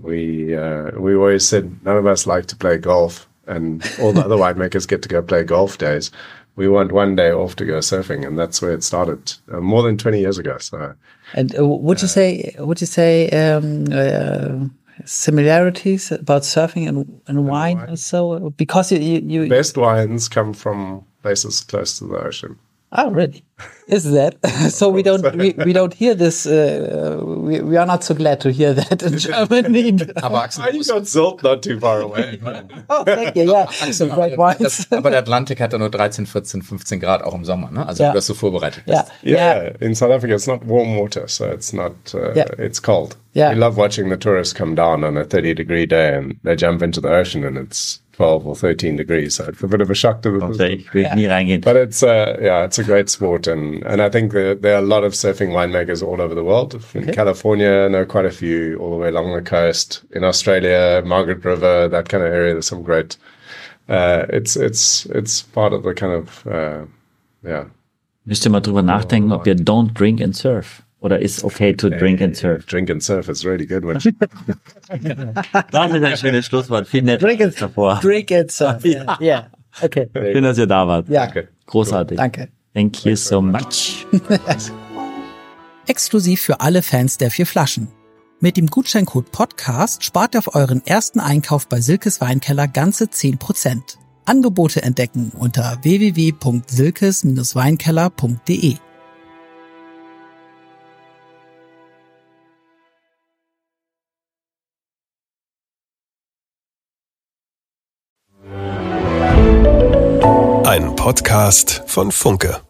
We uh, we always said none of us like to play golf, and all the other winemakers get to go play golf days. We want one day off to go surfing, and that's where it started uh, more than 20 years ago. So And uh, would you say would you say um, uh, similarities about surfing and, and wine wine. also because you you, you best wines come from places close to the ocean. Oh really is that so we don't we, we don't hear this uh, we, we are not so glad to hear that in Germany Aber Axel, I got Zilt not too far away. oh thank you yeah some great wines das, aber der Atlantik hat ja nur 13, 14, 15 Grad auch im Sommer, ne? Also Ja. dass du vorbereitet bist. yeah Yeah, in South Africa, it's not warm water, so it's not. Uh, Yeah. It's cold. Yeah. we love watching the tourists come down on a thirty degree day, and they jump into the ocean, and it's twelve or thirteen degrees. So it's a bit of a shock to the system. Ich will nie reingehen. But it's uh, yeah, it's a great sport, and and I think there, there are a lot of surfing winemakers all over the world. In California, I know quite a few all the way along the coast. In Australia, Margaret River, that kind of area, there's some great. Uh, it's it's it's part of the kind of uh, yeah. Müsst ihr mal drüber nachdenken, ob ihr don't drink and surf. Oder ist okay to drink and surf? Drink and surf is really good. When Das ist ein schönes Schlusswort. Vielen Dank drink it davor. drink it so yeah, yeah. okay Schön, dass ihr da wart. ja Okay. Großartig. danke Thank you so much. Exklusiv für alle Fans der vier Flaschen. Mit dem Gutscheincode Podcast spart ihr auf euren ersten Einkauf bei Silkes Weinkeller ganze 10%. Angebote entdecken unter www.silkes-weinkeller.de. Podcast von Funke.